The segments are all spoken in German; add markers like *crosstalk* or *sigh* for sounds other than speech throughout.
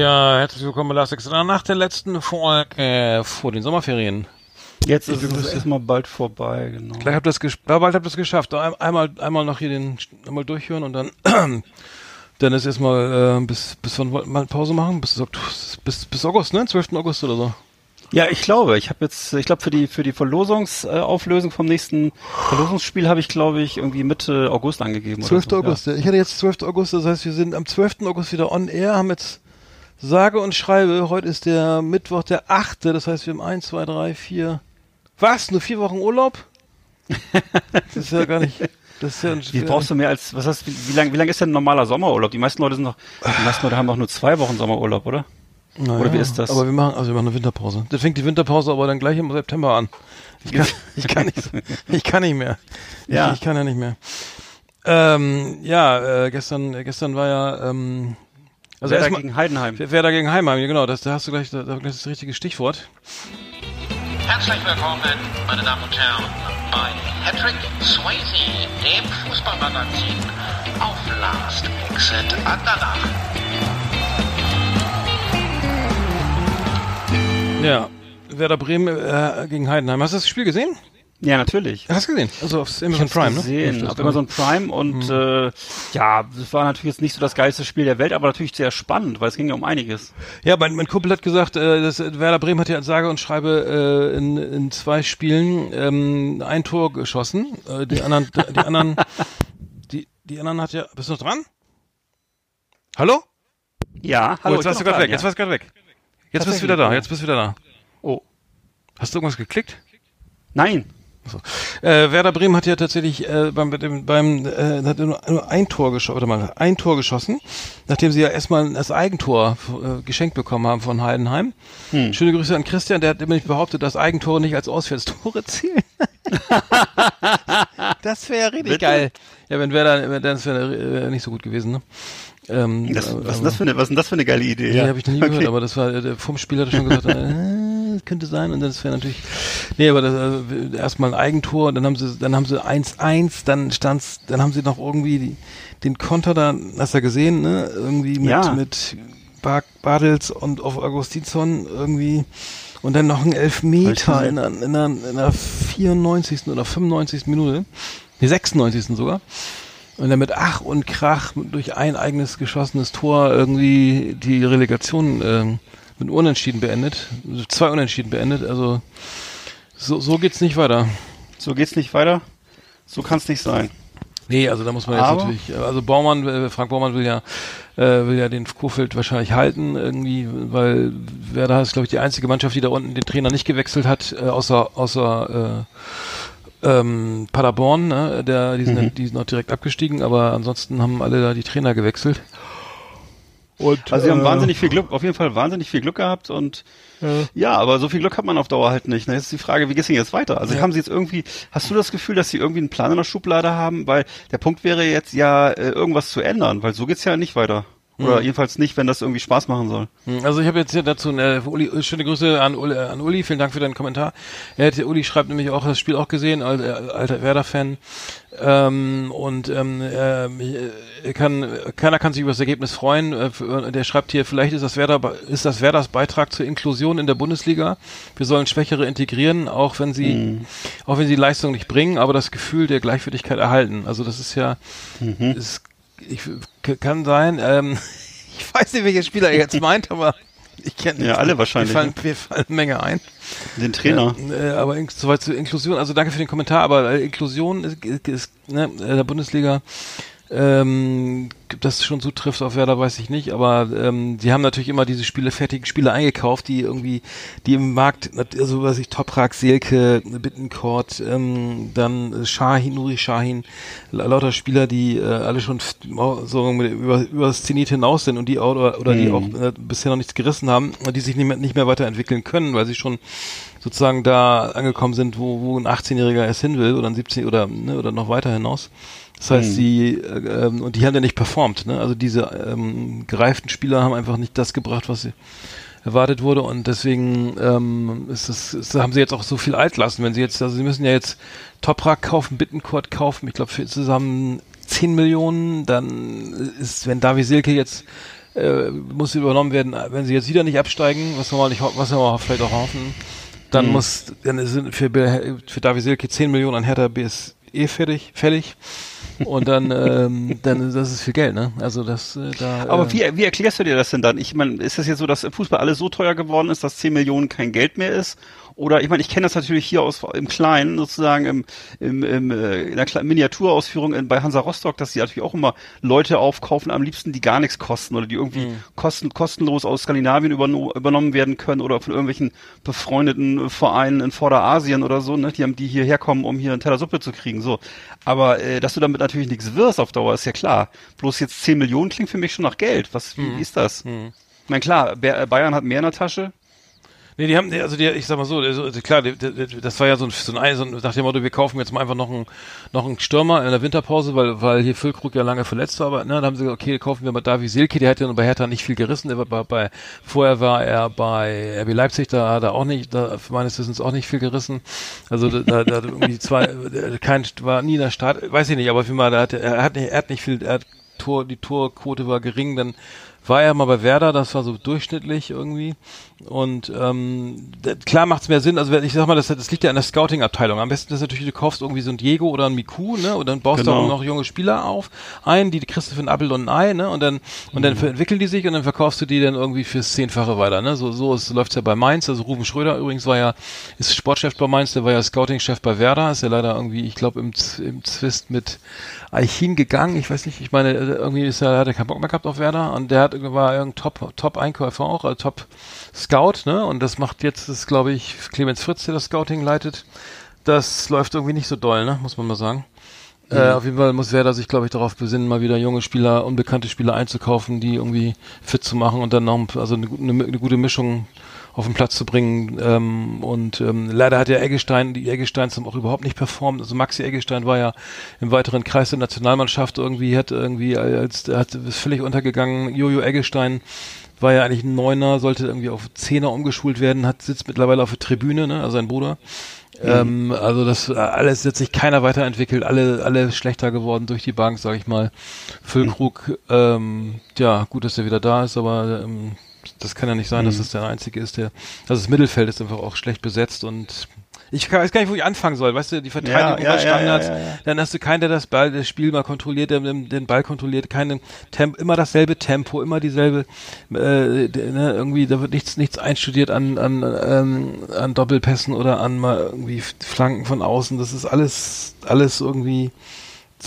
Ja, herzlich willkommen bei Last nach der letzten Folge äh, vor den Sommerferien. Jetzt ist es erstmal bald vorbei, genau. Gleich habt ihr es bald habt ihr es geschafft. Einmal, einmal noch hier den einmal durchhören und dann *clears throat* dann ist erstmal äh, bis bis wann wollten wir Pause machen? Bis, bis bis August, ne? 12. August oder so. Ja, ich glaube, ich habe jetzt, ich glaube für die für die Verlosungsauflösung vom nächsten Verlosungsspiel habe ich, glaube ich, irgendwie Mitte August angegeben. 12. So. August. Ja. Ich hatte jetzt 12. August, das heißt, wir sind am 12. August wieder on air, haben jetzt sage und schreibe, heute ist der Mittwoch der 8., das heißt, wir haben 1, 2, 3, 4, was, nur vier Wochen Urlaub? das ist ja gar nicht... Das ist ja ein Wie brauchst du mehr als, was heißt, wie, wie lange wie lang ist denn ein normaler Sommerurlaub? Die meisten Leute sind noch, die meisten Leute haben doch nur zwei Wochen Sommerurlaub, oder? Naja, oder wie ist das? Aber wir machen, also wir machen eine Winterpause. Da fängt die Winterpause aber dann gleich im September an. Ich kann, *laughs* ich kann nicht, ich kann nicht mehr. Ja. Ich, ich kann ja nicht mehr. Ähm, ja, äh, gestern, gestern war ja, ähm, also Werder gegen Heidenheim. Werder gegen Heidenheim, genau, das, da hast du gleich das, das, das richtige Stichwort. Herzlich willkommen, meine Damen und Herren, bei Patrick Swayze, dem Fußballmagazin auf Last Exit Andernach. Ja, Werder Bremen äh, gegen Heidenheim. Hast du das Spiel gesehen? Ja, natürlich. Hast du gesehen? Also auf Amazon Prime, ne? gesehen, auf Amazon Prime und mhm. äh, ja, das war natürlich jetzt nicht so das geilste Spiel der Welt, aber natürlich sehr spannend, weil es ging ja um einiges. Ja, mein, mein Kumpel hat gesagt, äh, dass Werder Bremen hat ja als sage und schreibe äh, in, in zwei Spielen ähm, ein Tor geschossen. Äh, die *laughs* anderen, die anderen, die, die anderen hat ja. Bist du noch dran? Hallo? Ja, hallo. Oh, jetzt warst du gerade weg. Ja. Jetzt warst du gerade weg. Jetzt bist du wieder da. Jetzt bist du wieder da. Oh. Hast du irgendwas geklickt? Nein. So. Äh, Werder Bremen hat ja tatsächlich äh, beim, beim, beim äh, hat nur, nur ein Tor geschossen, warte mal, ein Tor geschossen, nachdem sie ja erstmal das Eigentor äh, geschenkt bekommen haben von Heidenheim. Hm. Schöne Grüße an Christian, der hat nämlich behauptet, dass Eigentore nicht als Auswärtstore *laughs* zählen. das wäre richtig Bitte? geil. Ja, wenn Werder, das wäre äh, nicht so gut gewesen, ne? Ähm, das, was, ist das für eine, was ist denn das für eine geile Idee? Ja, habe ich noch nie okay. gehört, aber das war, äh, vom Spiel hat er schon gesagt, *laughs* äh, könnte sein und das wäre natürlich, nee, aber das, äh, erstmal ein Eigentor, dann haben sie, dann haben sie 1-1, dann stand's, dann haben sie noch irgendwie die, den Konter da, hast du gesehen, ne, irgendwie mit, ja. mit Badels und auf Augustinsson irgendwie, und dann noch ein Elfmeter in, in, in, in, in der 94. oder 95. Minute, die 96. sogar. Und dann mit Ach und Krach durch ein eigenes geschossenes Tor irgendwie die Relegation äh, mit Unentschieden beendet. Zwei Unentschieden beendet. Also so, so geht's nicht weiter. So geht's nicht weiter? So kann's nicht sein. Nee, also da muss man jetzt Aber natürlich, also Baumann, äh, Frank Baumann will ja, äh, will ja den Kofeld wahrscheinlich halten irgendwie, weil Werder ist, glaube ich, die einzige Mannschaft, die da unten den Trainer nicht gewechselt hat, äh, außer, außer äh, ähm, Paderborn, ne, der, die sind, mhm. die sind noch direkt abgestiegen, aber ansonsten haben alle da die Trainer gewechselt. Und, also sie haben äh, wahnsinnig viel Glück, auf jeden Fall wahnsinnig viel Glück gehabt und ja. ja, aber so viel Glück hat man auf Dauer halt nicht. Ne? Jetzt ist die Frage, wie geht's denn jetzt weiter? Also ja. haben sie jetzt irgendwie, hast du das Gefühl, dass sie irgendwie einen Plan in der Schublade haben? Weil der Punkt wäre jetzt ja, äh, irgendwas zu ändern, weil so geht's ja nicht weiter. Oder mhm. jedenfalls nicht, wenn das irgendwie Spaß machen soll. Hm, also ich habe jetzt hier dazu äh, Uli, schöne Grüße an Uli, an Uli, vielen Dank für deinen Kommentar. Er hat, Uli schreibt nämlich auch das Spiel auch gesehen, alter, alter Werder-Fan. Ähm, und ähm, äh, kann, keiner kann sich über das Ergebnis freuen. Äh, der schreibt hier, vielleicht ist das Werder ist das Werders Beitrag zur Inklusion in der Bundesliga. Wir sollen Schwächere integrieren, auch wenn sie mhm. auch wenn sie Leistung nicht bringen, aber das Gefühl der Gleichwürdigkeit erhalten. Also das ist ja mhm. ist ich, kann sein. Ähm, *laughs* ich weiß nicht, welcher Spieler er jetzt meint, aber ich kenne Ja, alle wahrscheinlich. Mir fallen, ne? mir fallen eine Menge ein. Den Trainer. Äh, aber soweit zur Inklusion. Also danke für den Kommentar, aber äh, Inklusion ist, ist, ist ne, der Bundesliga ähm, das schon zutrifft auf Werder, weiß ich nicht, aber ähm, die haben natürlich immer diese Spiele, fertigen Spiele eingekauft, die irgendwie, die im Markt, also was ich, Toprak, Selke, Bittencourt, ähm, dann Shahin, Nuri Shahin, lauter Spieler, die äh, alle schon so über, über das Zenit hinaus sind und die auch, oder, oder mhm. die auch äh, bisher noch nichts gerissen haben, die sich nicht mehr, nicht mehr weiterentwickeln können, weil sie schon sozusagen da angekommen sind, wo, wo ein 18-Jähriger erst hin will oder ein 17 oder ne, oder noch weiter hinaus. Das heißt, hm. sie äh, ähm, und die haben ja nicht performt. Ne? Also diese ähm, gereiften Spieler haben einfach nicht das gebracht, was sie erwartet wurde und deswegen ähm, ist das, ist, haben sie jetzt auch so viel Altlasten. Wenn sie jetzt, also sie müssen ja jetzt Toprak kaufen, Bittencourt kaufen, ich glaube für zusammen 10 Millionen, dann ist, wenn Davi Silke jetzt äh, muss übernommen werden, wenn sie jetzt wieder nicht absteigen, was wir mal nicht, was wir vielleicht auch hoffen, dann mhm. muss, dann sind für, für David Silke 10 Millionen an Hertha BSE fertig, fällig. Und dann, ähm, dann das ist viel Geld, ne? Also das äh, da. Aber äh, wie, wie erklärst du dir das denn dann? Ich meine, ist das jetzt so, dass Fußball alles so teuer geworden ist, dass 10 Millionen kein Geld mehr ist? Oder ich meine, ich kenne das natürlich hier aus im Kleinen, sozusagen im, im, im äh, in der Miniaturausführung in, bei Hansa Rostock, dass sie natürlich auch immer Leute aufkaufen, am liebsten, die gar nichts kosten oder die irgendwie mhm. kosten, kostenlos aus Skandinavien überno übernommen werden können oder von irgendwelchen befreundeten Vereinen in Vorderasien oder so, ne, die haben die hierher kommen, um hier einen Teller Suppe zu kriegen. So. Aber äh, dass du damit natürlich nichts wirst auf Dauer, ist ja klar. Bloß jetzt 10 Millionen klingt für mich schon nach Geld. Was, wie, mhm. wie ist das? Mhm. Ich meine, klar, Bayern hat mehr in der Tasche, Nee, die haben, also die, ich sag mal so, also klar, die, die, das war ja so ein, so ein, so ein, nach dem Motto, wir kaufen jetzt mal einfach noch einen, noch einen Stürmer in der Winterpause, weil, weil hier Füllkrug ja lange verletzt war, aber, ne, dann haben sie gesagt, okay, kaufen wir mal Davi Silke, der hat ja bei Hertha nicht viel gerissen, der war bei, bei vorher war er bei RB Leipzig, da hat er auch nicht, da meines Wissens auch nicht viel gerissen, also da, da, irgendwie zwei, *laughs* kein, war nie in der Start, weiß ich nicht, aber für mal, da hat, er hat nicht, er hat nicht viel, er hat Tor, die Torquote war gering, dann war er mal bei Werder, das war so durchschnittlich irgendwie. Und ähm, klar macht es mehr Sinn, also ich sag mal, das, das liegt ja an der Scouting-Abteilung. Am besten ist natürlich, du kaufst irgendwie so ein Diego oder ein Miku, ne? Und dann baust genau. du auch noch junge Spieler auf, ein, die kriegst du für ein Apfel und ein Ei, ne? Und dann, und dann mhm. entwickeln die sich und dann verkaufst du die dann irgendwie fürs Zehnfache weiter, ne? So, so ist, läuft's ja bei Mainz. Also Ruben Schröder übrigens war ja, ist Sportchef bei Mainz, der war ja Scouting-Chef bei Werder, ist ja leider irgendwie, ich glaube, im, im Zwist mit Eichin gegangen. Ich weiß nicht, ich meine, irgendwie ist er, hat er keinen Bock mehr gehabt auf Werder und der hat, war irgendein Top, Top-Einkäufer auch, also Top Scout, ne? Und das macht jetzt, das glaube ich, Clemens Fritz, der das Scouting leitet. Das läuft irgendwie nicht so doll, ne? Muss man mal sagen. Mhm. Äh, auf jeden Fall muss Werder sich, glaube ich, darauf besinnen, mal wieder junge Spieler, unbekannte Spieler einzukaufen, die irgendwie fit zu machen und dann noch, also eine, eine, eine gute Mischung auf den Platz zu bringen. Ähm, und ähm, leider hat ja Eggestein, die Eggesteins haben auch überhaupt nicht performt. Also Maxi Eggestein war ja im weiteren Kreis der Nationalmannschaft irgendwie, hat irgendwie als hat ist völlig untergegangen. Jojo Eggestein war ja eigentlich ein Neuner, sollte irgendwie auf Zehner umgeschult werden, hat sitzt mittlerweile auf der Tribüne, ne, also sein Bruder. Mhm. Ähm, also das alles hat sich keiner weiterentwickelt, alle alle schlechter geworden durch die Bank, sag ich mal. Füllkrug, mhm. ähm, ja, gut, dass er wieder da ist, aber ähm, das kann ja nicht sein, mhm. dass es der einzige ist, der. Also das Mittelfeld ist einfach auch schlecht besetzt und ich weiß gar nicht, wo ich anfangen soll. Weißt du, die Verteidigung ja, ja, bei Standards, ja, dann hast du keinen, der das Ball, das Spiel mal kontrolliert, der den Ball kontrolliert, keine Tempo, immer dasselbe Tempo, immer dieselbe, äh, ne, irgendwie, da wird nichts, nichts einstudiert an, an, ähm, an Doppelpässen oder an mal irgendwie Flanken von außen. Das ist alles, alles irgendwie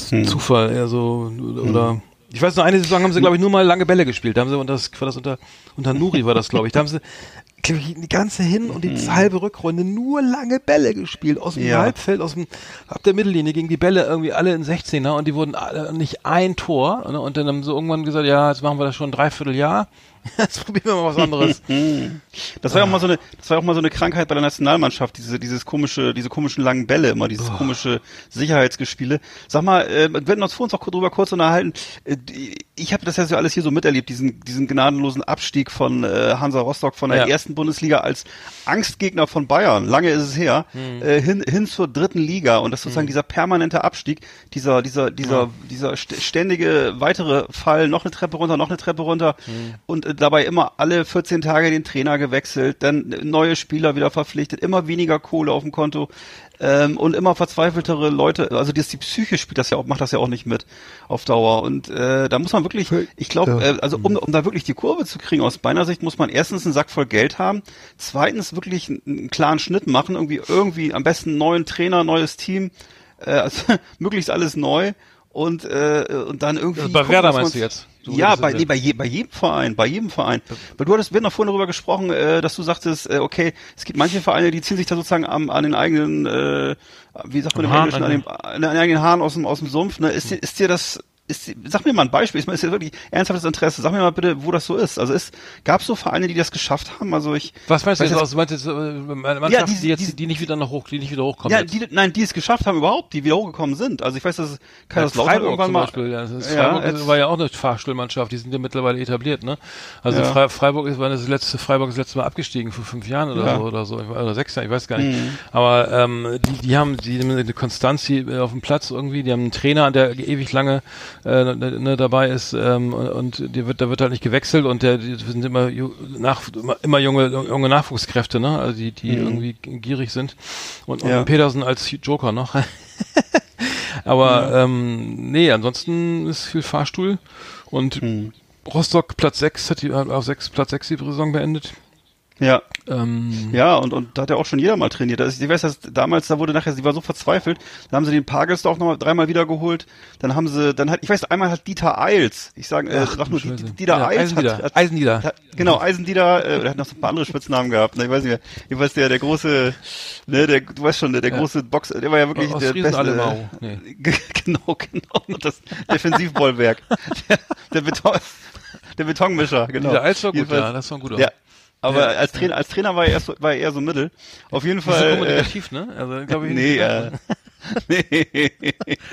hm. Zufall, eher so, oder, hm ich weiß noch, eine Saison haben sie, glaube ich, nur mal lange Bälle gespielt. Da haben sie, und das war das unter, unter Nuri war das, glaube ich. Da haben sie, glaube ich, die ganze Hin- und die mhm. halbe Rückrunde nur lange Bälle gespielt. Aus dem ja. Halbfeld, aus dem, ab der Mittellinie gingen die Bälle irgendwie alle in 16er und die wurden alle, nicht ein Tor. Ne? Und dann haben sie irgendwann gesagt, ja, jetzt machen wir das schon ein Dreivierteljahr. *laughs* Jetzt probieren wir mal was anderes. *laughs* das war ja auch mal so eine, das war auch mal so eine Krankheit bei der Nationalmannschaft, diese, dieses komische, diese komischen langen Bälle immer, dieses oh. komische Sicherheitsgespiele. Sag mal, äh, wir werden uns vor uns auch drüber kurz unterhalten. Äh, ich habe das ja so alles hier so miterlebt, diesen, diesen gnadenlosen Abstieg von äh, Hansa Rostock von der ja. ersten Bundesliga als Angstgegner von Bayern. Lange ist es her, hm. äh, hin, hin zur dritten Liga und das sozusagen hm. dieser permanente Abstieg, dieser, dieser, dieser, ja. dieser ständige weitere Fall, noch eine Treppe runter, noch eine Treppe runter hm. und äh, dabei immer alle 14 Tage den Trainer gewechselt, dann neue Spieler wieder verpflichtet, immer weniger Kohle auf dem Konto ähm, und immer verzweifeltere Leute. Also das, die Psyche spielt das ja auch, macht das ja auch nicht mit auf Dauer. Und äh, da muss man wirklich, ich glaube, äh, also um, um da wirklich die Kurve zu kriegen aus meiner Sicht, muss man erstens einen Sack voll Geld haben, zweitens wirklich einen, einen klaren Schnitt machen, irgendwie irgendwie am besten einen neuen Trainer, neues Team, äh, also *laughs* möglichst alles neu und äh, und dann irgendwie. Also bei Werder meinst du jetzt? So ja, bei, nee, bei, je, bei jedem Verein, bei jedem Verein. Weil du hattest, wir haben noch vorhin darüber gesprochen, äh, dass du sagtest, äh, okay, es gibt manche Vereine, die ziehen sich da sozusagen am, an den eigenen, äh, wie sagt man im Englischen, an den, an den eigenen Haaren aus dem, aus dem Sumpf. Ne? Ist, ist dir das ist, sag mir mal ein Beispiel, ist, ist ja wirklich ernsthaftes Interesse. Sag mir mal bitte, wo das so ist. Also ist, gab es so Vereine, die das geschafft haben? Also ich. Was meinst du jetzt? Meinst du jetzt äh, Mannschaften, ja, die, die, jetzt, die, die nicht wieder noch hoch, die nicht wieder hochkommen? Ja, die, nein, die es geschafft haben überhaupt, die wieder hochgekommen sind. Also ich weiß, dass Kaiserslautern ja, irgendwann mal. Beispiel, ja, das ist Freiburg ja, war ja auch eine Fahrstuhlmannschaft, die sind ja mittlerweile etabliert, ne? Also ja. Freiburg ist, war das letzte, Freiburg ist das letzte Mal abgestiegen vor fünf Jahren oder ja. so oder so, oder sechs Jahren, ich weiß gar nicht. Mhm. Aber ähm, die, die haben die, eine Konstanz hier auf dem Platz irgendwie, die haben einen Trainer, der ewig lange äh, ne, ne, dabei ist ähm, und die wird, da wird halt nicht gewechselt und der die sind immer nach immer junge junge Nachwuchskräfte, ne? Also die die mhm. irgendwie gierig sind und, und ja. Petersen als Joker noch. *laughs* Aber ja. ähm, nee, ansonsten ist viel Fahrstuhl und mhm. Rostock Platz 6 hat die auf 6 Platz 6 die Saison beendet. Ja. Ähm, ja, und, und da hat ja auch schon jeder mal trainiert. Das, ich weiß, dass damals, da wurde nachher, sie war so verzweifelt, dann haben sie den Pagelsdorf noch mal dreimal wiedergeholt, dann haben sie, dann hat, ich weiß, einmal hat Dieter Eils, ich sage, äh, sag nur, Scheiße. Dieter ja, Eils Eisendieder. hat, hat, Eisendieder. Hat, genau, Eisendieder, äh, er hat noch so ein paar andere Spitznamen gehabt, ne, ich weiß nicht mehr, ich weiß, der, der große, ne, der, du weißt schon, der, der ja. große Boxer, der war ja wirklich Aus der Riesen beste. Nee. *laughs* genau, genau, das Defensivbollwerk. der, *laughs* der Beton, der Betonmischer, genau. Dieter Eils war gut, ja, das war ein guter. Ja, aber ja. als Trainer, als Trainer war er, erst, war er eher so mittel. Auf jeden Fall. Ist kommunikativ, äh, ne? Also, glaube ich. *laughs* Nee, ja. *laughs* nee.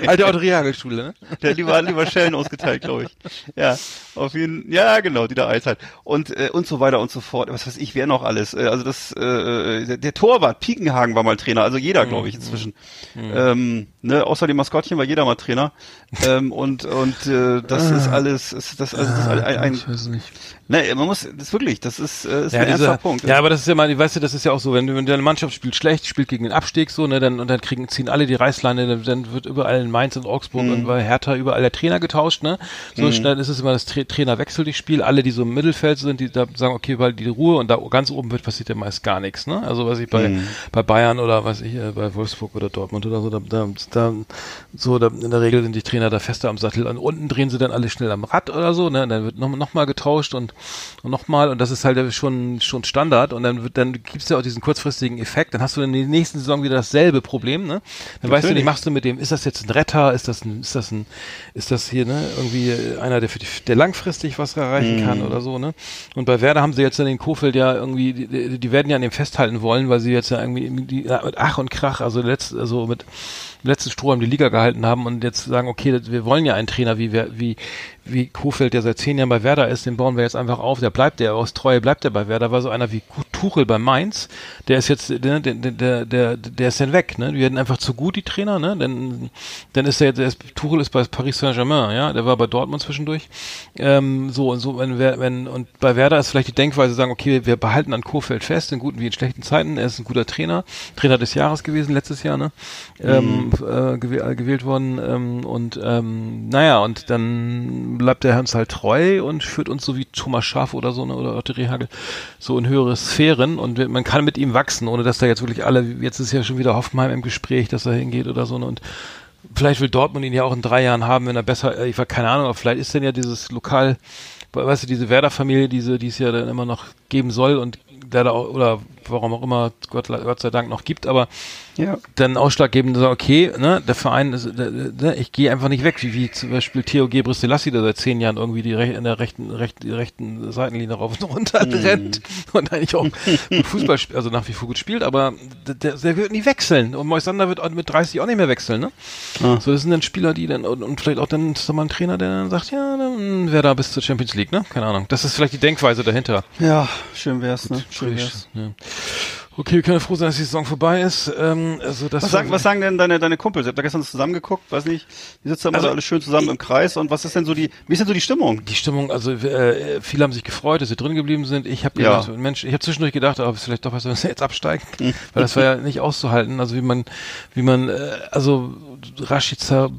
Alte Autoreagelschule, ne? *laughs* Der hat lieber, lieber Schellen ausgeteilt, glaube ich. Ja, auf jeden ja, genau, die da Eis halt. Und, äh, und so weiter und so fort. Was weiß ich, wer noch alles. Äh, also das, äh, der, der Torwart, Piekenhagen war mal Trainer, also jeder, glaube ich, inzwischen. Mhm. Ähm, ne, außer dem Maskottchen war jeder mal Trainer. ähm, und, und äh, das ist ah. alles, ist das, also das ist ein, ein, ich Ne, man muss, das ist wirklich, das ist, äh, ist ja, ein dieser, ernster Punkt. Ja, aber das ist ja mal, weißt du, das ist ja auch so, wenn, wenn deine Mannschaft spielt schlecht, spielt gegen den Abstieg so, ne, dann, und dann kriegen, ziehen alle die Reißleine, dann, dann wird überall in Mainz und Augsburg mhm. und bei Hertha überall der Trainer getauscht, ne. So mhm. schnell ist es immer das Tra Trainerwechsel durch Spiel. Alle, die so im Mittelfeld sind, die da sagen, okay, weil die Ruhe und da ganz oben wird, passiert ja meist gar nichts, ne. Also was ich bei, mhm. bei Bayern oder was ich, äh, bei Wolfsburg oder Dortmund oder so, da, da, da so, da, in der Regel sind die Trainer da fester am Sattel. Und unten drehen sie dann alle schnell am Rad oder so, ne. Und dann wird noch, noch mal getauscht und, und noch mal und das ist halt schon, schon Standard und dann wird, dann gibt's ja auch diesen kurzfristigen Effekt. Dann hast du in der nächsten Saison wieder dasselbe Problem, ne. Dann Natürlich. weißt du nicht, machst du mit dem, ist das jetzt ein Retter, ist das ein, ist das ein, ist das hier, ne, irgendwie einer, der für die, der langfristig was erreichen kann mhm. oder so, ne? Und bei Werder haben sie jetzt in den Kofeld ja irgendwie, die, die, werden ja an dem festhalten wollen, weil sie jetzt ja irgendwie die, mit Ach und Krach, also letzt, also mit letzten Strohhalm die Liga gehalten haben und jetzt sagen, okay, wir wollen ja einen Trainer wie, wie, wie Kofeld, der seit zehn Jahren bei Werder ist, den bauen wir jetzt einfach auf, der bleibt, der aus Treue bleibt der bei Werder, war so einer wie Tuchel bei Mainz, der ist jetzt, der, der, der, der, der ist dann weg, ne, die werden einfach zu gut, die Trainer, ne, denn, dann ist er jetzt, der ist, Tuchel ist bei Paris Saint-Germain, ja, der war bei Dortmund zwischendurch, ähm, so und so, wenn, wenn, und bei Werder ist vielleicht die Denkweise, sagen, okay, wir behalten an Kofeld fest, in guten wie in schlechten Zeiten, er ist ein guter Trainer, Trainer des Jahres gewesen, letztes Jahr, ne, ähm, mhm. äh, gewäh gewählt worden, ähm, und, ähm, naja, und dann bleibt der uns halt treu und führt uns so wie Thomas Schaaf oder so, ne, oder Otto Rehagel, so in höhere Sphären und man kann mit ihm wachsen, ohne dass da jetzt wirklich alle, jetzt ist ja schon wieder Hoffenheim im Gespräch, dass er hingeht oder so, ne, und vielleicht will Dortmund ihn ja auch in drei Jahren haben, wenn er besser, äh, ich war keine Ahnung, aber vielleicht ist denn ja dieses Lokal, weißt du, diese Werder-Familie, diese, die es ja dann immer noch geben soll und der da auch, oder warum auch immer, Gott, Gott sei Dank noch gibt, aber ja. dann ausschlaggebend sagen, okay, ne, der Verein, ist, ne, ich gehe einfach nicht weg, wie, wie zum Beispiel Theo Gebris Selassie, der seit zehn Jahren irgendwie die in der rechten, rechten, rechten Seitenlinie rauf und runter mm. rennt und eigentlich auch gut Fußball, also nach wie vor gut spielt, aber der, der wird nie wechseln und Moisander wird mit 30 auch nicht mehr wechseln, ne? Ah. So, das sind dann Spieler, die dann, und, und vielleicht auch dann ist mal ein Trainer, der dann sagt, ja, dann wäre da bis zur Champions League, ne? Keine Ahnung. Das ist vielleicht die Denkweise dahinter. Ja, schön wär's, ne? Schön wär's. Ja. Okay, wir können froh sein, dass die Saison vorbei ist. Ähm, also das was, sagen, was sagen denn deine, deine Kumpels? Ich hab da gestern zusammengeguckt, weiß nicht, die sitzen da also, alle schön zusammen im Kreis und was ist denn so die, wie ist denn so die Stimmung? Die Stimmung, also äh, viele haben sich gefreut, dass sie drin geblieben sind. Ich habe ja. gedacht, Mensch, ich habe zwischendurch gedacht, aber vielleicht doch besser, wenn sie jetzt absteigen, *laughs* weil das war ja nicht auszuhalten. Also wie man, wie man, äh, also Rashica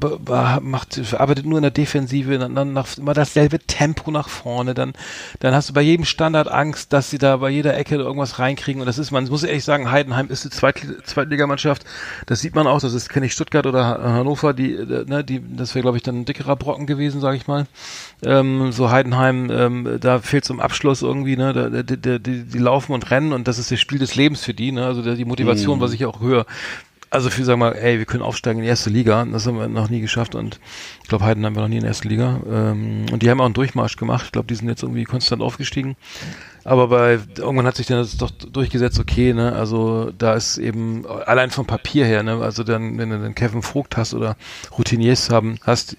macht, arbeitet nur in der Defensive, dann nach, immer dasselbe Tempo nach vorne, dann, dann hast du bei jedem Standard Angst, dass sie da bei jeder Ecke irgendwas reinkriegen und das ist, man muss ehrlich sagen, Heidenheim ist die Zweit Zweitligamannschaft, das sieht man auch, das ist, kenne ich Stuttgart oder Hannover, die, ne, die, das wäre glaube ich dann ein dickerer Brocken gewesen, sage ich mal, ähm, so Heidenheim, ähm, da fehlt zum Abschluss irgendwie, ne, da, die, die, die, laufen und rennen und das ist das Spiel des Lebens für die, ne, also die Motivation, mhm. was ich auch höre, also für sagen wir, ey, wir können aufsteigen in die erste Liga. Das haben wir noch nie geschafft und ich glaube, Heiden haben wir noch nie in der ersten Liga. Ähm, und die haben auch einen Durchmarsch gemacht. Ich glaube, die sind jetzt irgendwie konstant aufgestiegen. Aber bei irgendwann hat sich dann das doch durchgesetzt, okay, ne, also da ist eben allein vom Papier her, ne, also dann, wenn du dann Kevin Vogt hast oder Routiniers haben, hast,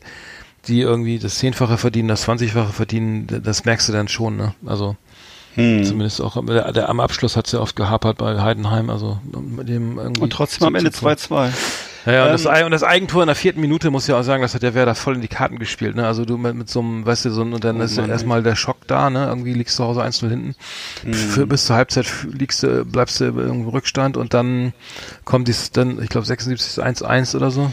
die irgendwie das Zehnfache verdienen, das Zwanzigfache verdienen, das merkst du dann schon, ne? Also hm. Zumindest auch der, der, am Abschluss hat es ja oft gehapert bei Heidenheim, also mit dem irgendwie Und trotzdem am Ende 2-2. Ja, ja ähm, und, das, ähm, und, das, Eigentor in der vierten Minute muss ja auch sagen, das hat der Werder voll in die Karten gespielt, ne? Also du mit, mit so einem, weißt du, so und dann oh, ist ja erstmal der Schock da, ne? Irgendwie liegst du zu Hause 1 hinten. Mhm. Für, bis zur Halbzeit liegst du, bleibst du im Rückstand und dann kommt dies dann, ich glaube 76 1-1 oder so.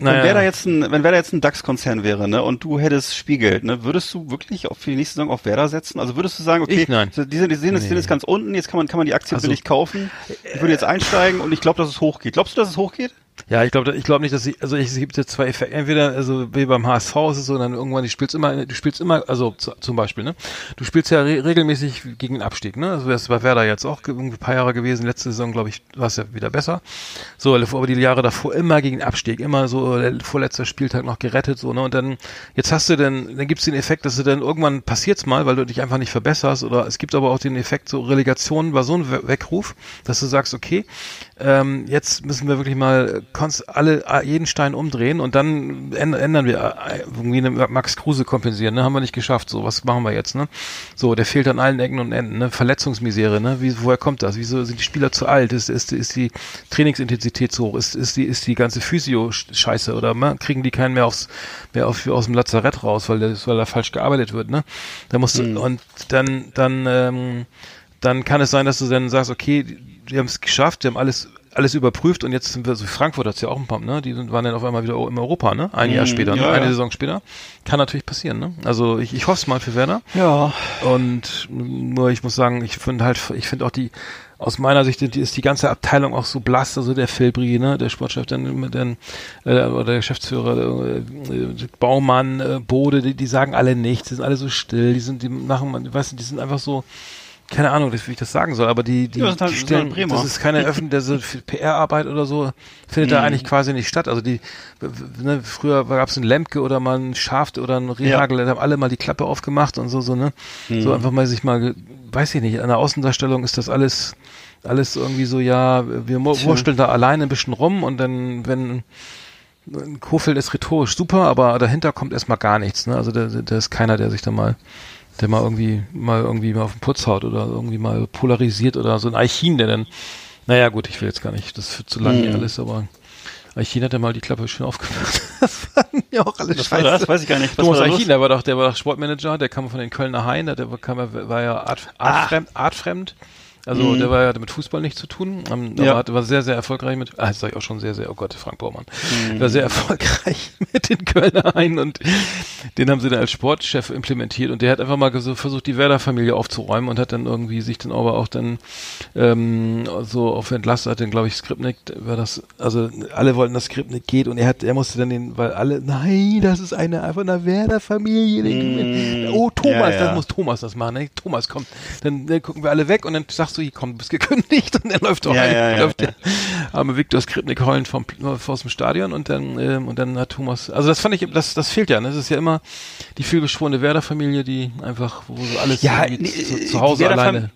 Naja. Wenn wer da jetzt ein, wenn wer da jetzt ein DAX-Konzern wäre, ne, und du hättest Spielgeld, ne, würdest du wirklich auf für die nächste Saison auf Werder setzen? Also würdest du sagen, okay, ich, nein. die sind, die sind, die sind nee. jetzt ganz unten, jetzt kann man, kann man die Aktie also, billig kaufen. Ich würde jetzt einsteigen und ich glaube, dass es hochgeht. Glaubst du, dass es hochgeht? Ja, ich glaube, ich glaube nicht, dass ich, also ich, es gibt jetzt zwei Effekte. Entweder, also wie beim HSV ist es so, dann irgendwann, du spielst immer, du spielst immer, also zu, zum Beispiel, ne? Du spielst ja re regelmäßig gegen den Abstieg, ne? Also das bei Werder jetzt auch ein paar Jahre gewesen. Letzte Saison, glaube ich, war es ja wieder besser. So, aber die Jahre davor immer gegen den Abstieg, immer so vorletzter Spieltag noch gerettet, so, ne? Und dann, jetzt hast du dann, dann gibt's den Effekt, dass du dann irgendwann passiert's mal, weil du dich einfach nicht verbesserst. Oder es gibt aber auch den Effekt, so Relegation war so ein Weckruf, dass du sagst, okay, ähm, jetzt müssen wir wirklich mal alle jeden Stein umdrehen und dann ändern wir äh, irgendwie eine Max Kruse kompensieren, ne? Haben wir nicht geschafft. So, was machen wir jetzt, ne? So, der fehlt an allen Ecken und Enden, ne? Verletzungsmisere, ne? Wie, woher kommt das? Wieso sind die Spieler zu alt? Ist, ist, ist die Trainingsintensität zu hoch? Ist, ist die, ist die ganze Physio scheiße oder ne? kriegen die keinen mehr aufs, mehr auf, aus dem Lazarett raus, weil, der, weil da falsch gearbeitet wird, ne? Da musst du, mhm. und dann, dann, ähm, dann kann es sein, dass du dann sagst, okay, die haben es geschafft, die haben alles alles überprüft und jetzt sind wir so Frankfurt hat's ja auch ein paar, ne? Die sind, waren dann auf einmal wieder in Europa, ne? Ein Jahr mm, später, ne? Ja, eine ja. Saison später. Kann natürlich passieren, ne? Also ich, ich hoffe es mal für Werder. Ja. Und nur ich muss sagen, ich finde halt, ich finde auch die aus meiner Sicht ist die ganze Abteilung auch so blass, also der Filbri, ne, der Sportchef, dann, dann äh, oder der Geschäftsführer, äh, Baumann, äh, Bode, die, die sagen alle nichts, die sind alle so still, die sind, die machen, man, weißt du, die sind einfach so, keine Ahnung, wie ich das sagen soll, aber die, die, ja, das, die stellen, das, das ist keine öffentliche PR-Arbeit oder so, findet mhm. da eigentlich quasi nicht statt. Also die, ne, früher gab es einen Lemke oder mal einen Schaft oder einen Rehagel, ja. da haben alle mal die Klappe aufgemacht und so, so, ne? Mhm. So einfach mal sich mal, weiß ich nicht, an der Außendarstellung ist das alles, alles irgendwie so, ja, wir wursteln da alleine ein bisschen rum und dann, wenn, Kofeld ist rhetorisch super, aber dahinter kommt erstmal gar nichts, ne? Also da, da ist keiner, der sich da mal der mal irgendwie mal irgendwie mal auf den Putz haut oder irgendwie mal polarisiert oder so ein Eichin, der dann, naja gut, ich will jetzt gar nicht, das wird zu lange mhm. alles, aber Eichin hat ja mal die Klappe schön aufgemacht. *laughs* das fanden ja auch alles Was scheiße. War das? Weiß ich gar nicht. Was Thomas Eichin, der war doch, der war doch Sportmanager, der kam von den Kölner Hain, der kam, war ja art, artfremd, artfremd also mhm. der war ja mit Fußball nichts zu tun, ähm, ja. aber war sehr, sehr erfolgreich mit, ah, das sag ich auch schon sehr, sehr, oh Gott, Frank Baumann, mhm. war sehr erfolgreich *laughs* mit den Kölner ein und den haben sie dann als Sportchef implementiert und der hat einfach mal so versucht, die Werder-Familie aufzuräumen und hat dann irgendwie sich dann aber auch dann ähm, so auf entlastet, hat dann glaube ich Skripnik, war das, also alle wollten, dass Skripnik geht und er hat, er musste dann den, weil alle, nein, das ist eine einfach eine Werder-Familie, mhm. oh Thomas, ja, ja. das muss Thomas das machen, ne? Thomas kommt, dann, dann gucken wir alle weg und dann sagst sagst du, hier komm, du bist gekündigt *laughs* und er läuft auch ja, ein, ja, läuft ja, der arme Viktor Skripnik heulend vom, aus dem Stadion und dann, ähm, und dann hat Thomas, also das fand ich, das, das fehlt ja, ne? Das ist ja immer die vielbeschworene Werder-Familie, die einfach, wo so alles ja, zu, zu Hause alleine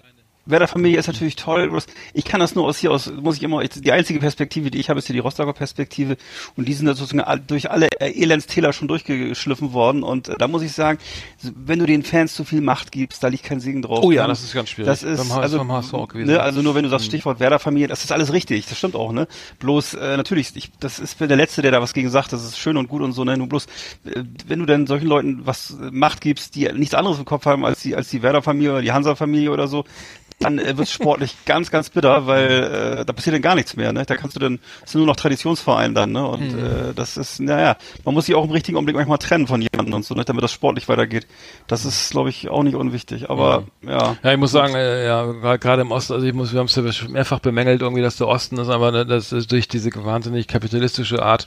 Werder-Familie ist natürlich toll. Ich kann das nur aus hier aus, muss ich immer, die einzige Perspektive, die ich habe, ist hier die Rostocker Perspektive. Und die sind da sozusagen durch alle Elendstäler schon durchgeschliffen worden. Und da muss ich sagen, wenn du den Fans zu viel Macht gibst, da liegt kein Segen drauf. Oh ja, das ist ganz schwierig. Das ist, beim also, beim auch gewesen. Ne, also nur wenn du sagst mhm. Stichwort Werder-Familie, das ist alles richtig. Das stimmt auch, ne? Bloß, äh, natürlich, ich, das ist der Letzte, der da was gegen sagt, das ist schön und gut und so, ne? Nur bloß, äh, wenn du dann solchen Leuten was Macht gibst, die nichts anderes im Kopf haben als die, als die Werder-Familie oder die Hansa-Familie oder so, dann äh, wird sportlich ganz, ganz bitter, weil äh, da passiert dann gar nichts mehr. Ne? Da kannst du dann, ist nur noch Traditionsverein dann, ne? Und mhm. äh, das ist, naja, man muss sich auch im richtigen Augenblick manchmal trennen von jemandem und so, ne? damit das sportlich weitergeht. Das ist, glaube ich, auch nicht unwichtig. Aber ja. Ja, ja ich muss sagen, äh, ja, gerade im Osten, also ich muss, wir haben es ja mehrfach bemängelt, irgendwie, dass der Osten ist, aber ne, das ist durch diese wahnsinnig kapitalistische Art,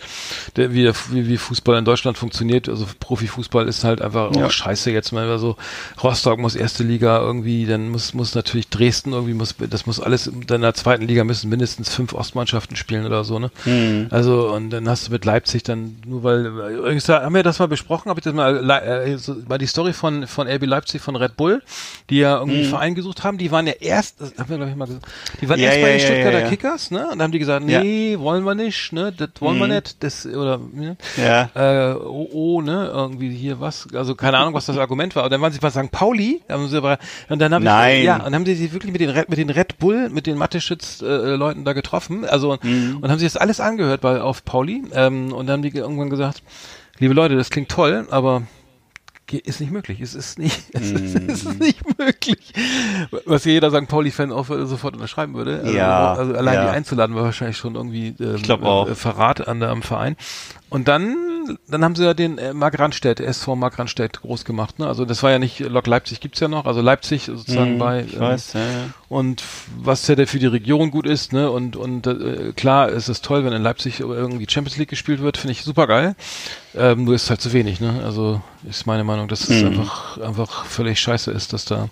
der, wie, der, wie, wie Fußball in Deutschland funktioniert, also Profifußball ist halt einfach ja. auch scheiße jetzt mal so. Rostock muss erste Liga irgendwie, dann muss, muss natürlich Dresden irgendwie muss, das muss alles in der zweiten Liga müssen mindestens fünf Ostmannschaften spielen oder so, ne? Mhm. Also, und dann hast du mit Leipzig dann, nur weil, übrigens, haben wir das mal besprochen, habe ich das mal, äh, so, mal die Story von, von RB Leipzig von Red Bull, die ja irgendwie mhm. einen Verein gesucht haben, die waren ja erst, das haben wir glaube ich mal gesagt, die waren ja, erst ja, bei den ja, Stuttgarter Kickers, ne? Und dann haben die gesagt, nee, wollen wir nicht, ne? Das wollen mhm. wir nicht, das, oder, ne? Ja. Äh, oh, oh, ne? Irgendwie hier was, also keine Ahnung, was das Argument war. Und dann waren sie bei St. Pauli, haben sie aber, und dann haben Nein. ja, und dann haben sie sich wirklich mit den Red, mit den Red Bull, mit den Mathe-Schütz-Leuten äh, da getroffen. Also mhm. und haben sich das alles angehört bei auf Pauli. Ähm, und dann haben die irgendwann gesagt, liebe Leute, das klingt toll, aber ist nicht möglich. Es ist nicht, *laughs* es, mm. ist, es ist nicht möglich. Was jeder St. Pauli-Fan auch sofort unterschreiben würde. Also, ja. Also allein ja. die einzuladen war wahrscheinlich schon irgendwie ähm. Äh, Verrat an am Verein. Und dann, dann haben sie ja den äh, Mark Randstedt, SV Mark Randstedt groß gemacht. Ne? Also das war ja nicht, Lok Leipzig gibt's ja noch, also Leipzig sozusagen mm, bei. Ich ähm, weiß, ja, ja. Und was ja für die Region gut ist, ne? Und und äh, klar ist es toll, wenn in Leipzig irgendwie Champions League gespielt wird, finde ich super geil. Ähm, nur ist halt zu wenig, ne? Also ist meine Meinung, dass es mm. einfach einfach völlig scheiße ist, dass da.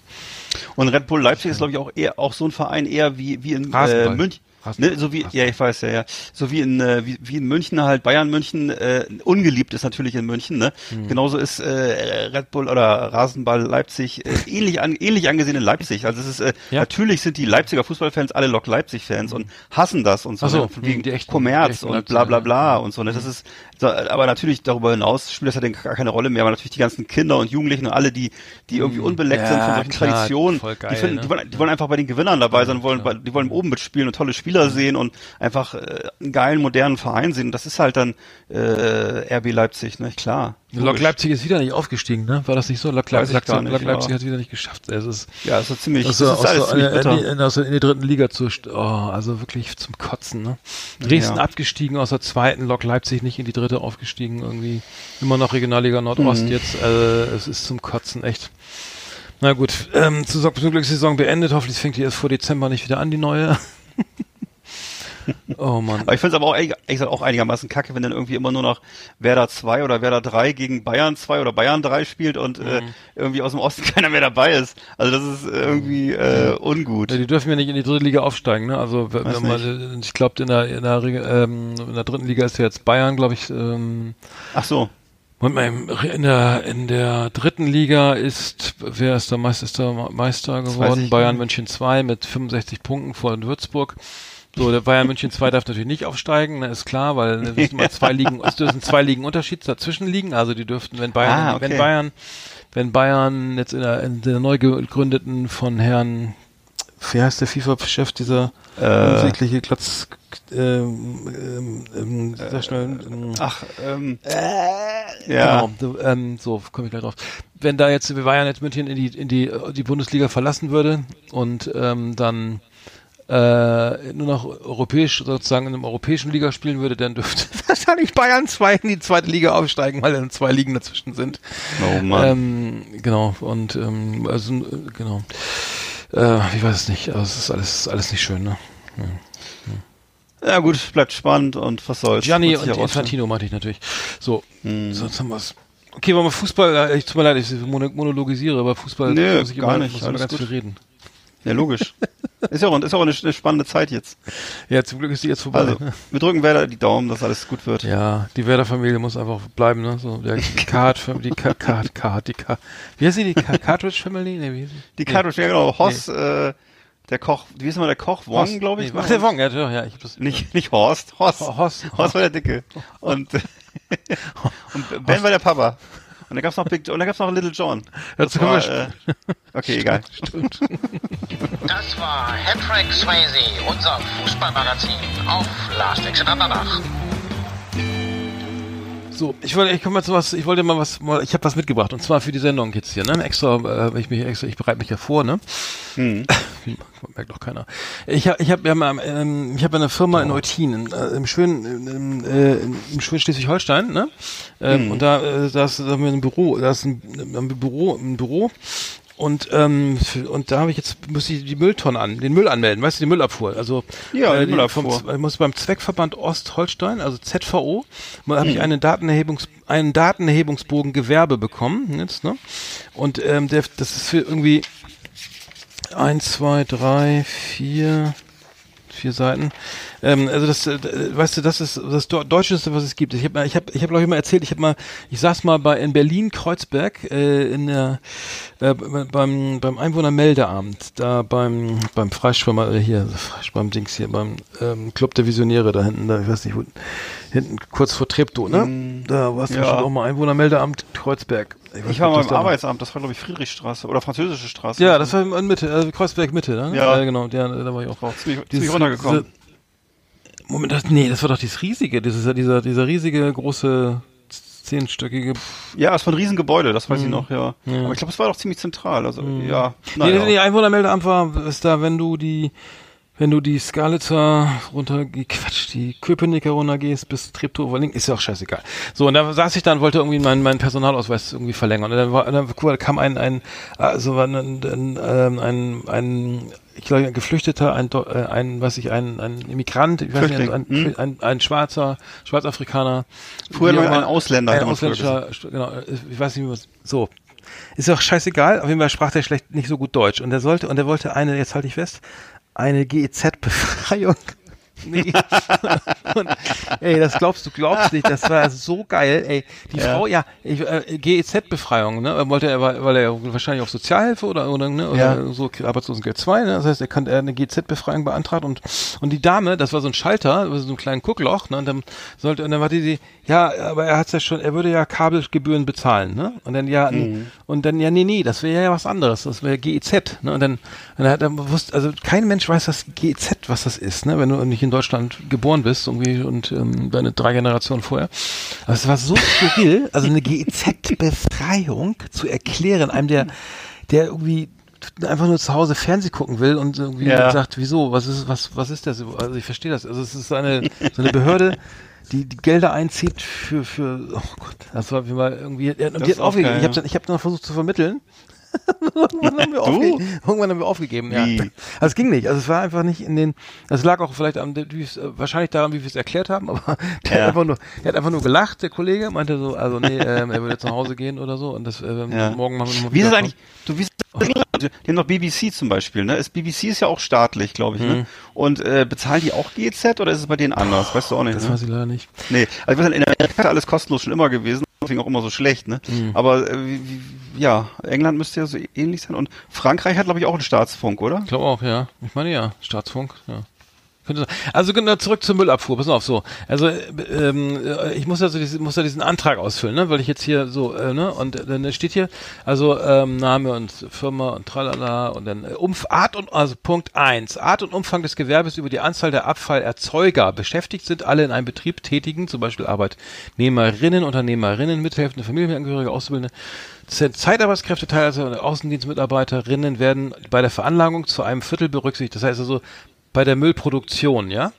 Und Red Bull Leipzig ist glaube ich auch eher auch so ein Verein eher wie wie in äh, München. Ne, so wie, ja, ich weiß, ja, ja. So wie in, äh, wie, wie in München halt, Bayern München, äh, ungeliebt ist natürlich in München, ne? Mhm. Genauso ist äh, Red Bull oder Rasenball Leipzig äh, ähnlich, an, ähnlich angesehen in Leipzig. Also es ist, äh, ja. natürlich sind die Leipziger Fußballfans alle Lok Leipzig-Fans mhm. und hassen das und so, so ne? wegen die echten, Kommerz die und bla bla bla und so. Ne? Das ist, aber natürlich darüber hinaus spielt das ja gar keine Rolle mehr, aber natürlich die ganzen Kinder und Jugendlichen und alle, die, die irgendwie unbeleckt ja, sind von solchen klar, Traditionen, geil, die, finden, ne? die, wollen, die wollen einfach bei den Gewinnern dabei sein, wollen, bei, die wollen oben mitspielen und tolle Spieler sehen und einfach äh, einen geilen, modernen Verein sehen. Das ist halt dann äh, RB Leipzig, ne? Klar. Lok Leipzig ist wieder nicht aufgestiegen, ne? War das nicht so? Lok, Leipzig, Lok, Lok Leipzig hat wieder nicht geschafft. Es ist, ja, es ist ziemlich, also, ist alles so, ziemlich in, in, also in die dritten Liga zu, oh, also wirklich zum Kotzen, ne? Dresden ja. abgestiegen aus der zweiten, Lok Leipzig nicht in die dritte aufgestiegen, irgendwie immer noch Regionalliga Nordost mhm. jetzt, äh, es ist zum Kotzen, echt. Na gut, ähm, zur, zur Glückssaison beendet, hoffentlich fängt die erst vor Dezember nicht wieder an, die neue. *laughs* Oh Mann. Aber ich finde es aber auch, ehrlich gesagt, auch einigermaßen kacke, wenn dann irgendwie immer nur noch Werder 2 oder Werder 3 gegen Bayern 2 oder Bayern 3 spielt und äh, mhm. äh, irgendwie aus dem Osten *laughs* keiner mehr dabei ist. Also das ist irgendwie äh, ungut. Ja, die dürfen ja nicht in die dritte Liga aufsteigen, ne? Also wenn man, ich glaube in der, in, der, ähm, in der dritten Liga ist ja jetzt Bayern, glaube ich. Ähm, Ach so. Und in der, in der dritten Liga ist, wer ist der Meister, ist der Meister geworden? Bayern München 2 mit 65 Punkten vor Würzburg. So, der Bayern München 2 darf natürlich nicht aufsteigen, ne, ist klar, weil es müssen mal zwei Ligen, es dürfen zwei Ligen Unterschied dazwischen liegen. Also die dürften, wenn Bayern, ah, okay. wenn Bayern, wenn Bayern jetzt in der, in der neu gegründeten von Herrn, wie heißt der FIFA-Chef, dieser äh, unsägliche Klatz, ähm, ähm, sehr schnell. Ähm, Ach, ähm, äh, ja. Genau, ähm, so komme ich gleich drauf. Wenn da jetzt Bayern jetzt München in die in die die Bundesliga verlassen würde und ähm, dann äh, nur noch europäisch sozusagen in einem europäischen Liga spielen würde, dann dürfte *laughs* wahrscheinlich Bayern 2 in die zweite Liga aufsteigen, weil dann zwei Ligen dazwischen sind. Oh Mann. Ähm, genau, und ähm, also genau. Äh, ich weiß es nicht, aber es ist alles, alles nicht schön, ne? Ja. Ja gut, bleibt spannend und was soll's. Gianni und Infantino meinte ich natürlich. So, hm. sonst haben wir's. Okay, wollen wir Fußball, äh, ich tut mir leid, ich monologisiere, aber Fußball nee, muss ich gar immer, nicht, muss immer ganz gut. viel reden. Ja, logisch. ist ja auch, ist auch eine, eine, spannende Zeit jetzt. Ja, zum Glück ist die jetzt vorbei. Also, wir drücken Werder die Daumen, dass alles gut wird. Ja, die Werder-Familie muss einfach bleiben, ne? So, der Card, die Card, Card, Card, die Card. Wie heißt sie, die Cartridge Family? Nee, wie? Die Cartridge, nee. ja genau. Hoss, nee. äh, der Koch, wie ist mal der Koch? Wong, glaube ich. Nee, ach, der Wong, ja, ja, ich hab das. Nicht, nicht Horst, Horst. Horst, Horst war der Dicke. *laughs* Und, *laughs* und Ben war der Papa. Und da gab's noch Big und da gab's noch Little John. Das Dazu war, äh, okay, *laughs* egal. Stimmt. Das war Hattrick Swayze, unser Fußballmagazin auf Last Exit Andernach. So, ich wollte, ich komme mal zu was, ich wollte mal was, mal, ich habe was mitgebracht und zwar für die Sendung jetzt hier, ne? Extra, äh, ich mich extra, ich bereite mich ja vor, ne? *laughs* Hm. Merkt doch keiner. Ich habe, ich habe ja mal, ähm, ich habe eine Firma in Eutin, in, äh, im schönen, im, äh, im schönen Schleswig-Holstein, ne? Ähm, hm. Und da, äh, da ist, da haben wir ein Büro, da ist ein, ein Büro, ein Büro und, ähm, und da habe ich jetzt, muss ich die Mülltonne an, den Müll anmelden, weißt du, die Müllabfuhr. Also ja, äh, die Müllabfuhr. Vom, ich muss beim Zweckverband Ostholstein, also ZVO, habe hm. ich einen Datenerhebungs, einen Datenerhebungsbogen Gewerbe bekommen. Jetzt, ne? Und ähm, der, das ist für irgendwie eins, zwei, drei, vier, vier Seiten. Ähm, also das, äh, weißt du, das ist das Deutscheste, was es gibt. Ich habe, ich habe, ich habe glaube ich mal erzählt. Ich habe mal, ich saß mal bei in Berlin Kreuzberg äh, in der äh, beim beim Einwohnermeldeabend da beim beim Freischwimmer äh, hier beim Dings hier beim ähm, Club der Visionäre da hinten da ich weiß nicht wo hinten kurz vor Treptow ne mm, da warst du ja. schon auch mal Einwohnermeldeamt Kreuzberg Ich, ich war mal im Arbeitsamt, das war glaube ich Friedrichstraße oder Französische Straße. Ja, das war in Mitte, also Kreuzberg Mitte, ne? Ja, ja genau, ja, da war ich auch. War ziemlich, ziemlich runtergekommen. Diese, Moment, das, nee, das war doch dieses riesige, das ist ja dieser, dieser riesige große zehnstöckige. Ja, es war ein Riesengebäude, das weiß mhm. ich noch, ja. ja. Aber ich glaube, es war doch ziemlich zentral, also mhm. ja. Naja. Nee, nee, Einwohnermeldeamt war, ist da, wenn du die wenn du die Skalitzer runter, Quatsch, die Köpenicker runtergehst bis Treptow-Overlink, ist ja auch scheißegal. So, und da saß ich dann, wollte irgendwie meinen, meinen Personalausweis irgendwie verlängern. Und dann, war, dann mal, kam ein, ein, also war ein, ein, ähm, ein, ein ich glaube, ein Geflüchteter, ein, äh, ein, was ich, ein, ein Immigrant, ich weiß nicht, ein, hm? ein, ein, schwarzer, Schwarzafrikaner. Früher noch ein Ausländer. Ein Ausländischer, genau, ich weiß nicht, wie was, so. Ist auch scheißegal, auf jeden Fall sprach der schlecht nicht so gut Deutsch. Und er sollte, und er wollte eine, jetzt halte ich fest, eine GEZ-Befreiung. Nee. *laughs* und, ey, das glaubst du, glaubst nicht, das war so geil, ey. Die ja. Frau, ja, äh, GEZ-Befreiung, ne, wollte er, weil er wahrscheinlich auf Sozialhilfe oder, oder, ne, oder ja. so Arbeitslosengeld 2, ne, das heißt, er kann er eine GEZ-Befreiung beantragt und, und die Dame, das war so ein Schalter, so ein kleines Guckloch, ne, und dann sollte, und dann war die, die ja, aber er hat's ja schon, er würde ja Kabelgebühren bezahlen, ne, und dann ja, mhm. und dann, ja, nee, nee, das wäre ja was anderes, das wäre GEZ, ne, und dann, und dann hat er bewusst, also kein Mensch weiß, was GEZ, was das ist, ne, wenn du nicht in in Deutschland geboren bist irgendwie und ähm, deine drei Generationen vorher. Aber es war so skurril, also eine GEZ-Befreiung zu erklären, einem der, der irgendwie einfach nur zu Hause Fernseh gucken will und irgendwie ja. sagt, wieso, was ist, was, was ist das? Also ich verstehe das. Also es ist eine, so eine Behörde, die die Gelder einzieht für, für, oh Gott, das war wie mal irgendwie, die hat aufgegeben. Ich habe ich hab dann versucht zu vermitteln *laughs* irgendwann, haben wir irgendwann haben wir aufgegeben, ja. Also es ging nicht. Also es war einfach nicht in den. Es lag auch vielleicht am, wahrscheinlich daran, wie wir es erklärt haben, *laughs* aber der ja. hat einfach nur, er hat einfach nur gelacht, der Kollege, meinte so, also nee, ähm, er würde jetzt nach Hause gehen oder so und das ähm, ja. morgen machen wir mal Wie ist das eigentlich? Du wie die haben noch BBC zum Beispiel, ne? Ist, BBC ist ja auch staatlich, glaube ich, ne? mhm. ne? Und äh, bezahlen die auch GZ oder ist es bei denen anders? Weißt du auch nicht, Das ne? weiß ich leider nicht. Nee, also in Amerika ist alles kostenlos schon immer gewesen, deswegen auch immer so schlecht, ne? Mhm. Aber äh, ja, England müsste ja so ähnlich sein und Frankreich hat, glaube ich, auch einen Staatsfunk, oder? Ich glaube auch, ja. Ich meine ja, Staatsfunk, ja. Also genau zurück zur Müllabfuhr. Pass auf, so. Also ähm, ich muss also diesen, muss ja diesen Antrag ausfüllen, ne, weil ich jetzt hier so äh, ne und dann steht hier also ähm, Name und Firma und tralala und dann äh, Umf Art und also Punkt eins Art und Umfang des Gewerbes über die Anzahl der Abfallerzeuger. Beschäftigt sind alle in einem Betrieb tätigen, zum Beispiel Arbeitnehmerinnen, Unternehmerinnen, mithelfende Familienangehörige, Auszubildende. Zeitarbeitskräfte, teilweise Außendienstmitarbeiterinnen werden bei der Veranlagung zu einem Viertel berücksichtigt. Das heißt also, bei der Müllproduktion, ja?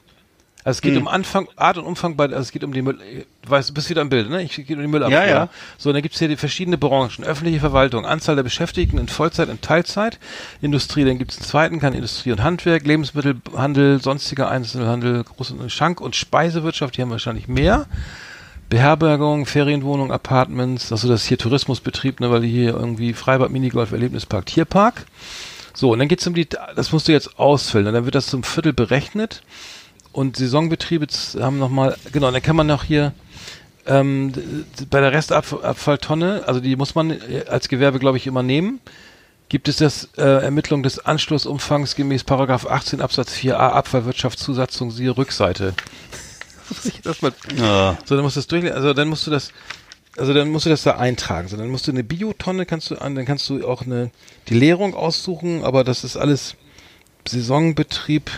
Also es geht hm. um Anfang, Art und Umfang bei, also es geht um die Müll, weißt, du bist wieder im Bild, ne? Ich geht um die Müllabfuhr. Ja, ja. So, und dann gibt's hier die verschiedene Branchen, öffentliche Verwaltung, Anzahl der Beschäftigten in Vollzeit und Teilzeit, Industrie, dann gibt's einen zweiten, kann Industrie und Handwerk, Lebensmittelhandel, sonstiger Einzelhandel, Groß- und Schank- und Speisewirtschaft, die haben wahrscheinlich mehr. Beherbergung, Ferienwohnung, Apartments, also das hier Tourismusbetrieb, ne, weil hier irgendwie Freibad, Minigolf, Erlebnispark, Tierpark. So, und dann geht's um die, das musst du jetzt ausfüllen. Und dann wird das zum Viertel berechnet. Und Saisonbetriebe haben nochmal, genau, dann kann man noch hier ähm, bei der Restabfalltonne, also die muss man als Gewerbe, glaube ich, immer nehmen. Gibt es das äh, Ermittlung des Anschlussumfangs gemäß Paragraph 18 Absatz 4a Abfallwirtschaftszusatzung, siehe Rückseite. *laughs* das mal, ja. So, dann musst du das durchlesen, also dann musst du das also dann musst du das da eintragen. So, dann musst du eine Biotonne kannst du an, dann kannst du auch eine die Leerung aussuchen, aber das ist alles Saisonbetrieb,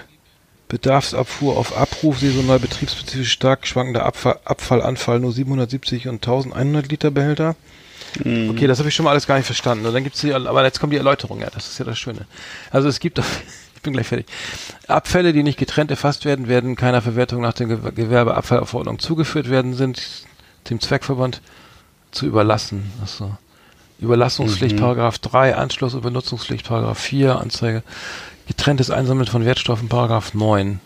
Bedarfsabfuhr auf Abruf, saisonal betriebsspezifisch stark schwankender Abfall, Abfallanfall nur 770 und 1100 Liter Behälter. Mhm. Okay, das habe ich schon mal alles gar nicht verstanden. Und dann gibt's hier, aber jetzt kommt die Erläuterung, ja, das ist ja das Schöne. Also es gibt, *laughs* ich bin gleich fertig. Abfälle, die nicht getrennt erfasst werden, werden keiner Verwertung nach der Gewerbeabfallverordnung zugeführt werden, sind dem Zweckverband zu überlassen. Achso. Überlassungspflicht, mhm. Paragraph 3, Anschluss und Benutzungspflicht, Paragraph 4, Anzeige. Getrenntes Einsammeln von Wertstoffen, Paragraph 9.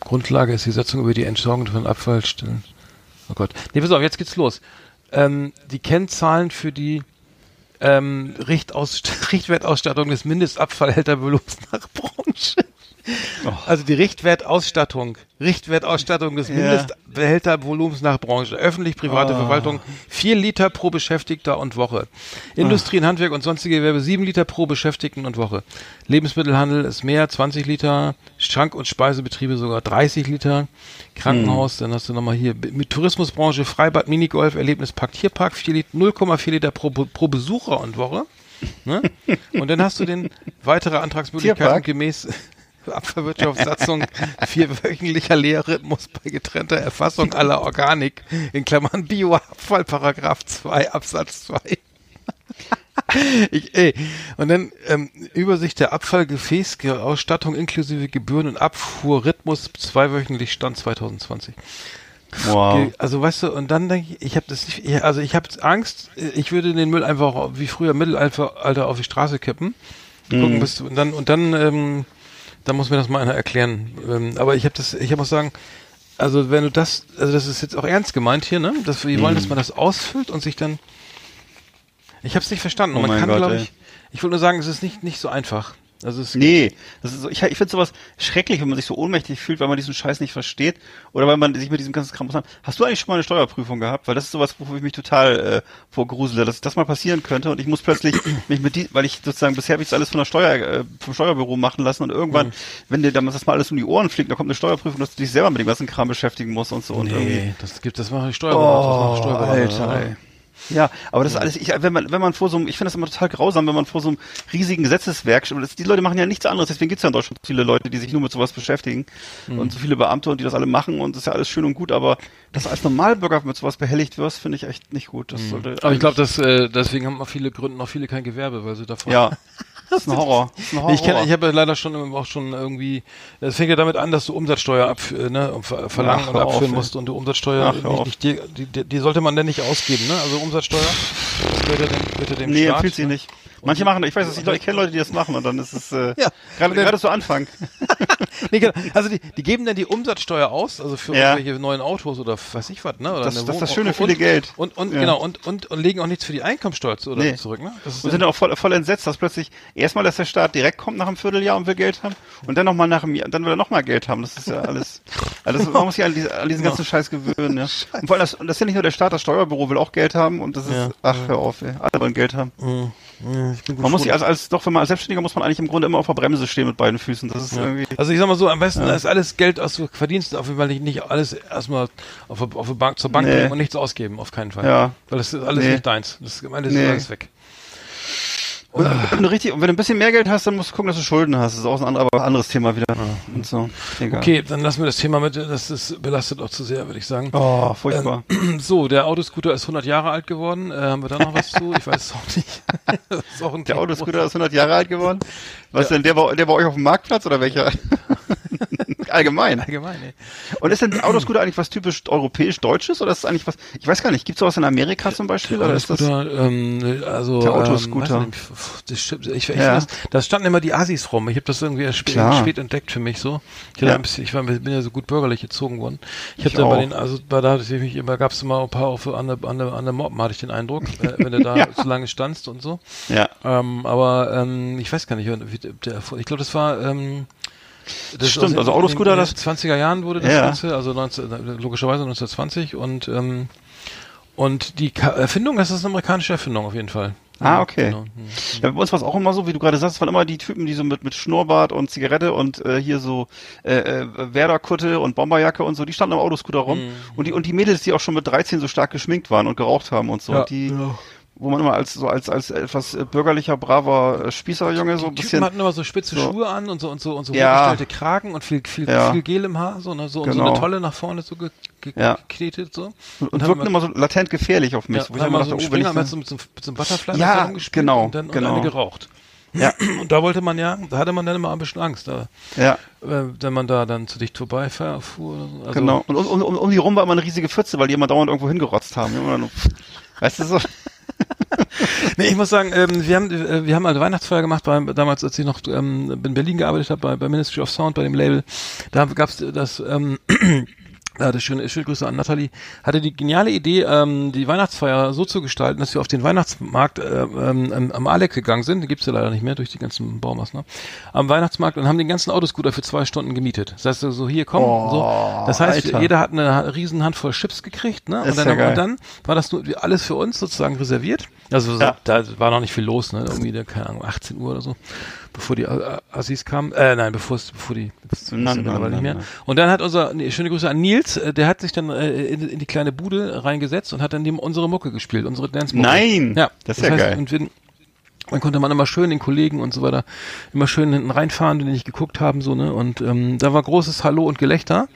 Grundlage ist die Setzung über die Entsorgung von Abfallstellen. Oh Gott. Nee, pass auf, jetzt geht's los. Ähm, die Kennzahlen für die ähm, *laughs* Richtwertausstattung des Mindestabfallhältervolumens nach Branche. Oh. *laughs* Also die Richtwertausstattung, Richtwertausstattung des. Mindestbehältervolumens nach Branche. Öffentlich-private Oh. Verwaltung 4 Liter pro Beschäftigter und Woche. Industrie, Handwerk und sonstige Gewerbe 7 Liter pro Beschäftigten und Woche. Lebensmittelhandel ist mehr, 20 Liter. Schank- und Speisebetriebe sogar 30 Liter. Krankenhaus, dann hast du nochmal hier mit Tourismusbranche, Freibad, Minigolf, Erlebnispark, Tierpark 4 Liter, 0,4 Liter pro, pro Besucher und Woche. Ne? *laughs* Und dann hast du den weitere Antragsmöglichkeiten gemäß Abfallwirtschaftssatzung vierwöchentlicher Lehrrhythmus bei getrennter Erfassung aller Organik in Klammern Bioabfall Paragraph 2 Absatz 2. Ich, ey. Und dann ähm, Übersicht der Abfallgefäßausstattung inklusive Gebühren und Abfuhrrhythmus zweiwöchentlich Stand 2020. Wow. Also weißt du, und dann denke ich, ich habe das nicht, ich- also ich habe Angst, ich würde den Müll einfach wie früher Mittelalter Alter auf die Straße kippen. Gucken, bis, und dann, und dann, ähm, dann muss mir das mal einer erklären. Ähm, aber ich habe das, ich muss sagen, also wenn du das, also das ist jetzt auch ernst gemeint hier, ne? Dass wir wollen, dass man das ausfüllt und sich dann. Ich habe es nicht verstanden. Oh man kann, glaube ich, ich wollte nur sagen, es ist nicht nicht so einfach. Also es Nee, das ist so, ich, ich finde sowas schrecklich, wenn man sich so ohnmächtig fühlt, weil man diesen Scheiß nicht versteht oder weil man sich mit diesem ganzen Kram muss. Hast du eigentlich schon mal eine Steuerprüfung gehabt? Weil das ist sowas, wofür ich mich total äh, vorgrusele, dass das mal passieren könnte und ich muss plötzlich *clears throat* mich mit die, weil ich sozusagen bisher habe ich das alles von der Steuer äh, vom Steuerbüro machen lassen und Mhm. irgendwann, wenn dir dann das mal alles um die Ohren fliegt, dann kommt eine Steuerprüfung, dass du dich selber mit dem ganzen Kram beschäftigen musst und so und irgendwie nee, das gibt, das machen Steuerberater. das machen Oh, Steuerberater, Alter, ey. Ja, aber das ist alles, ich, wenn man, wenn man vor so einem, ich finde das immer total grausam, wenn man vor so einem riesigen Gesetzeswerk, die Leute machen ja nichts anderes, deswegen gibt's ja in Deutschland viele Leute, die sich nur mit sowas beschäftigen Mhm. und so viele Beamte und die das alle machen und das ist ja alles schön und gut, aber dass als Normalbürger mit sowas behelligt wirst, finde ich echt nicht gut. Das sollte Mhm. Aber ich glaube, dass äh, deswegen haben auch viele gründen auch viele kein Gewerbe, weil sie davon. ja, *laughs* das ist ein Horror. Ist ein Horror. Ich ich habe leider schon auch schon irgendwie. Es fängt ja damit an, dass du Umsatzsteuer ab, äh, ne, ver- verlangen Ach, und auf, abführen ey. musst und du Umsatzsteuer Ach, nicht, auf. nicht die, die, die, die sollte man denn nicht ausgeben, ne? Also Umsatzsteuer gehört ja dem, gehört ja dem Nee, Staat. empfiehlt sie nicht. Manche machen, ich weiß es nicht, ich kenne Leute, die das machen und dann ist es äh, Ja. gerade Und gerade zu Anfang. *laughs* Nee, genau. Also die, die geben dann die Umsatzsteuer aus, also für Ja. irgendwelche neuen Autos oder weiß ich was, ne? Oder Das- ist das schöne und, viele Geld. Und, und Ja. genau, und, und, und legen auch nichts für die Einkommensteuer zu, oder Nee. zurück, ne? Das Und sind dann auch voll, voll entsetzt, dass plötzlich erstmal, dass der Staat direkt kommt nach einem Vierteljahr und will Geld haben und dann nochmal nach einem Jahr, dann will er nochmal Geld haben. Das ist ja alles, *laughs* also man muss sich an, diese, an diesen ganzen Scheiß gewöhnen, ja. *laughs* Und vor allem, das, und das ist ja nicht nur der Staat, das Steuerbüro will auch Geld haben und das ist, ach, hör auf, ey. Alle wollen Geld haben. Ja, ich bin gut Man muss sich als, als, doch, wenn man als Selbstständiger muss man eigentlich im Grunde immer auf der Bremse stehen mit beiden Füßen. Das ist irgendwie, Also ich sag mal so, am besten ist alles Geld, was du verdienst, auf jeden Fall nicht, nicht alles erstmal auf, auf Bank, zur Bank Nee. bringen und nichts ausgeben, auf keinen Fall. Ja. Weil das ist alles Nee. nicht deins. Das, am Ende ist Nee. alles weg. Und, wenn du richtig, und wenn du ein bisschen mehr Geld hast, dann musst du gucken, dass du Schulden hast. Das ist auch ein anderer, aber anderes Thema wieder. Und so. Egal. Okay, dann lassen wir das Thema mit, das ist belastet auch zu sehr, würde ich sagen. Oh, furchtbar. *clears throat* So, der Autoscooter ist 100 Jahre alt geworden. Äh, haben wir da noch was zu? Ich weiß es auch nicht. *laughs* auch Der Thema. Autoscooter ist 100 Jahre alt geworden. Was denn, der bei, der bei euch auf dem Marktplatz oder welcher? *laughs* *laughs* Allgemein. Allgemein, ey. Und ist denn der Autoscooter eigentlich was typisch europäisch-deutsches oder ist es eigentlich was, ich weiß gar nicht, gibt es sowas in Amerika zum Beispiel? Oder ist das, ähm, also Der ähm, Autoscooter. weiß nicht, stimmt, ich, ich, Ja. das, das standen immer die Asis rum. Ich habe das irgendwie erst spät, spät entdeckt für mich so. Ich, Ja. ein bisschen, ich war, bin ja so gut bürgerlich erzogen worden. Ich, Ich hatte bei den, also bei da hatte ich mich immer, gab es immer ein paar auf, an, der, an, der, an der Moppen, hatte ich den Eindruck, *laughs* äh, wenn du da Ja. zu lange standst und so. ja. Ähm, aber ähm, ich weiß gar nicht, der, ich glaube, das war ähm, das Stimmt, also Autoscooter, in den das- 20er Jahren wurde das Ja. Ganze, also 19, logischerweise 1920 und ähm, und die Ka Erfindung, das ist eine amerikanische Erfindung auf jeden Fall. Ah, okay. Genau. Hm. Ja, bei uns war es auch immer so, wie du gerade sagst, es waren immer die Typen, die so mit, mit Schnurrbart und Zigarette und äh, hier so äh, äh, Werderkutte und Bomberjacke und so, die standen am Autoscooter rum. Mhm. Und die und die Mädels, die auch schon mit 13 so stark geschminkt waren und geraucht haben und so, Ja. die, Ja. Wo man immer als so als als etwas äh, bürgerlicher, braver äh, Spießerjunge so ein bisschen Typen hatten immer so spitze so- Schuhe an und so und so und so Ja. hochgestellte Kragen und viel viel Ja. viel Gel im Haar, so, ne, so und so Genau. eine Tolle nach vorne so ge ge Ja. geknetet so. und, haben wirkten immer so latent gefährlich auf mich. ja, wo und ich immer so dachte, oh, Springer da- mit so, mit so, mit so einem Butterfly Ja, genau, und dann genau. und eine geraucht. ja, *clears throat* Und da wollte man ja, da hatte man dann immer ein bisschen Angst, da, ja, äh, wenn man da dann zu dicht vorbeifuhr. So. Also, genau. Und um, um, um, die rum war immer eine riesige Pfütze, weil die immer dauernd irgendwo hingerotzt haben immer nur, weißt du so? *laughs* Nee, ich muss sagen, ähm, wir haben äh, wir haben eine Weihnachtsfeier gemacht, bei, damals als ich noch ähm, in Berlin gearbeitet habe, bei, bei Ministry of Sound, bei dem Label. Da gab's das ähm, *clears throat* das schöne, schöne Grüße an Nathalie, hatte die geniale Idee, ähm, die Weihnachtsfeier so zu gestalten, dass wir auf den Weihnachtsmarkt äh, ähm, am Alec gegangen sind, den gibt's ja leider nicht mehr durch die ganzen Baumaßnahmen, am Weihnachtsmarkt und haben den ganzen Autoscooter für zwei Stunden gemietet. Das heißt, so hier komm, oh, so. Das heißt, Alter. jeder hat eine riesen Handvoll Chips gekriegt, ne? Und dann, ja und dann war das nur alles für uns sozusagen reserviert. Also ja. da war noch nicht viel los, ne? Irgendwie, keine Ahnung, 18 Uhr oder so bevor die Assis kamen. Äh, nein, bevor es, bevor die, das nein, nein, nein, nicht mehr. Und dann hat unser, nee, schöne Grüße an Nils, äh, der hat sich dann äh, in, in, die kleine Bude reingesetzt und hat dann neben unsere Mucke gespielt, unsere Dance-Mucke. Nein! Ja, das ist das ja heißt, geil. Und wir, dann konnte man immer schön den Kollegen und so weiter immer schön hinten reinfahren, die nicht geguckt haben, so, ne? Und ähm, da war großes Hallo und Gelächter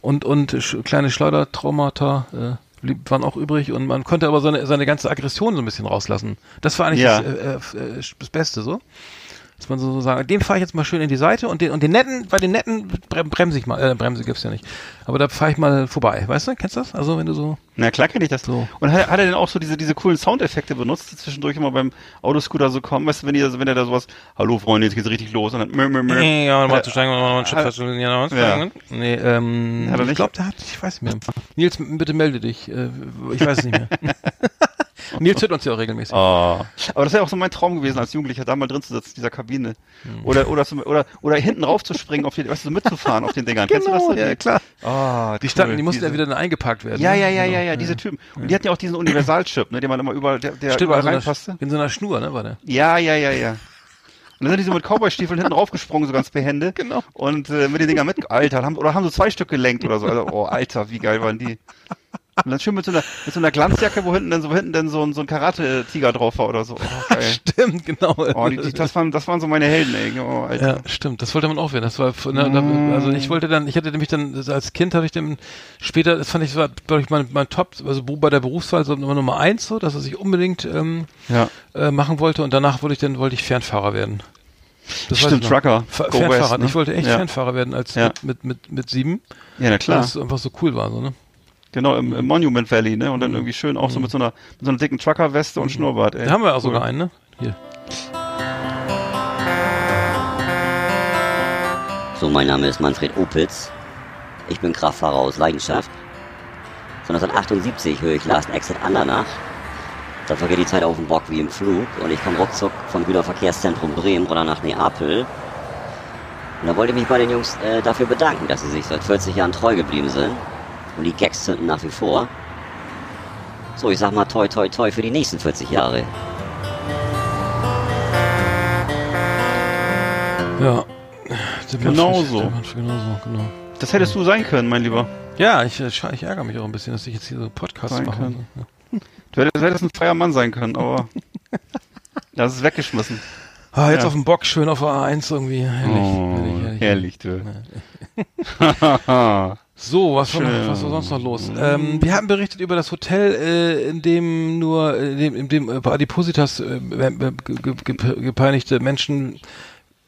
und, und sch kleine Schleudertraumata, äh, waren auch übrig und man konnte aber seine, seine ganze Aggression so ein bisschen rauslassen. Das war eigentlich ja. das, äh, äh, das Beste so. Dass man so, sagen, dem fahre ich jetzt mal schön in die Seite und den, und den netten, bei den netten bremse ich mal, äh, Bremse gibt's ja nicht. Aber da fahre ich mal vorbei, weißt du? Kennst du das? Also wenn du so. Na klar kenne ich das. So. Und hat, hat er denn auch so diese, diese coolen Soundeffekte benutzt, die zwischendurch immer beim Autoscooter so kommen? Weißt du, wenn ihr, wenn er da sowas, hallo Freunde, jetzt geht's richtig los und dann mö, mö, mö. Ja, mal zu steigen, mal einen Schritt feststellen, ja, ja. Nee, ähm, ich glaube, der hat, ich weiß nicht mehr. Nils, bitte melde dich. Äh, ich weiß es nicht mehr. *laughs* *laughs* *laughs* Nils hört uns ja auch regelmäßig. Oh. Aber das wäre auch so mein Traum gewesen, als Jugendlicher da mal drin zu sitzen, in dieser Kabine. Hm. Oder, oder, oder, oder hinten rauf zu springen, auf die, weißt du, mitzufahren auf den Dingern. Genau, Kennst du das? Genau, ja, klar. Oh, die standen, die mussten diese. ja wieder dann eingepackt werden. Ja, ne? ja, ja, ja, ja, diese Typen. Und die hatten ja auch diesen Universalchip, ne, den man immer überall, der, der Stimmt, überall reinpasste. In so einer Schnur, ne, war der? Ja, ja, ja, ja. Und dann sind die so mit Cowboy-Stiefeln hinten raufgesprungen, so ganz behende. *laughs* Genau. Und äh, mit den Dinger mit, Alter, haben, oder haben so zwei Stück gelenkt oder so. Also, oh, Alter, wie geil waren die. Und dann schön mit so einer, mit so einer Glanzjacke, wo hinten dann so, hinten dann so, ein, so ein Karate-Tiger drauf war oder so. Oh, *laughs* stimmt, genau. Oh, die, die, das, waren, das waren so meine Helden, ey. Oh. Ja, stimmt. Das wollte man auch werden. Das war, ne, mm. also ich wollte dann, ich hatte nämlich dann, als Kind habe ich dann später, das fand ich, war, glaube ich, mein, mein Top, also bei der Berufswahl so Nummer, Nummer eins, so, dass ich unbedingt, ähm, ja. äh, machen wollte und danach wollte ich dann, wollte ich Fernfahrer werden. Das Stimmt, Trucker. Fernfahrer. West, ne? Ich wollte echt ja. Fernfahrer werden als ja. mit, mit, mit, mit sieben. Ja, na klar. Weil es einfach so cool war, so, ne? Genau, im, im, Monument Valley, ne? Und dann mhm. irgendwie schön auch so mit so einer, mit so einer dicken Trucker-Weste und mhm. Schnurrbart, ey. Da haben wir auch cool. sogar einen, ne? Hier. So, mein Name ist Manfred Opitz. Ich bin Kraftfahrer aus Leidenschaft. Von 1978 höre ich Last Exit Andernach. Da vergeht die Zeit auf dem Bock wie im Flug und ich komme ruckzuck vom Güterverkehrszentrum Bremen oder nach Neapel. Und da wollte ich mich bei den Jungs äh, dafür bedanken, dass sie sich seit 40 Jahren treu geblieben sind und die Gags zünden nach wie vor. So, ich sag mal toi toi toi für die nächsten 40 Jahre. Ja. Genau so. Genau so, genau. Das hättest du sein können, mein Lieber. Ja, ich, ich ärgere mich auch ein bisschen, dass ich jetzt hier so Podcasts mache. Du hättest, hättest ein freier Mann sein können, aber *laughs* das ist weggeschmissen. Ah, jetzt ja. auf dem Bock, schön auf A1 irgendwie. Herrlich, oh, herrlich, herrlich, herrlich du. *laughs* *laughs* So, was war, noch, was war sonst noch los? Ähm, wir haben berichtet über das Hotel, äh, in dem nur, in dem, in dem äh, Adipositas äh, gepeinigte Menschen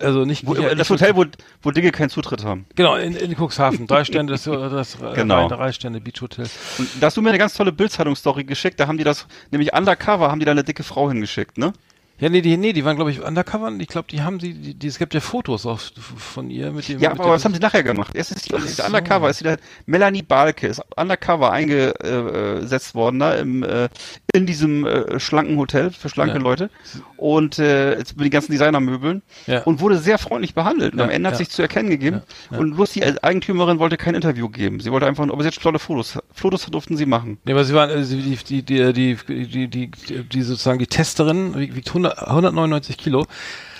also nicht wo, das Hotel, wo, wo Dinge keinen Zutritt haben. Genau, in, in Cuxhaven. Drei Stände, das, *laughs* das genau. drei Stände Beach Hotel. Und da hast du mir eine ganz tolle Bildzeitungsstory geschickt, da haben die das, nämlich undercover, haben die da eine dicke Frau hingeschickt, ne? Ja, nee, die, nee, die waren, glaube ich, undercover. Ich glaube, die haben sie, die, die, es gibt ja Fotos auch von ihr mit dem. Ja, mit aber was haben sie nachher gemacht? Erst ist die, ist so. undercover, ist wieder Melanie Balke, ist undercover eingesetzt worden da im, äh, in diesem äh, schlanken Hotel für schlanke ja. Leute und äh, jetzt mit den ganzen Designermöbeln ja. und wurde sehr freundlich behandelt. Und ja, am Ende hat sich zu erkennen gegeben. Und bloß die Eigentümerin wollte kein Interview geben. Sie wollte einfach, aber sie hat tolle Fotos. Fotos durften sie machen. Nee, aber sie waren, äh, die, die, die, die, die, die, die, sozusagen die Testerin wiegt 100 199 Kilo.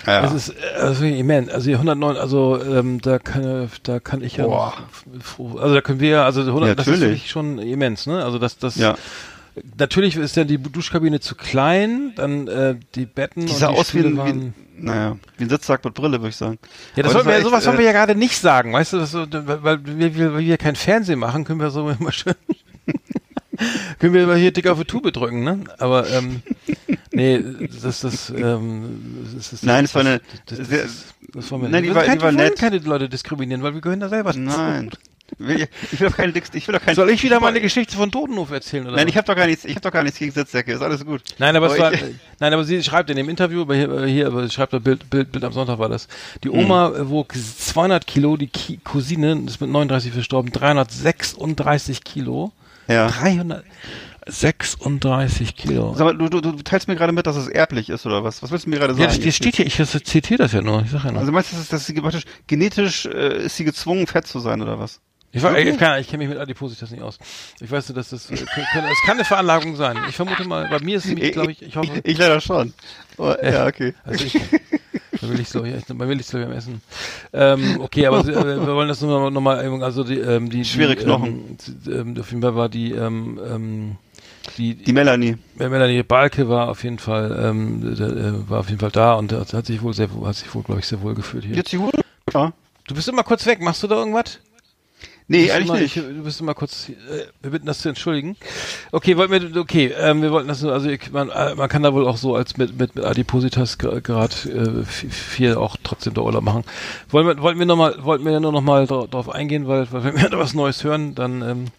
Ja. Das ist also immens. Also 109, also ähm, da kann da kann ich ja Boah. also da können wir also 100 ja, das ist schon immens, ne? Also das das ja. Natürlich ist dann die Duschkabine zu klein, dann äh, die Betten die sah und die aus wie ein, waren, wie, naja, wie ein Sitzsack mit Brille, würde ich sagen. Ja, das, soll wir, echt, sowas äh, wollen wir ja gerade nicht sagen, weißt du, das weil, wir, weil wir kein Fernsehen machen, können wir so immer schön *laughs* können wir mal hier dick auf die Tube drücken, ne? Aber ähm, *laughs* nee, das, das, ähm, das ist. Nein, es war eine. Das, das, das, das war mir nein, die war, die war nett. keine Leute diskriminieren, weil wir gehören da selber Nein. Ich will doch keine ich will doch kein Soll ich wieder mal eine Geschichte von Totenhof erzählen oder? Nein, ich habe doch gar nichts, ich habe doch gar nichts gegen Sitzsäcke, ist alles gut. Nein, aber, aber es war, nein, aber sie schreibt in dem Interview, aber hier, hier aber schreibt Bild, Bild, Bild am Sonntag war das. Die hm. Oma mhm. wog 200 Kilo, die Ki Cousine ist mit 39 verstorben, 336 Kilo. Ja. 300 36 Kilo. Sag mal, du, du, du teilst mir gerade mit, dass es erblich ist, oder was? Was willst du mir gerade sagen? Ja, das steht hier, ich zitiere das ja nur. Ich sag ja nur. Also meinst du, dass, dass sie genetisch, genetisch äh, ist sie gezwungen, fett zu sein, oder was? Ich, war, ich, kann, ich kenne mich mit Adipositas nicht aus. Ich weiß nur, dass das, es kann eine Veranlagung sein. Ich vermute mal, bei mir ist es, glaube ich, ich hoffe. Ich, ich leider schon. Oh, ja, okay. Also ich, es, glaube ich, bei mir liegt's, glaube ich, am Essen. Ähm, okay, aber äh, wir wollen das nur noch mal, also die, ähm, die, Schwere Knochen. Ähm, ähm, auf jeden Fall war die, ähm, ähm, die, die Melanie. Melanie Balke war auf jeden Fall, ähm, äh, war auf jeden Fall da und hat, sich wohl sehr, hat sich wohl, glaube ich, sehr wohl gefühlt hier. Jetzt wohl? Ja. Du bist immer kurz weg. Machst du da irgendwas? Nee, eigentlich immer, nicht. Ich, du bist immer kurz, äh, wir bitten das zu entschuldigen. Okay, wollten wir, okay, ähm, wir wollten das nur, also ich, man, äh, man kann da wohl auch so als mit, mit, mit Adipositas gerade äh, viel auch trotzdem der Urlaub machen. Wollen wir, wollten wir nochmal, wollten wir nur nochmal drauf eingehen, weil, weil wenn wir da was Neues hören, dann dann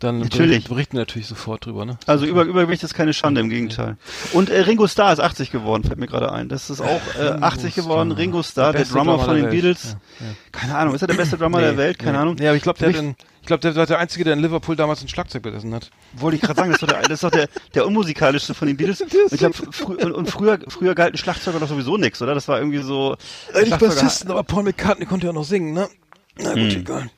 dann natürlich. berichten wir natürlich sofort drüber. Ne? Also über Übergewicht ist keine Schande, im Gegenteil. Und äh, Ringo Starr ist 80 geworden, fällt mir gerade ein. Das ist auch äh, 80 geworden. Ringo Starr, der, der Drummer, Drummer von den Beatles. Ja, ja. Keine Ahnung, ist er der beste Drummer nee, der Welt? Keine nee. Ahnung. Ja, aber ich glaube, der, den, ich glaub, der war der Einzige, der in Liverpool damals ein Schlagzeug besessen hat. Wollte ich gerade sagen, das ist doch der, das ist doch der, der unmusikalischste von den Beatles. *laughs* Und, ich glaub, frü und, und früher, früher galten Schlagzeuger doch sowieso nix, oder? Das war irgendwie so... Eigentlich Bassisten, aber Paul McCartney konnte ja auch noch singen, ne? Na gut, hm. egal.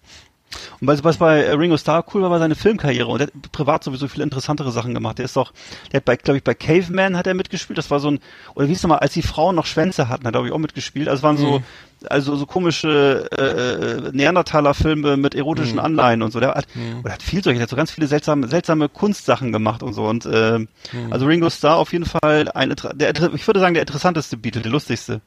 Und was, was bei Ringo Starr cool war, war seine Filmkarriere. Und er hat privat sowieso viele interessantere Sachen gemacht. Der ist doch, der hat bei, glaube ich, bei Caveman hat er mitgespielt. Das war so ein, oder wie ist nochmal, als die Frauen noch Schwänze hatten, hat er, glaube ich, auch mitgespielt. Also es waren mhm. so, also so komische äh, äh, Neandertaler-Filme mit erotischen mhm. Anleihen und so. Der hat, mhm. oder hat viel solche, der hat so ganz viele seltsame, seltsame Kunstsachen gemacht und so. Und äh, mhm. also Ringo Starr auf jeden Fall ein, der, ich würde sagen, der interessanteste Beatle, der lustigste.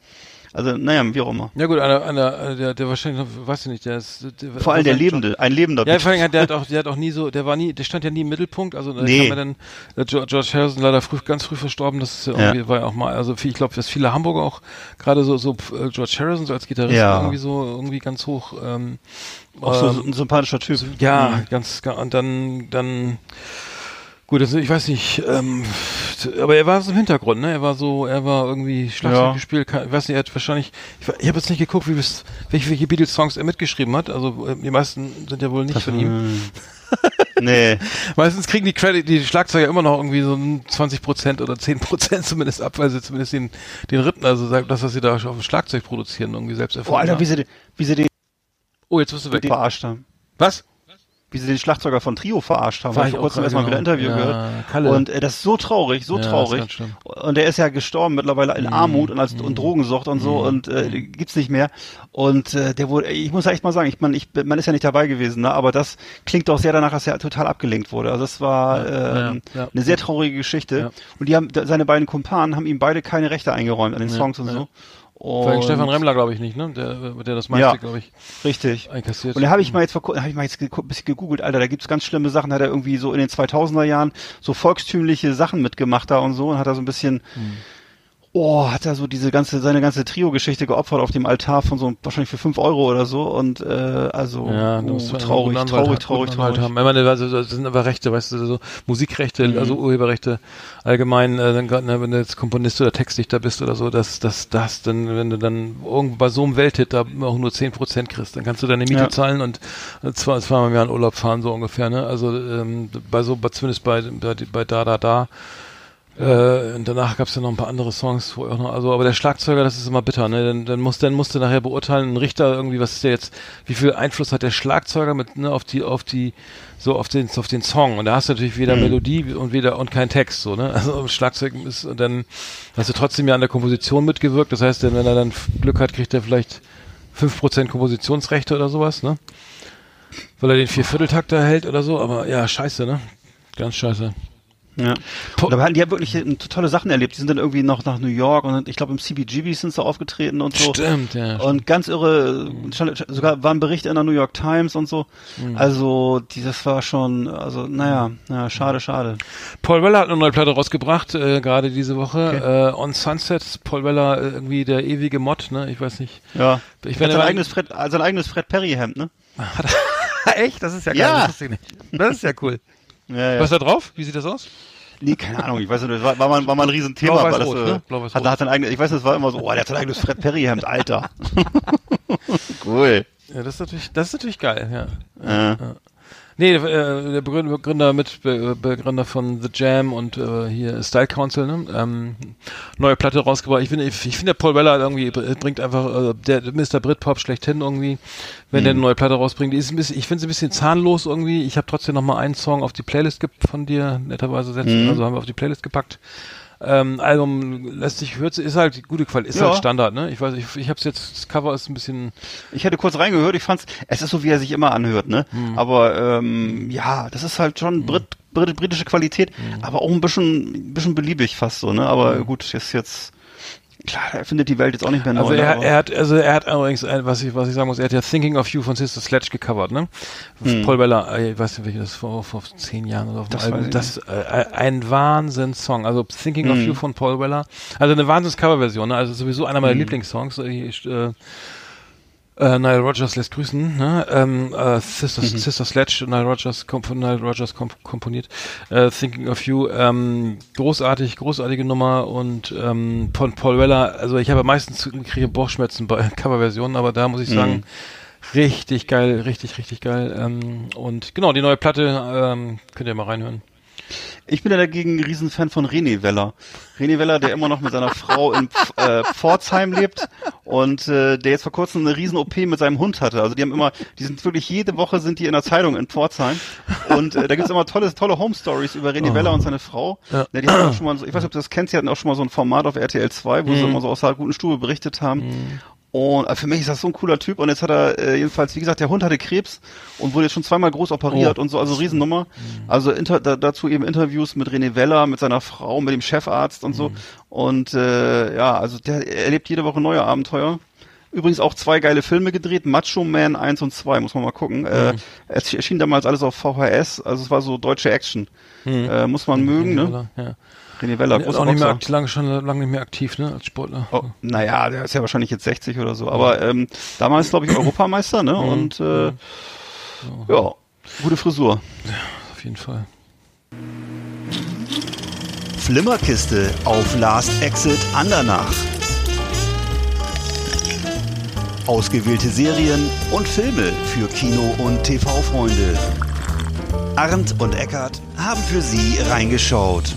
Also, naja, wie auch immer. Ja gut, einer, einer, der, der wahrscheinlich, weiß ich nicht, der ist... Der, vor allem der Lebende, ein lebender Ja, vor allem, der hat auch, der hat auch nie so, der war nie, der stand ja nie im Mittelpunkt, also da nee. dann, der George Harrison leider früh, ganz früh verstorben, das ist ja war ja auch mal, also ich glaube, dass viele Hamburger auch, gerade so, so äh, George Harrison so als Gitarrist ja. irgendwie so, irgendwie ganz hoch, ähm, auch so ähm, ein sympathischer Typ. Ja, mhm. ganz, und dann, dann, Gut, also ich weiß nicht, ähm, aber er war so im Hintergrund, ne? Er war so, er war irgendwie Schlagzeug ja. gespielt. Ich weiß nicht, er hat wahrscheinlich, ich, ich habe jetzt nicht geguckt, wie welche, welche Beatles-Songs er mitgeschrieben hat. Also äh, die meisten sind ja wohl nicht das von ihm. *laughs* nee. *laughs* Meistens kriegen die Credit, die Schlagzeuger immer noch irgendwie so 20 Prozent oder 10 Prozent zumindest ab, weil sie zumindest den, den Ritten, also das, was sie da auf dem Schlagzeug produzieren, irgendwie selbst erfunden Oh, Alter, wie sie, wie sie den, oh, jetzt wirst du weg. verarscht haben. Was? Wie sie den Schlagzeuger von Trio verarscht haben. War ich vor kurzem erstmal genau. wieder Interview ja, gehört. Kalle. Und äh, das ist so traurig, so ja, traurig. Und der ist ja gestorben mittlerweile in mm. Armut und als mm. und Drogensucht und so mm. und äh, mhm. gibt's nicht mehr. Und äh, der wurde, ich muss ja echt mal sagen, ich meine, ich, man ist ja nicht dabei gewesen, ne? aber das klingt doch sehr danach, dass er total abgelenkt wurde. Also das war ja, eine sehr traurige Geschichte. Und die haben seine beiden Kumpanen haben ihm beide keine Rechte eingeräumt an den Songs und so. Und Stefan Remmler, glaube ich, nicht, ne? Der, der das meiste, ja, glaube ich, richtig. einkassiert. Und da habe ich mal jetzt vor habe ich mal jetzt ein bisschen gegoogelt, Alter, da gibt's ganz schlimme Sachen, hat er irgendwie so in den 2000er Jahren so volkstümliche Sachen mitgemacht da und so und hat da so ein bisschen hm oh, hat er so diese ganze, seine ganze Trio-Geschichte geopfert auf dem Altar von so wahrscheinlich für fünf Euro oder so und äh, also ja, uh, traurig, traurig, traurig, traurig, traurig. Haben. Ich meine, also, das sind aber Rechte, weißt du, so Musikrechte, mhm. also Urheberrechte allgemein, äh, dann ne, wenn du jetzt Komponist oder Textdichter bist oder so, dass das, das, dann, wenn du dann irgendwo bei so einem Welthit da auch nur zehn Prozent kriegst, dann kannst du deine Miete ja. zahlen und zwar zweimal im Jahr in Urlaub fahren, so ungefähr, ne? Also ähm, bei so, zumindest bei, bei, bei da, da, da äh, und danach gab es ja noch ein paar andere Songs, wo auch noch, also, aber der Schlagzeuger, das ist immer bitter, ne? Dann, dann muss, dann musste nachher beurteilen, ein Richter irgendwie, was ist der jetzt, wie viel Einfluss hat der Schlagzeuger mit, ne, auf die, auf die, so auf den, auf den Song. Und da hast du natürlich weder mhm. Melodie und weder und kein Text, so, ne? *laughs* Also Schlagzeug ist, und dann hast du trotzdem ja an der Komposition mitgewirkt. Das heißt, wenn er dann Glück hat, kriegt er vielleicht fünf Prozent Kompositionsrechte oder sowas, ne? Weil er den Viervierteltakt erhält oder so, aber ja, scheiße, ne? Ganz scheiße. Ja. Und aber die haben wirklich tolle Sachen erlebt. Die sind dann irgendwie noch nach New York und ich glaube im CBGB sind sie aufgetreten und so. Stimmt, ja. Und ganz irre, sogar waren Berichte in der New York Times und so. Mhm. Also, die, das war schon, also, naja, naja, schade, schade. Paul Weller hat eine neue Platte rausgebracht, äh, gerade diese Woche. Okay. Äh, On Sunset, Paul Weller, äh, irgendwie der ewige Mod, ne? Ich weiß nicht. Ja. Ich sein eigenes Fred, sein eigenes Fred Perry Hemd, ne? *laughs* *laughs* Echt? Das ist ja geil. Ja. Das, das ist ja cool. Ja, ja. Was ist da drauf? Wie sieht das aus? Nee, keine Ahnung, ich weiß nicht, das war, war, mal, war mal ein Riesenthema. Blau, weiß, weil das, rot, äh, ne? Blau, weiß, hat, hat eigenes, ich weiß, das war immer so, oh, der hat sein eigenes Fred Perry Hemd, Alter. *laughs* cool. Ja, das ist natürlich, das ist natürlich geil, ja. Äh, Nee, äh, der Begründer, Begründer mit Be Begründer von The Jam und äh, hier Style Council, ne? ähm, neue Platte rausgebracht. Ich finde, ich, ich finde, der Paul Weller irgendwie br- bringt einfach äh, der Mr. Britpop schlechthin irgendwie, wenn der eine neue Platte rausbringt. Die ist ein bisschen, ich finde sie ein bisschen zahnlos irgendwie. Ich habe trotzdem noch mal einen Song auf die Playlist von dir netterweise setzen, also haben wir auf die Playlist gepackt. Ähm, Album lässt sich hört ist halt gute Qualität, ist Ja. halt Standard, ne? Ich weiß, ich, ich habe es jetzt, das Cover ist ein bisschen ich hätte kurz reingehört, ich fand's, es ist so, wie er sich immer anhört, ne? Hm. Aber ähm, ja, das ist halt schon Brit, Brit, britische Qualität, Hm. aber auch ein bisschen, bisschen beliebig fast so, ne? Aber gut, ist jetzt, klar, er findet die Welt jetzt auch nicht mehr neu. Also er, er hat, also er hat übrigens, ein- was ich, was ich sagen muss, er hat ja Thinking of You von Sister Sledge gecovert, ne? Paul Weller, äh, ich weiß nicht, welches das vor, vor zehn Jahren oder auf dem Das Album. Das äh, ein Wahnsinnssong. Also Thinking of Mhm. You von Paul Weller. Also eine Wahnsinns-Coverversion, ne? Also sowieso einer meiner Lieblingssongs. Äh, Ich, äh, äh, Nile Rogers lässt grüßen, ne? Ähm, äh, Sister, Sister Sledge, Nile Rogers, komp von Nile Rogers komp komponiert. Äh, Thinking of You, ähm, großartig, großartige Nummer und ähm, von Paul Weller, also ich habe meistens kriege Bauchschmerzen bei *laughs* Coverversionen, aber da muss ich sagen, richtig geil, richtig, richtig geil. Ähm, und genau, die neue Platte, ähm, könnt ihr mal reinhören. Ich bin ja dagegen ein Riesenfan von René Weller. René Weller, der immer noch mit seiner Frau in äh, Pforzheim lebt und äh, der jetzt vor kurzem eine riesen OP mit seinem Hund hatte. Also die haben immer, die sind wirklich jede Woche sind die in der Zeitung in Pforzheim und äh, da gibt's immer tolle, tolle Home Stories über René Weller und seine Frau. Ja. Ja, die hatten auch schon mal so, ich weiß nicht, ob du das kennst, die hatten auch schon mal so ein Format auf RTL 2, wo sie immer so aus der guten Stube berichtet haben. Und äh, für mich ist das so ein cooler Typ. Und jetzt hat er äh, jedenfalls, wie gesagt, der Hund hatte Krebs und wurde jetzt schon zweimal groß operiert Oh. und so, also Riesennummer. Also inter, da, dazu eben Interviews mit René Weller, mit seiner Frau, mit dem Chefarzt und so. Und äh, ja, also der erlebt jede Woche neue Abenteuer. Übrigens auch zwei geile Filme gedreht, Macho Man 1 und 2, muss man mal gucken. Äh, es erschien damals alles auf VHS, also es war so deutsche Action. Äh, muss man mögen, ne? Ja. René Weller, Ist großer auch nicht mehr aktiv, lange, schon lange nicht mehr aktiv, ne, als Sportler. Oh, naja, der ist ja wahrscheinlich jetzt 60 oder so. Aber ähm, damals, glaube ich, *clears throat* Europameister, ne? Und äh, ja, gute Frisur. Auf jeden Fall. Flimmerkiste auf Last Exit Andernach. Ausgewählte Serien und Filme für Kino- und TV-Freunde. Arndt und Eckart haben für Sie reingeschaut.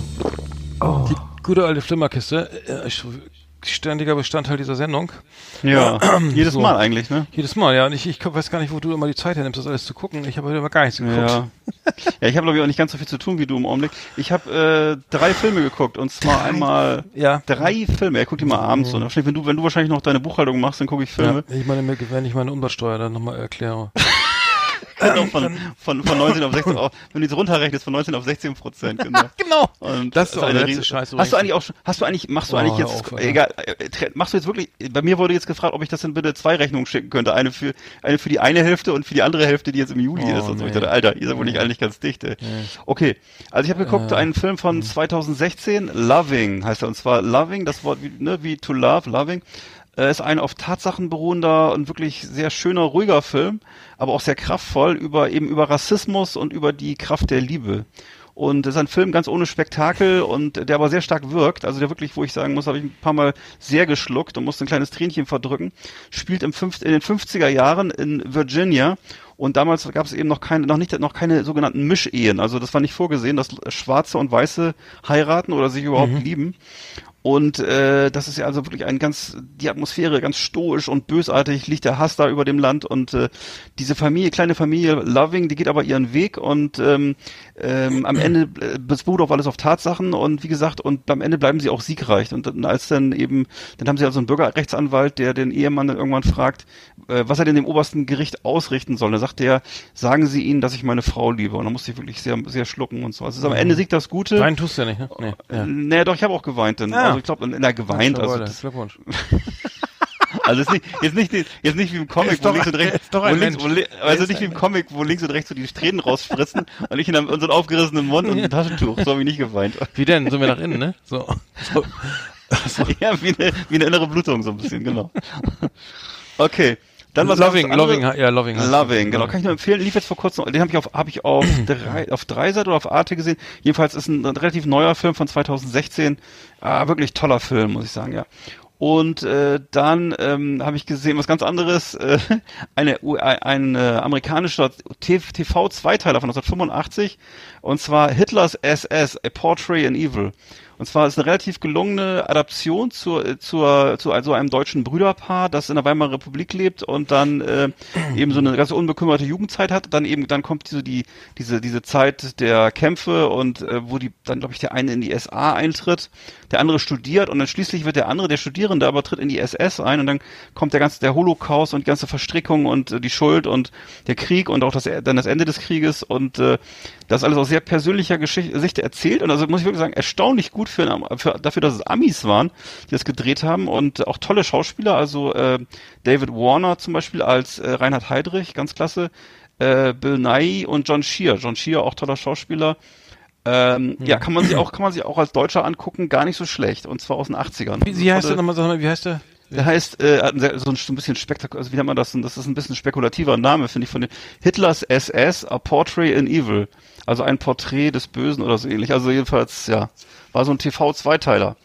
Die gute alte Flimmerkiste, äh, ständiger Bestandteil dieser Sendung. Ja, *clears throat* jedes So. Mal eigentlich, ne? Jedes Mal, ja. Und ich, ich weiß gar nicht, wo du immer die Zeit hernimmst, das alles zu gucken. Ich habe heute immer gar nichts geguckt. Ja. *laughs* ja, ich habe glaube ich auch nicht ganz so viel zu tun wie du im Augenblick. Ich habe äh, drei Filme geguckt und zwar einmal Ja. drei Filme. Er guckt die mal abends so. ne? Wahrscheinlich, wenn du wenn du wahrscheinlich noch deine Buchhaltung machst, dann gucke ich Ja, Filme. ich meine, wenn ich meine Umsatzsteuer dann nochmal erkläre. *laughs* Genau, von, von, von 19 auf 16 auf, wenn du jetzt runterrechnest, von 19 auf 16 Prozent, genau. *laughs* genau. Und Das ist auch eine der letzte riesen- Scheiß Hast du eigentlich auch schon, hast du eigentlich, machst du Oh, eigentlich jetzt, auf, Alter. egal, äh, machst du jetzt wirklich, bei mir wurde jetzt gefragt, ob ich das denn bitte zwei Rechnungen schicken könnte. Eine für, eine für die eine Hälfte und für die andere Hälfte, die jetzt im Juli Oh, ist und so. Ich nee. dachte, Alter, ihr seid wohl nicht eigentlich ganz dicht, ey. Okay. Also ich habe geguckt, Äh. einen Film von 2016, Loving heißt er, und zwar Loving, das Wort wie, ne, wie to love, Loving. Äh, ist ein auf Tatsachen beruhender und wirklich sehr schöner, ruhiger Film, aber auch sehr kraftvoll über eben über Rassismus und über die Kraft der Liebe. Und das ist ein Film ganz ohne Spektakel und der aber sehr stark wirkt. Also der wirklich, wo ich sagen muss, habe ich ein paar Mal sehr geschluckt und musste ein kleines Tränchen verdrücken. Spielt im fünf, in den 50er Jahren in Virginia. Und damals gab es eben noch keine, noch nicht, noch keine sogenannten Mischehen. Also das war nicht vorgesehen, dass Schwarze und Weiße heiraten oder sich überhaupt lieben. Und äh, das ist ja also wirklich ein ganz, die Atmosphäre ganz stoisch und bösartig, liegt der Hass da über dem Land und äh, diese Familie, kleine Familie Loving, die geht aber ihren Weg und ähm, ähm, am Ende äh, beruht auf alles auf Tatsachen und wie gesagt, und am Ende bleiben sie auch siegreich. Und dann, als dann eben, dann haben sie also einen Bürgerrechtsanwalt, der den Ehemann dann irgendwann fragt, äh, was er denn dem obersten Gericht ausrichten soll. Da sagt er, sagen Sie ihnen, dass ich meine Frau liebe. Und da musste ich wirklich sehr, sehr schlucken und so. Also es ist am Ende siegt das Gute. Weinen tust du ja nicht, ne? Nee. Ja. Nee, doch, ich habe auch geweint dann. Ah. Also ich glaube, na, geweint. Also, das, Glückwunsch. *laughs* also jetzt nicht, jetzt nicht, jetzt nicht wie im Comic, Ist wo links und rechts, ist wo links, wo, li- also Ist nicht wie im Comic, wo links und rechts so die Tränen rausspritzen *laughs* und ich in einem, in so einem aufgerissenen Mund und ein Taschentuch. So habe ich nicht geweint. Wie denn? Sind wir nach innen, ne? So. so. *laughs* ja, wie eine, wie eine innere Blutung so ein bisschen, genau. Okay. Dann was Loving, Loving, ja, Loving. Loving, genau. Kann ich nur empfehlen. Lief jetzt vor kurzem, den habe ich auf, habe ich auf *clears throat* drei, auf Dreisat oder auf Arte gesehen. Jedenfalls ist ein, ein relativ neuer Film von 2016. Ah, wirklich toller Film, muss ich sagen, ja. Und äh, dann ähm, habe ich gesehen, was ganz anderes, äh, *laughs* eine, ein, ein äh, amerikanischer TV-Zweiteiler von 1985, und zwar Hitlers SS, A Portrait in Evil. Und zwar ist eine relativ gelungene Adaption zur, zur, zu also einem deutschen Brüderpaar, das in der Weimarer Republik lebt und dann äh, eben so eine ganz unbekümmerte Jugendzeit hat. Dann eben, dann kommt diese, die, diese, diese Zeit der Kämpfe und äh, wo die, dann glaube ich, der eine in die SA eintritt, der andere studiert und dann schließlich wird der andere, der Studierende, aber tritt in die SS ein und dann kommt der ganze, der Holocaust und die ganze Verstrickung und äh, die Schuld und der Krieg und auch das, dann das Ende des Krieges und äh, das alles aus sehr persönlicher Geschichte Sicht erzählt und also muss ich wirklich sagen, erstaunlich gut für, für dafür, dass es Amis waren, die das gedreht haben und auch tolle Schauspieler, also äh, David Warner zum Beispiel als äh, Reinhard Heydrich, ganz klasse, äh, Bill Nye und John Shear. John Shear, auch toller Schauspieler. Ähm, ja. ja, kann man sich auch, kann man sich auch als Deutscher angucken, gar nicht so schlecht. Und zwar aus den 80ern. Wie, wie heißt der nochmal, sag mal, wie heißt der? Der heißt, äh, so ein, so ein bisschen spektakulär, also wie nennt man das? Das ist ein bisschen spekulativer Name, finde ich, von den Hitlers SS, A Portrait in Evil. Also ein Porträt des Bösen oder so ähnlich. Also jedenfalls, ja, war so ein TV-Zweiteiler.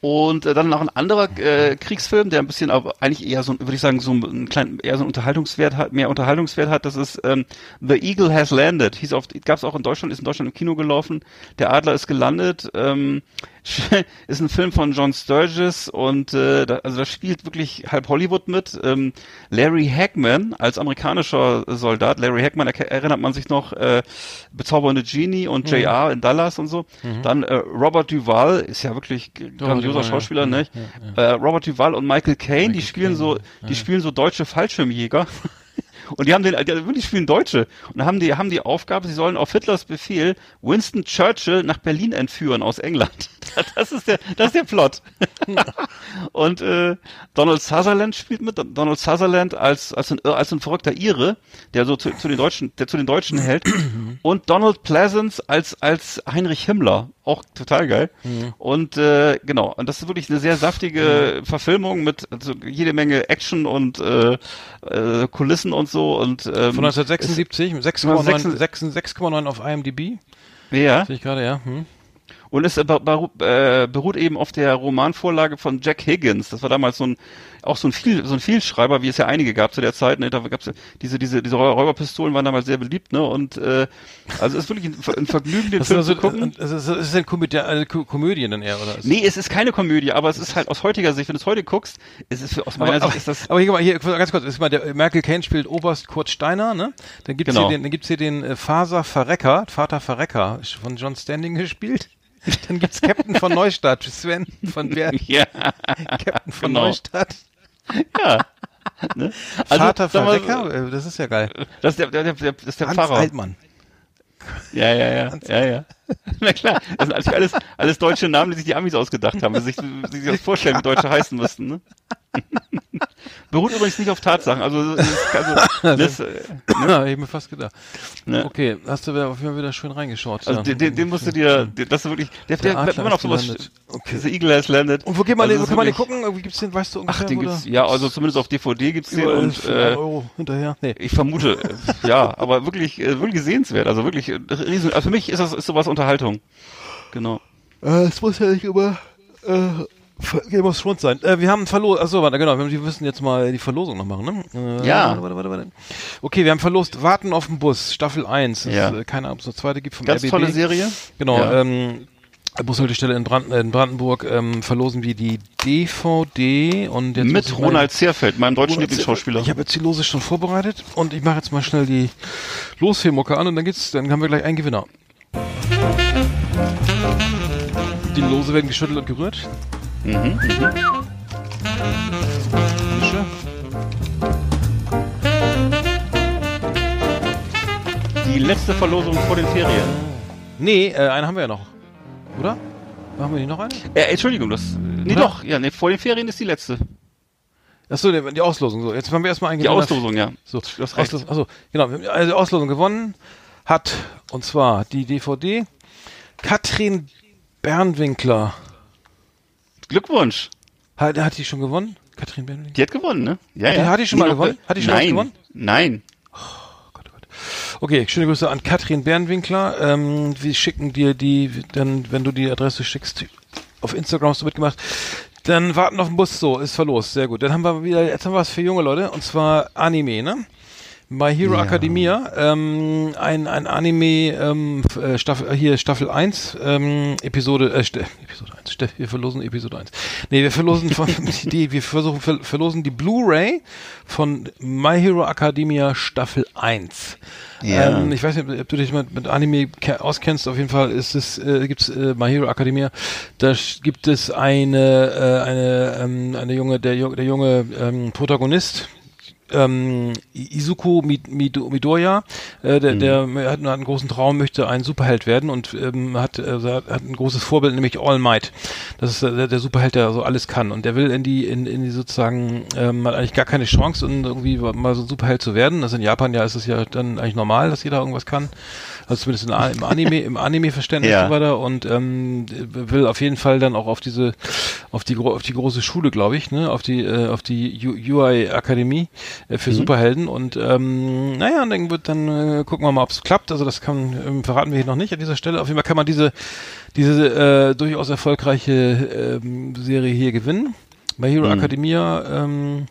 Und äh, dann noch ein anderer äh, Kriegsfilm, der ein bisschen aber eigentlich eher so, würde ich sagen, so ein kleinen, eher so ein Unterhaltungswert hat, mehr Unterhaltungswert hat. Das ist ähm, The Eagle Has Landed. Hieß auf, gab es auch in Deutschland, ist in Deutschland im Kino gelaufen. Der Adler ist gelandet. Ähm, *laughs* ist ein Film von John Sturges und äh, da, also da spielt wirklich halb Hollywood mit. Ähm, Larry Hagman als amerikanischer Soldat. Larry Hagman erinnert man sich noch äh, bezaubernde Genie und mhm. JR in Dallas und so. Mhm. Dann äh, Robert Duvall ist ja wirklich grandioser Schauspieler, ja. ne? Ja, ja. Äh, Robert Duvall und Michael Caine, die spielen Caine. so, die spielen so deutsche Fallschirmjäger. Und die haben den, die wirklich spielen Deutsche. Und haben die, haben die Aufgabe, sie sollen auf Hitlers Befehl Winston Churchill nach Berlin entführen aus England. *laughs* Das ist der, das ist der Plot. *laughs* und äh, Donald Sutherland spielt mit. Donald Sutherland als als ein, als ein verrückter Ire, der so zu, zu den Deutschen, der zu den Deutschen hält. *clears throat* und Donald Pleasance als als Heinrich Himmler, auch total geil. Mhm. Und äh, genau, und das ist wirklich eine sehr saftige mhm. Verfilmung mit also jede Menge Action und äh, äh, Kulissen und so. Und ähm, von 1976 6,9 auf IMDb. Ja. Sehe ich gerade, ja. Hm. Und es äh, beruht eben auf der Romanvorlage von Jack Higgins. Das war damals so ein auch so ein viel so ein Vielschreiber, wie es ja einige gab zu der Zeit. Ne? Da gab's diese diese diese Räuberpistolen waren damals sehr beliebt. Ne? Und äh, also es ist wirklich ein, ein Vergnügen, den Film also, zu gucken. Es ist, es ist eine Komödie, eine Komödie dann eher oder? Nee, es ist keine Komödie, aber es ist halt aus heutiger Sicht, wenn du es heute guckst, es ist aus meiner aber, Sicht ist das. Aber hier, hier ganz kurz, ist mal der Merkel Kane spielt Oberst Kurt Steiner, ne? Dann gibt's genau. hier den, dann gibt's hier den äh, Faser Verrecker, Vater Verrecker, von John Standing gespielt. *laughs* Dann gibt's Captain von Neustadt, Sven von Berg. *laughs* Ja. Captain von genau. Neustadt. Ja. Ne? Also, Vater Verrecker, äh, das ist ja geil. Das ist der, der, der, das ist der Hans Pfarrer. Altmann. Ja, ja, ja, ja, ja. Na klar, das sind natürlich alles, alles deutsche Namen, die sich die Amis ausgedacht haben, sich, sich das vorstellen, wie Deutsche heißen müssten. Ne? Beruht übrigens nicht auf Tatsachen. Also, also *laughs* das, äh, ne? ja, ich mir fast gedacht. Ne? Okay, hast du wieder, auf jeden Fall wieder schön reingeschaut. Also ja. den, den, den musst du dir, das ist wirklich, der, der, der man auf sowas, okay. The Eagle has landed. Und wo, geht man, also wo kann man den gucken? Wie gibt's den, weißt du ungefähr? Ach, den gibt's, ja, also zumindest auf DVD gibt's den und, äh, Euro hinterher. Nee. Ich vermute, *laughs* ja, aber wirklich, äh, wirklich sehenswert. Also wirklich, äh, riesen, also für mich ist das, ist sowas Unterhaltung. Genau. Äh, es muss ja nicht immer, äh, Game of Thrones sein. Äh, wir haben verlost, achso, warte, genau, wir müssen jetzt mal die Verlosung noch machen, ne? Äh, ja. Warte, warte, warte, Okay, wir haben verlost Warten auf den Bus, Staffel 1. Ja. Ist, äh, keine Ahnung, ob es eine zweite gibt vom Ganz RBB. tolle Serie. Genau, ja. ähm, Bushaltestelle in, Brand, in Brandenburg ähm, verlosen wir die DVD und jetzt mit Ronald Zerfeld, meinem deutschen Lieblingsschauspieler. Ich habe jetzt die Lose schon vorbereitet und ich mache jetzt mal schnell die Losfilmucke an und dann geht's, dann haben wir gleich einen Gewinner. Die Lose werden geschüttelt und gerührt. Mhm. mhm. Die letzte Verlosung vor den Ferien. Nee, äh, eine haben wir ja noch. Oder? Machen wir nicht noch eine? Äh, Entschuldigung, das. Nee, Oder? doch. Ja, nee, vor den Ferien ist die letzte. Achso, die, Auslosung. So, jetzt haben wir erstmal einen Die Auslosung, ja. So, das reicht. Auslosung, achso, genau. Also die Auslosung gewonnen hat, und zwar die DVD, Katrin Bernwinkler. Glückwunsch. Hat, hat die schon gewonnen? Katrin Bernwinkler? Die hat gewonnen, ne? Ja, ja. Hat die schon mal gewonnen? Hat die schon Nein. gewonnen? Nein. Oh oh. Okay, schöne Grüße an Katrin Bernwinkler. Ähm, wir schicken dir die, dann, wenn du die Adresse schickst, auf Instagram hast du mitgemacht. Dann warten auf den Bus, so, ist verlost, sehr gut. Dann haben wir wieder, jetzt haben wir was für junge Leute, und zwar Anime, ne? My Hero ja. Academia, ähm, ein, ein Anime, ähm, äh, Staffel, hier Staffel 1, ähm, Episode, äh, *laughs* Episode 1, wir verlosen Episode 1. Nee, wir verlosen von, *laughs* *laughs* die, wir versuchen, ver verlosen die Blu-ray von My Hero Academia Staffel 1. Ja. Ähm, ich weiß nicht, ob du dich mit, mit Anime auskennst. Auf jeden Fall ist es, äh, gibt's äh, My Hero Academia. Da gibt es eine, äh, eine, ähm, eine junge, der, der junge ähm, Protagonist, ähm, Izuku Midoriya, äh, der, mhm. der hat, einen großen Traum, möchte ein Superheld werden und ähm, hat, äh, hat ein großes Vorbild, nämlich All Might. Das ist äh, der Superheld, der so alles kann. Und der will in die, in, in die sozusagen, ähm, hat eigentlich gar keine Chance, um irgendwie mal so ein Superheld zu werden. Also in Japan ja ist es ja dann eigentlich normal, dass jeder irgendwas kann also zumindest im Anime, im Anime-Verständnis ja. weiter und ähm, will auf jeden Fall dann auch auf diese, auf die auf die große Schule, glaube ich, ne, auf die äh, auf die UI Akademie äh, für mhm. Superhelden und ähm, naja, und dann wird dann äh, gucken wir mal, ob es klappt. Also das kann ähm, verraten wir hier noch nicht an dieser Stelle. Auf jeden Fall kann man diese diese äh, durchaus erfolgreiche ähm, Serie hier gewinnen. Bei Hero mhm. Academia ähm,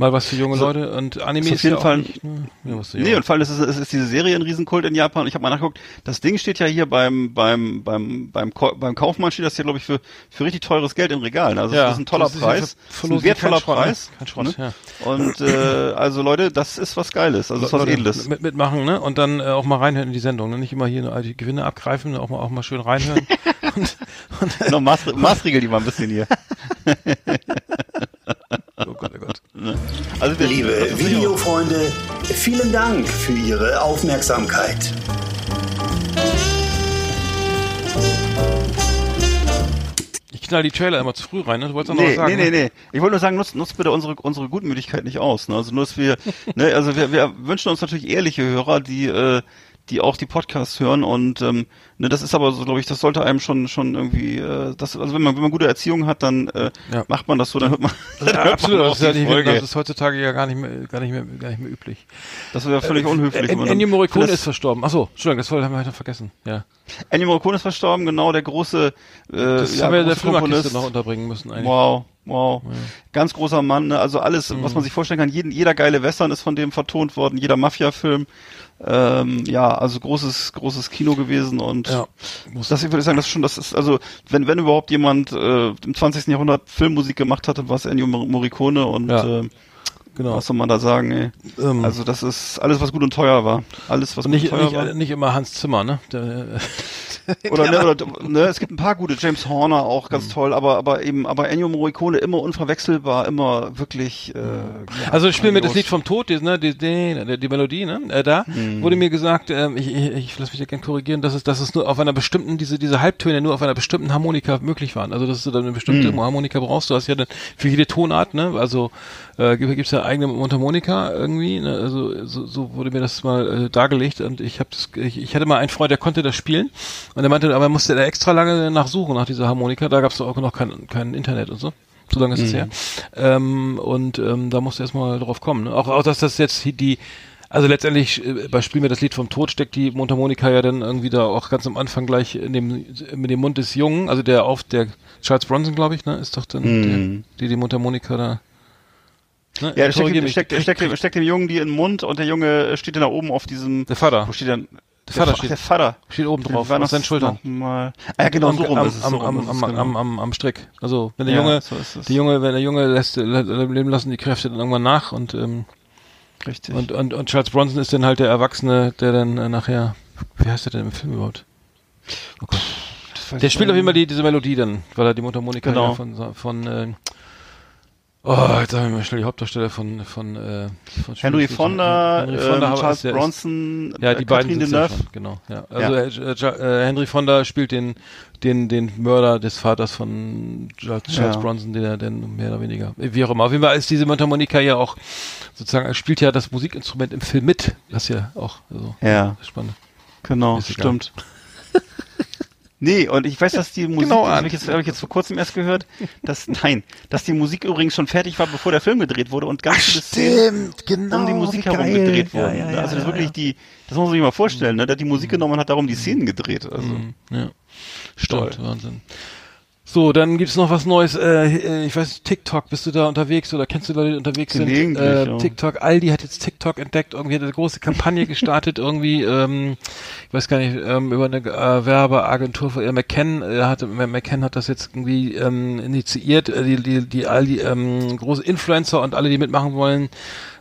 mal was für junge so, Leute und Anime ist, auf jeden ja Fall nicht, ne? ja, was nee, und vor allem ist, es ist diese Serie ein Riesenkult in Japan. Ich habe mal nachgeguckt, das Ding steht ja hier beim beim beim beim beim Kaufmann steht das hier glaube ich für für richtig teures Geld im Regal. Also ja, das ist ein toller ist Preis, ja ein wertvoller Schrott, Preis. Kein Schrott, ne? ja. Und äh, also Leute, das ist was Geiles, also das ist was Leute, Edles. Mit, mitmachen, ne? Und dann äh, auch mal reinhören in die Sendung, ne? Nicht immer hier die Gewinne abgreifen, auch mal auch mal schön reinhören. *laughs* und, und, genau, Maßregel die mal ein bisschen hier. *laughs* Oh Gott, oh Gott. *laughs* Also Liebe Videofreunde, vielen Dank für Ihre Aufmerksamkeit. Ich knall die Trailer immer zu früh rein, ne? Du wolltest noch nee, was sagen. Nee, nee, ne? nee. Ich wollte nur sagen, nutzt, nutzt bitte unsere, unsere Gutmütigkeit nicht aus. Ne? Also nur, dass wir, *laughs* ne, also wir, wir wünschen uns natürlich ehrliche Hörer, die, äh, die auch die Podcasts hören und ähm, Ne, das ist aber so, glaube ich, das sollte einem schon schon irgendwie, äh, das, also wenn man wenn man gute Erziehung hat, dann äh, ja. macht man das so, dann hört man. Ja, hört absolut, man das, ist ja nicht, das ist heutzutage ja gar nicht mehr gar nicht mehr gar nicht mehr üblich. Das wäre völlig äh, unhöflich. Äh, Ennio Morricone ist verstorben. Achso, Entschuldigung, das haben wir heute vergessen. Ja. Ennio Morricone ist verstorben, genau der große. Äh, das ja, haben wir in der Filmarkiste noch unterbringen müssen eigentlich. Wow. Wow. Ja. Ganz großer Mann, ne? also alles, mhm. was man sich vorstellen kann. Jeden, jeder geile Western ist von dem vertont worden, jeder Mafia-Film. Ähm, ja, also großes, großes Kino gewesen und ja, das ich würde sagen, das ist schon, das ist, also wenn, wenn überhaupt jemand äh, im 20. Jahrhundert Filmmusik gemacht hatte, war es Ennio Morricone und ja. äh, Genau. Was soll man da sagen, ey? Ähm, also das ist alles, was gut und teuer war. Alles, was nicht, gut und teuer nicht, war. Nicht immer Hans Zimmer, ne? Der, *laughs* *laughs* oder, ne, oder ne, es gibt ein paar gute, James Horner auch ganz mhm. toll, aber aber eben, aber Ennio Morricone immer unverwechselbar, immer wirklich. Äh, ja, also ich spiele mir das Lied vom Tod, die, ne, die, die, die Melodie, ne? Äh, da mhm. wurde mir gesagt, äh, ich, ich, ich lass mich da gerne korrigieren, dass es, dass es nur auf einer bestimmten, diese diese Halbtöne nur auf einer bestimmten Harmonika möglich waren. Also dass du dann eine bestimmte mhm. Harmonika brauchst. Du hast ja dann für jede Tonart, ne? Also äh, gibt es ja eigene Mundharmonika irgendwie. Ne? Also so, so wurde mir das mal äh, dargelegt und ich habe ich, ich hatte mal einen Freund, der konnte das spielen und er meinte, aber er musste da extra lange nachsuchen nach dieser Harmonika. Da gab es auch noch kein, kein Internet und so. So lange ist es mhm. her. Ähm, und ähm, da musste erstmal drauf kommen. Ne? Auch, auch, dass das jetzt die, also letztendlich äh, bei Spiel mir das Lied vom Tod steckt die Mundharmonika ja dann irgendwie da auch ganz am Anfang gleich in dem mit dem Mund des Jungen, also der auf der Charles Bronson, glaube ich, ne, ist doch dann mhm. der, die die Mundharmonika da Ne? Ja, der steckt, steckt, steckt, steckt, dem Jungen die in den Mund und der Junge steht dann da oben auf diesem. Der Vater. Wo steht denn? Der, Vater steht. Der Vater. Steht oben drauf, auf seinen Schultern. Mal. Ah, ja, genau, so rum am, ist es. Am, so am, am, genau. am, am, am Strick. Also, wenn der ja, Junge, so die Junge, wenn der Junge lässt, leben lassen die Kräfte dann irgendwann nach und, ähm, Richtig. Und, und, und Charles Bronson ist dann halt der Erwachsene, der dann äh, nachher, wie heißt der denn im Film überhaupt? Oh Gott. Der spielt auf jeden Fall die, diese Melodie dann, weil er die Mundharmonika genau. von, von, äh, Oh, jetzt sagen wir mal schnell die Hauptdarsteller von von, äh, von Henry Fonda, Henry Fonda ähm, Charles der, Bronson, ja die äh, beiden sind ja schon, genau, ja. Also ja. Äh, äh, Henry Fonda spielt den den den Mörder des Vaters von Charles, Charles ja. Bronson, den er denn mehr oder weniger, wie auch immer. Auf jeden Fall ist diese Mundharmonika ja auch sozusagen, er spielt ja das Musikinstrument im Film mit, das ja auch also, ja spannend. Genau, stimmt. Nee, und ich weiß, *laughs* dass die Musik, genau das habe ich, jetzt, hab ich jetzt vor kurzem erst gehört, dass, nein, dass die Musik übrigens schon fertig war, bevor der Film gedreht wurde und ganz Ach, Szenen genau, um die Musik herum gedreht wurden. Ja, ja, also das ist wirklich die, das muss man sich mal vorstellen, ne? Der hat die Musik genommen und hat darum die Szenen gedreht. Also. Mhm, ja. Stimmt, Wahnsinn. So, dann gibt's noch was Neues. Äh, äh, ich weiß, TikTok, bist du da unterwegs oder kennst du Leute, die unterwegs sind? Äh. TikTok, Aldi hat jetzt TikTok entdeckt, irgendwie hat eine große Kampagne gestartet, *laughs* irgendwie, ähm, ich weiß gar nicht, ähm, über eine äh, Werbeagentur von äh, McKen, äh, hat, McKen hat das jetzt irgendwie ähm, initiiert, äh, die, die, die Aldi, ähm, große Influencer und alle, die mitmachen wollen,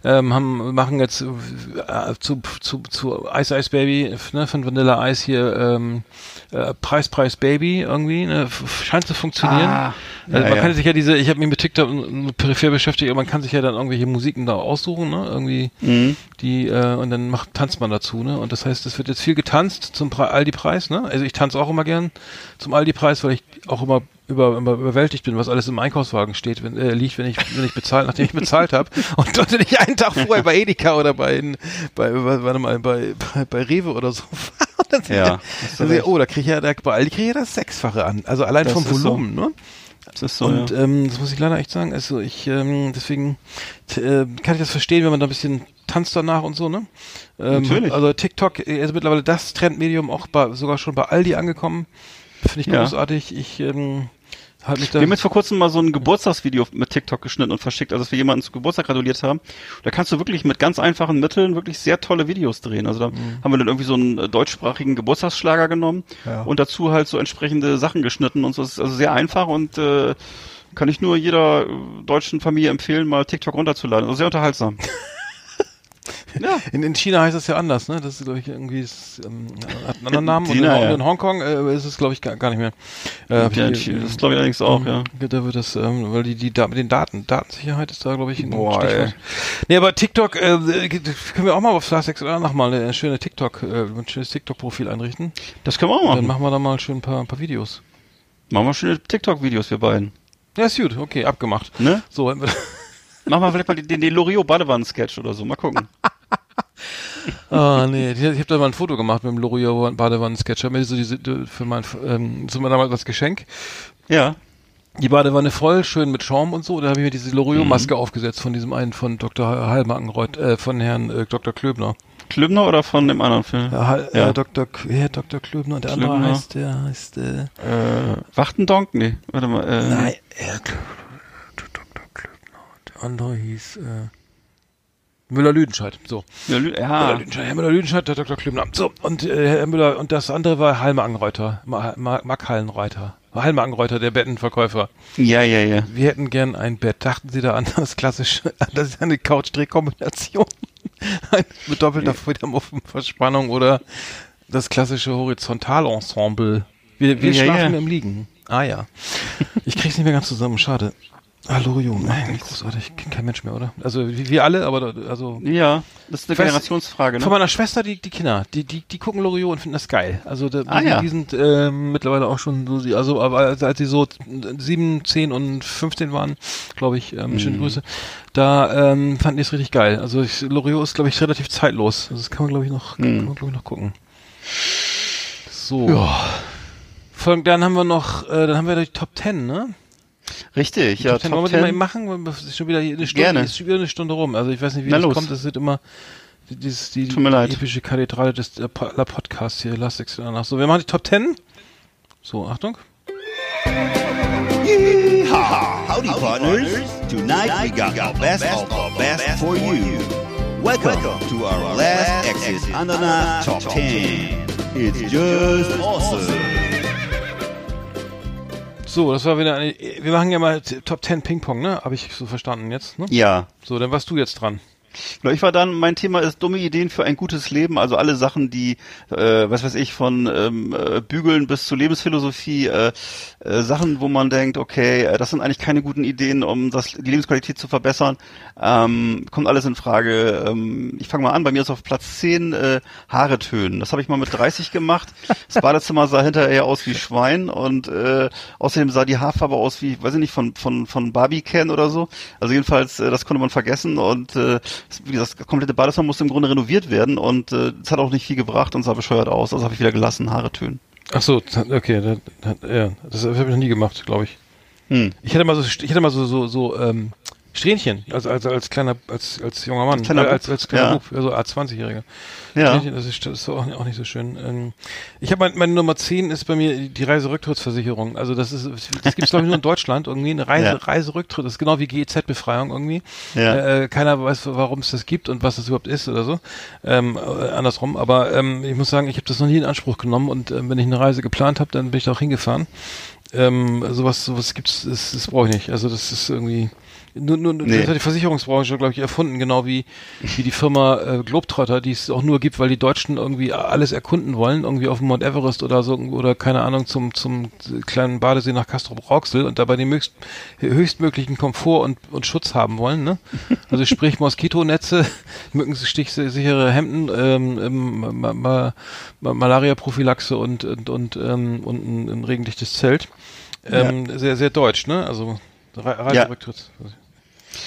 ähm, haben, machen jetzt äh, zu, zu, zu Ice Ice Baby, ne, von Vanilla Ice hier, ähm, äh, Preis, Preis Baby irgendwie, ne, scheint zu funktionieren. Ah, also man ja. kann sich ja diese, ich habe mich mit TikTok peripher beschäftigt, aber man kann sich ja dann irgendwelche Musiken da aussuchen, ne, irgendwie, mhm. die, äh, und dann macht, tanzt man dazu, ne, und das heißt, es wird jetzt viel getanzt zum Aldi-Preis, ne, also ich tanze auch immer gern zum Aldi-Preis, weil ich auch immer über, über, überwältigt bin, was alles im Einkaufswagen steht, wenn, äh, liegt, wenn ich, wenn ich bezahlt, nachdem ich bezahlt habe. *laughs* Und dort nicht einen Tag vorher bei Edeka oder bei, bei, bei, warte mal, bei, bei, bei Rewe oder so *laughs* dann ja, dann ich, oh, da kriege ich ja, da, bei Aldi kriege ich ja das Sechsfache an. Also allein das vom Volumen, so. ne? Das ist so, und ja. ähm, das muss ich leider echt sagen. Also ich ähm, deswegen äh, kann ich das verstehen, wenn man da ein bisschen tanzt danach und so, ne? Ähm, Natürlich. Also TikTok ist mittlerweile das Trendmedium auch bei, sogar schon bei Aldi angekommen. Finde ich großartig. Ja. Ich ähm, hat mich wir haben jetzt vor kurzem mal so ein Geburtstagsvideo mit TikTok geschnitten und verschickt, also dass wir jemanden zu Geburtstag gratuliert haben. Da kannst du wirklich mit ganz einfachen Mitteln wirklich sehr tolle Videos drehen. Also da mhm. haben wir dann irgendwie so einen äh, deutschsprachigen Geburtstagsschlager genommen ja. und dazu halt so entsprechende Sachen geschnitten und so. Das ist also sehr einfach und äh, kann ich nur jeder äh, deutschen Familie empfehlen, mal TikTok runterzuladen. Also sehr unterhaltsam. *laughs* Ja. *laughs* In, in China heißt es ja anders, ne? Das ist, glaube ich, irgendwie ist, ähm, hat einen anderen Namen. China, und in, ja. in Hongkong äh, ist es, glaube ich, gar, gar, nicht mehr. Äh, ja, die, das glaube ich allerdings auch, ja. Da wird das, ähm, weil die, die da mit den Daten, Datensicherheit ist da, glaube ich, ein Boah, Stichwort. Nee, aber TikTok, äh, können wir auch mal auf Flasex oder nochmal eine schöne TikTok, äh, ein schönes TikTok-Profil einrichten. Das können wir auch machen. Dann machen wir da mal schön ein paar, ein paar Videos. Machen wir schöne TikTok-Videos, wir beiden. Ja, ist gut, okay, abgemacht. Ne? So, Machen wir vielleicht mal den, den Loriot Badewannen-Sketch oder so, mal gucken. *laughs* Ah, nee, ich, ich habe da mal ein Foto gemacht mit dem L'Oreal Badewannen-Sketch. Hab mir so diese, für mein, ähm, so mal damals das Geschenk. Ja. Die Badewanne voll, schön mit Schaum und so. Da habe ich mir diese L'Oreal-Maske mhm. aufgesetzt von diesem einen von Dr. Heilmarkenreuth, äh, von Herrn äh, Dr. Klöbner. Klöbner oder von dem anderen Film? Ja, ja. Äh, Dr. ja, Dr. Klöbner und der Klöbner. andere heißt, der heißt, äh, äh Wachtendonk? Nee, warte mal, äh. Nein, äh, Dr. Klöbner. Der andere hieß, äh, Müller-Lüdenscheid, so. Ja, Müller-Lüdenscheid, Herr Müller-Lüdenscheid, der Dr. Klümner. So, und äh, Herr Müller, und das andere war Halmer Anreuter, Mark Hallenreiter. Halmer Anreuter, der Bettenverkäufer. Ja, ja, ja. Wir hätten gern ein Bett. Dachten Sie da an das klassische, das ist eine Couch-Drehkombination. *laughs* mit doppelter Verspannung oder das klassische Horizontalensemble. Wir, wir ja, schlafen ja. im Liegen. Ah ja. Ich krieg's nicht mehr ganz zusammen, schade. Hallo Jung, nein, großartig, kein Mensch mehr, oder? Also wie wir alle, aber also. Ja, das ist eine Generationsfrage, ne? Von meiner Schwester, die, die Kinder, die, die, die gucken Loriot und finden das geil. Also da, ah, die, ja. die sind äh, mittlerweile auch schon so, also aber als sie so sieben, zehn und 15 waren, glaube ich, ähm, mhm. schöne Grüße, da ähm, fanden die es richtig geil. Also ich, Loriot ist, glaube ich, relativ zeitlos. Also das kann man, glaube ich, noch, mhm. kann man, glaube ich, noch gucken. So. Ja. Von, dann haben wir noch, äh, dann haben wir die Top Ten, ne? Richtig, ja. Top Wollen wir mal machen? Ist schon wieder eine Stunde, Gerne. ist schon wieder eine Stunde rum. Also ich weiß nicht, wie Na das los. kommt. Das wird immer dieses, die, Tut mir leid. epische Kathedrale des der Podcast hier. Lass es danach. So, wir machen die Top 10. So, Achtung. Yeehaw! Howdy, partners. Tonight we got our best of our best for you. Welcome to our last Exit Ananas Top 10. It's just awesome. So, das war wieder eine, wir machen ja mal Top 10 Ping-Pong, ne? Habe ich so verstanden jetzt, ne? Ja. So, dann warst du jetzt dran. Ich war dann, mein Thema ist dumme Ideen für ein gutes Leben, also alle Sachen, die, äh, was weiß ich, von ähm, äh, Bügeln bis zu Lebensphilosophie, äh, äh, Sachen, wo man denkt, okay, äh, das sind eigentlich keine guten Ideen, um das, die Lebensqualität zu verbessern, ähm, kommt alles in Frage. Ähm, ich fange mal an, bei mir ist auf Platz 10 äh, Haare tönen. Das habe ich mal mit 30 gemacht. Das Badezimmer sah hinterher aus wie Schwein und äh, außerdem sah die Haarfarbe aus wie, weiß ich nicht, von, von, von Barbie Can oder so. Also jedenfalls, äh, das konnte man vergessen und äh, wie gesagt, das komplette Badezimmer musste im Grunde renoviert werden und äh, es hat auch nicht viel gebracht und sah bescheuert aus. Also habe ich wieder gelassen, Haare tönen. Ach so, okay, das, ja, das habe ich noch nie gemacht, glaube ich. Hm. Ich hätte mal so, ich hätte mal so, so, so ähm, Strähnchen, also, also als kleiner, als, als junger Mann, als, als, als kleiner ja. Bub, also A20-Jähriger. Ja. Strähnchen, das ist, das ist auch, auch nicht so schön. Ähm, ich habe mein, meine Nummer 10 ist bei mir die Reiserücktrittsversicherung. Also das ist, das gibt's glaube ich nur in Deutschland, irgendwie eine Reise, ja. Reiserücktritt, das ist genau wie GEZ-Befreiung irgendwie. Ja. Äh, keiner weiß, warum es das gibt und was das überhaupt ist oder so. Ähm, äh, andersrum, aber ähm, ich muss sagen, ich habe das noch nie in Anspruch genommen und äh, wenn ich eine Reise geplant habe, dann bin ich da auch hingefahren. Ähm, sowas, sowas gibt's, das, das brauche ich nicht. Also das ist irgendwie nur, nur, nee. Das hat die Versicherungsbranche, glaube ich, erfunden, genau wie, wie die Firma äh, Globetrotter, die es auch nur gibt, weil die Deutschen irgendwie alles erkunden wollen, irgendwie auf dem Mount Everest oder so, oder keine Ahnung, zum, zum kleinen Badesee nach Castro Rauxel und dabei den höchst, höchstmöglichen Komfort und, und Schutz haben wollen, ne? Also sprich Moskitonetze, *laughs* mückenstichtsichere Hemden, ähm, ma, ma, ma, Malaria-Prophylaxe und, und, und, ähm, und ein, ein regendichtes Zelt. Ähm, ja. Sehr, sehr deutsch, ne? Also Reiserücktritt. Ja.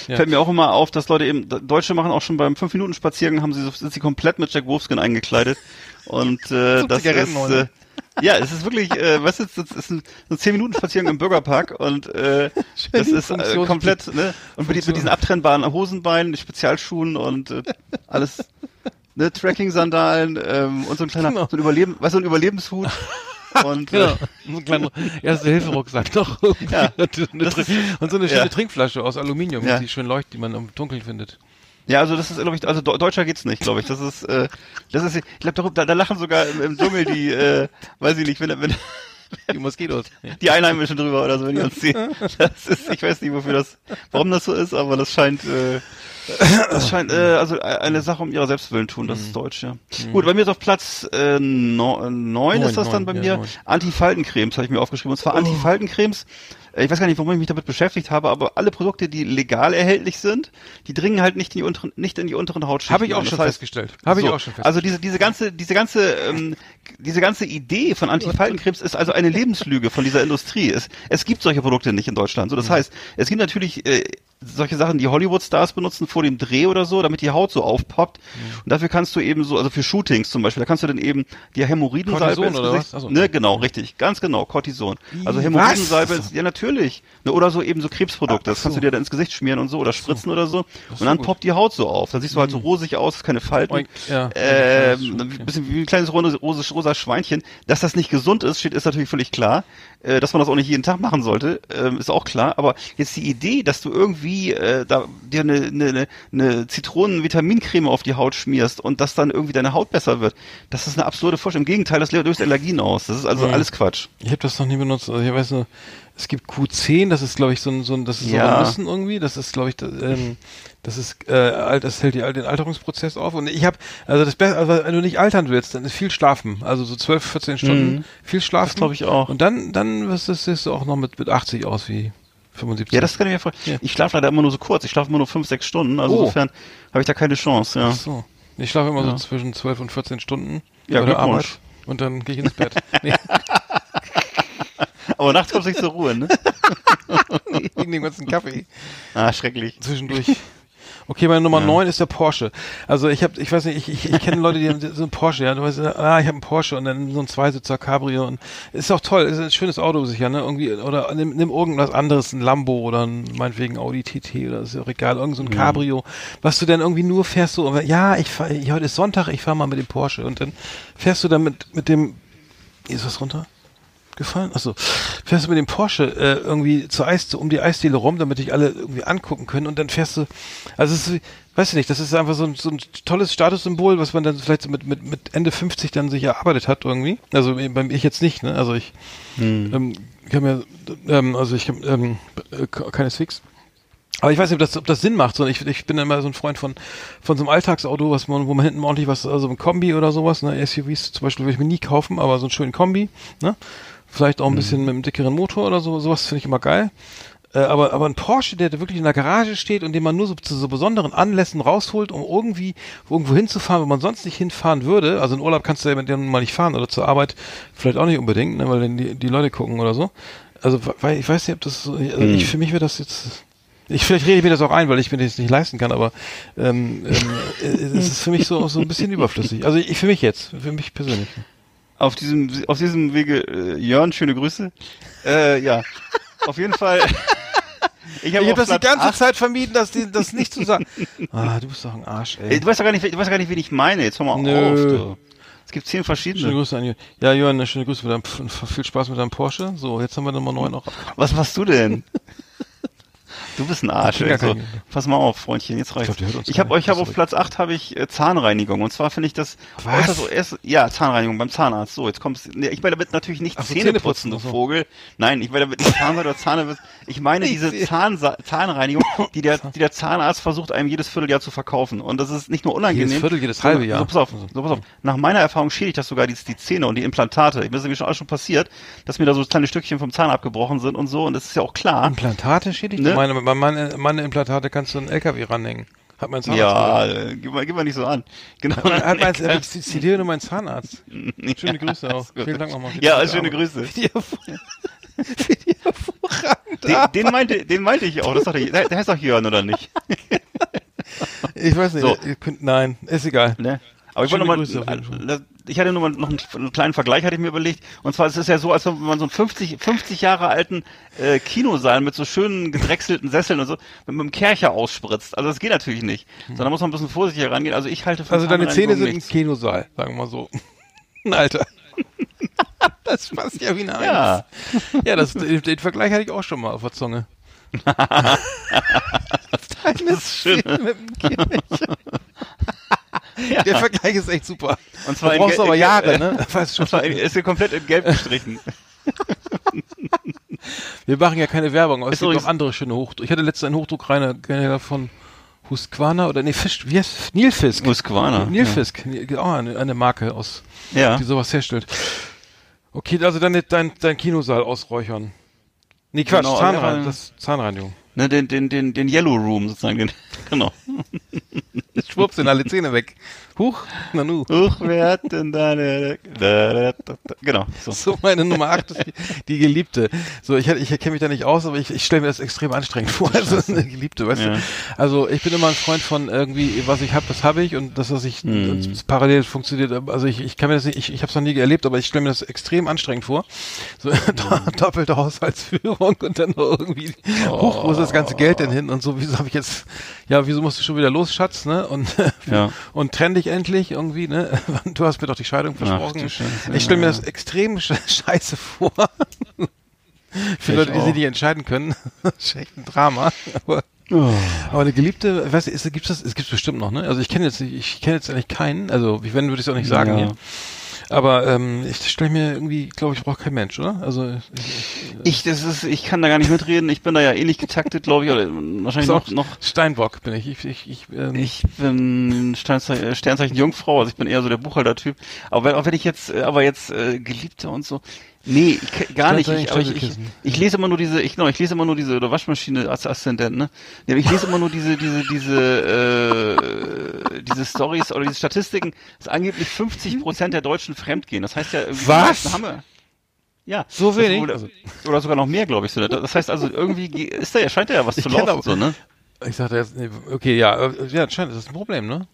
Ja. Fällt mir auch immer auf, dass Leute eben, Deutsche machen auch schon beim 5-Minuten-Spaziergang, haben sie, sind sie komplett mit Jack Wolfskin eingekleidet. Und äh, *laughs* das ist, äh, *laughs* ja, es ist wirklich, äh, was ist, das ist ein, ein 10 Minuten Spaziergang im Bürgerpark und äh, *laughs* das ist äh, komplett, ne? Und mit, mit diesen abtrennbaren Hosenbeinen, Spezialschuhen und äh, alles, ne, Tracking-Sandalen ähm, und so ein kleiner, genau. so ein Überleben, was so ein Überlebenshut. Und, genau. *laughs* so ein kleiner Erste-Hilfe-Rucksack noch. *laughs* Ja, *laughs* und so eine schöne ja. Trinkflasche aus Aluminium, ja. die schön leuchtet, die man im Dunkeln findet. Ja, also das ist, glaube ich, also Deutscher geht's nicht, glaube ich. Das ist, äh, das ist, ich glaube, da, da lachen sogar im, im Dschungel die, äh, weiß ich nicht, wenn, wenn die Moskitos. *laughs* Die Einheimischen drüber oder so, wenn die uns sehen. *laughs* Das ist, ich weiß nicht, wofür das, warum das so ist, aber das scheint, äh, das scheint äh, also eine Sache um ihrer Selbstwillen tun, das mhm. ist deutsch, ja. Mhm. Gut, bei mir ist auf Platz äh, neun, neun ist das dann bei mir. Ja, Antifaltencremes habe ich mir aufgeschrieben. Und zwar oh. Antifaltencremes ich weiß gar nicht, warum ich mich damit beschäftigt habe, aber alle Produkte, die legal erhältlich sind, die dringen halt nicht in die unteren, nicht in die unteren Hautschichten. Habe ich auch schon heißt, festgestellt. Habe so, ich auch schon festgestellt. Also diese, diese ganze, diese ganze, ähm, diese ganze Idee von Antifaltenkrebs ist also eine Lebenslüge von dieser Industrie. Es, es gibt solche Produkte nicht in Deutschland. So, das mhm. heißt, es gibt natürlich äh, solche Sachen, die Hollywood-Stars benutzen vor dem Dreh oder so, damit die Haut so aufpoppt. Mhm. Und dafür kannst du eben so, also für Shootings zum Beispiel, da kannst du dann eben die Hämorrhoidensalbe ins Gesicht. Also, ne, genau, richtig, ganz genau, Cortison. Also Hämorrhoidensalbe, ja natürlich. Ne, oder so eben so Krebsprodukte, das kannst du dir dann ins Gesicht schmieren und so oder spritzen so. oder so. Und dann gut. poppt die Haut so auf. Dann siehst du halt so mhm. rosig aus, keine Falten. Ja. Äh, ein bisschen wie ein kleines rosa, rosa Schweinchen. Dass das nicht gesund ist, steht ist natürlich völlig klar. Äh, dass man das auch nicht jeden Tag machen sollte, äh, ist auch klar. Aber jetzt die Idee, dass du irgendwie äh, da dir eine, eine, eine Zitronen-Vitamincreme auf die Haut schmierst und dass dann irgendwie deine Haut besser wird, das ist eine absurde Vorstellung. Im Gegenteil, das löst Allergien aus. Das ist also mhm. alles Quatsch. Ich habe das noch nie benutzt. Also ich weiß nur, es gibt Q10, das ist glaube ich so ein, so ein das ist ja. so ein Nüssen irgendwie, das ist glaube ich ähm, das ist äh, das hält die, den Alterungsprozess auf und ich habe also das Beste, also wenn du nicht altern willst, dann ist viel schlafen, also so 12, 14 Stunden mhm. viel schlafen. glaube ich auch. Und dann dann wirst du siehst du auch noch mit mit 80 aus wie 75. Ja, das kann ich mir vorstellen. Ja. Ich schlafe leider immer nur so kurz, ich schlafe immer nur 5, 6 Stunden, also oh. insofern habe ich da keine Chance, ja. Ach so. Ich schlafe immer ja. so zwischen 12 und 14 Stunden ja, bei der Arbeit und dann gehe ich ins Bett. *laughs* Nee. Aber nachts kommst du nicht zur Ruhe, ne? *laughs* Wegen dem ganzen Kaffee. Ah, schrecklich. Zwischendurch. Okay, meine Nummer ja. 9 ist der Porsche. Also ich habe, ich weiß nicht, ich, ich, ich kenne Leute, die haben so einen Porsche, ja, du weißt, ah, ich habe einen Porsche und dann so ein Zweisitzer Cabrio und ist auch toll, ist ein schönes Auto sicher, ne? Irgendwie oder nimm, nimm irgendwas anderes, ein Lambo oder ein, meinetwegen Audi TT oder ist ja auch egal, irgend so ein Cabrio, was du dann irgendwie nur fährst so, ja, ich fahr, heute ist Sonntag, ich fahr mal mit dem Porsche und dann fährst du dann mit mit dem ist was runter? Gefallen? Achso, fährst du mit dem Porsche äh, irgendwie zur Eis, um die Eisdiele rum, damit dich alle irgendwie angucken können und dann fährst du, also es ist, weißt du nicht, das ist einfach so ein, so ein tolles Statussymbol, was man dann vielleicht so mit, mit, mit Ende 50 dann sich erarbeitet hat irgendwie. Also beim ich jetzt nicht, ne? Also ich, hm. ähm, ich habe ja, ähm, also ich habe ähm, äh, keineswegs. Aber ich weiß nicht, ob das, ob das Sinn macht. So, ich, ich bin immer so ein Freund von, von so einem Alltagsauto, was man, wo man hinten ordentlich was, also ein Kombi oder sowas, ne, SUVs zum Beispiel würde ich mir nie kaufen, aber so einen schönen Kombi, ne? Vielleicht auch ein bisschen mhm. mit einem dickeren Motor oder so, sowas finde ich immer geil. Äh, aber, aber ein Porsche, der wirklich in der Garage steht und den man nur so zu so besonderen Anlässen rausholt, um irgendwie irgendwo hinzufahren, wo man sonst nicht hinfahren würde. Also in Urlaub kannst du ja mit dem mal nicht fahren oder zur Arbeit vielleicht auch nicht unbedingt, ne, weil dann die, die Leute gucken oder so. Also weil, ich weiß nicht, ob das so, also mhm. ich, für mich wäre das jetzt ich vielleicht rede ich mir das auch ein, weil ich mir das nicht leisten kann, aber ähm, ähm, *laughs* es ist für mich so so ein bisschen überflüssig. Also ich für mich jetzt, für mich persönlich. Auf diesem, auf diesem Wege, äh, Jörn, schöne Grüße. Äh, ja. Auf jeden Fall. *laughs* Ich habe hab das die ganze 8. Zeit vermieden, dass die, das nicht zu sagen. *laughs* Ah, du bist doch ein Arsch, ey. Du weißt doch gar nicht, du weißt gar nicht, wen ich meine. Jetzt hör mal Nö. auf, du. Es gibt zehn verschiedene. Schöne Grüße an Jörn. Ja, Jörn, schöne Grüße mit deinem, *laughs* viel Spaß mit deinem Porsche. So, jetzt haben wir Nummer 9 noch. Was machst du denn? Du bist ein Arsch. Also, pass mal auf, Freundchen, jetzt reicht's. Ich, glaub, ich habe euch hab auf Platz 8 habe ich äh, Zahnreinigung und zwar finde ich das Was? So erst, ja, Zahnreinigung beim Zahnarzt. So, jetzt kommst nee, ich meine damit natürlich nicht Ach, so Zähne putzen, du so. Vogel. Nein, ich meine damit nicht Zahnseide oder Zahne. Ich meine *laughs* ich diese Zahn Zahnreinigung, die der *laughs* die der Zahnarzt versucht einem jedes Vierteljahr zu verkaufen und das ist nicht nur unangenehm. Jedes Viertel, jedes halbe Jahr. So, pass auf, so, pass auf. Nach meiner Erfahrung schädigt das sogar die, die Zähne und die Implantate. Mir ist nämlich schon alles schon passiert, dass mir da so kleine Stückchen vom Zahn abgebrochen sind und so und das ist ja auch klar. Implantate schädigt? Ne? Meine, meine, meine Implantate kannst du einen LKW ranhängen. Hat mein Zahnarzt Ja, äh, gib, mal, gib mal nicht so an. Genau. Hat, hat mein, *laughs* ich zitiere nur meinen Zahnarzt. Schöne Grüße auch. Vielen Dank nochmal. Ja, schöne Grüße. Für die, für die den, den, meinte, den meinte ich auch. Das sagt der, der heißt doch Jörn, oder nicht? *laughs* ich weiß nicht. So. Könnt, nein, ist egal. Ne? Aber ich wollte nochmal, ich hatte nur mal noch einen, kleinen Vergleich, hatte ich mir überlegt. Und zwar ist es ja so, als wenn man so einen 50, 50 Jahre alten äh, Kinosaal mit so schönen gedrechselten Sesseln und so mit einem Kercher ausspritzt. Also das geht natürlich nicht. Hm. Sondern muss man ein bisschen vorsichtiger rangehen. Also ich halte von Also deine Zähne sind nichts. ein Kinosaal, sagen wir mal so. *laughs* Alter. *laughs* das passt ja wie eine Eins. Ja, ja das, den, den Vergleich hatte ich auch schon mal auf der Zunge. *laughs* Deine das ist schön. mit dem Kercher. *laughs* Ja. Der Vergleich ist echt super. Und zwar du brauchst aber Jahre, ne? *laughs* Fast schon. Zwar ist ja komplett in Gelb gestrichen. *laughs* Wir machen ja keine Werbung, aber es gibt auch andere schöne Hochdruck. Ich hatte letztens einen Hochdruckreiner von Husqvarna oder nee, Fisch, wie heißt Nilfisk. Husqvarna. Nilfisk, ja. auch eine, eine Marke aus, ja. die sowas herstellt. Okay, also dann dein, dein Kinosaal ausräuchern. Nee, Quatsch, genau, Zahnreinigung, das Zahnreinigung. Ne, den, den, den, den Yellow Room sozusagen, den, genau. Schwupps sind alle Zähne weg. Huch, Nanu. Huch, wer hat denn deine... Genau. So. so, meine Nummer 8 ist die, die Geliebte. So, ich, ich kenne mich da nicht aus, aber ich, ich stelle mir das extrem anstrengend vor. Also eine Geliebte, weißt ja. du? Also ich bin immer ein Freund von irgendwie, was ich habe, das habe ich und das, was ich hm. das parallel funktioniert. Also ich, ich kann mir das nicht, ich, ich habe es noch nie erlebt, aber ich stelle mir das extrem anstrengend vor. So *laughs* hm. doppelte Haushaltsführung und dann noch irgendwie, oh. huch, wo ist das ganze Geld denn hin und so, wieso habe ich jetzt, ja, wieso musst du schon wieder los, Schatz, ne? Und, *laughs* ja. und trenn dich endlich irgendwie, ne? *laughs* Du hast mir doch die Scheidung versprochen. Ach, ich stelle mir das extrem *laughs* scheiße vor. *laughs* Für Leute, die sich nicht entscheiden können. das ist echt ein Drama. Aber, oh. aber eine Geliebte, weißt du, ist, gibt's das, es gibt bestimmt noch, ne? Also ich kenne jetzt, ich kenne jetzt eigentlich keinen, also wenn würde ich es auch nicht sagen ja. hier. Aber ähm, ich stelle mir irgendwie, glaube ich, braucht kein Mensch, oder? Also ich, ich, das ist, ich kann da gar nicht mitreden. Ich bin da ja ähnlich getaktet, glaube ich, oder wahrscheinlich noch, noch. Steinbock bin ich. Ich, ich, ich, ähm, ich bin Sternzeichen, äh, Sternzeichen Jungfrau, also ich bin eher so der Buchhalter-Typ. Aber wenn, auch wenn ich jetzt, äh, aber jetzt äh, Geliebte und so, Nee, ich, gar nicht. Ich, ich, ich, ich, lese immer nur diese, ich, genau, ich lese immer nur diese oder Waschmaschine als Aszendent, ne? Ja, ich lese immer nur diese, diese, diese, äh, diese Stories oder diese Statistiken, dass angeblich 50 Prozent der Deutschen fremdgehen. Das heißt ja, irgendwie Was? Haben wir, ja. So wenig? Wohl, also, oder sogar noch mehr, glaube ich. So. Das heißt also, irgendwie ist da ja, scheint da ja was zu *laughs* laufen, auch, so, ne? Ich sagte jetzt, nee, okay, ja, äh, ja, scheint, das ist ein Problem, ne?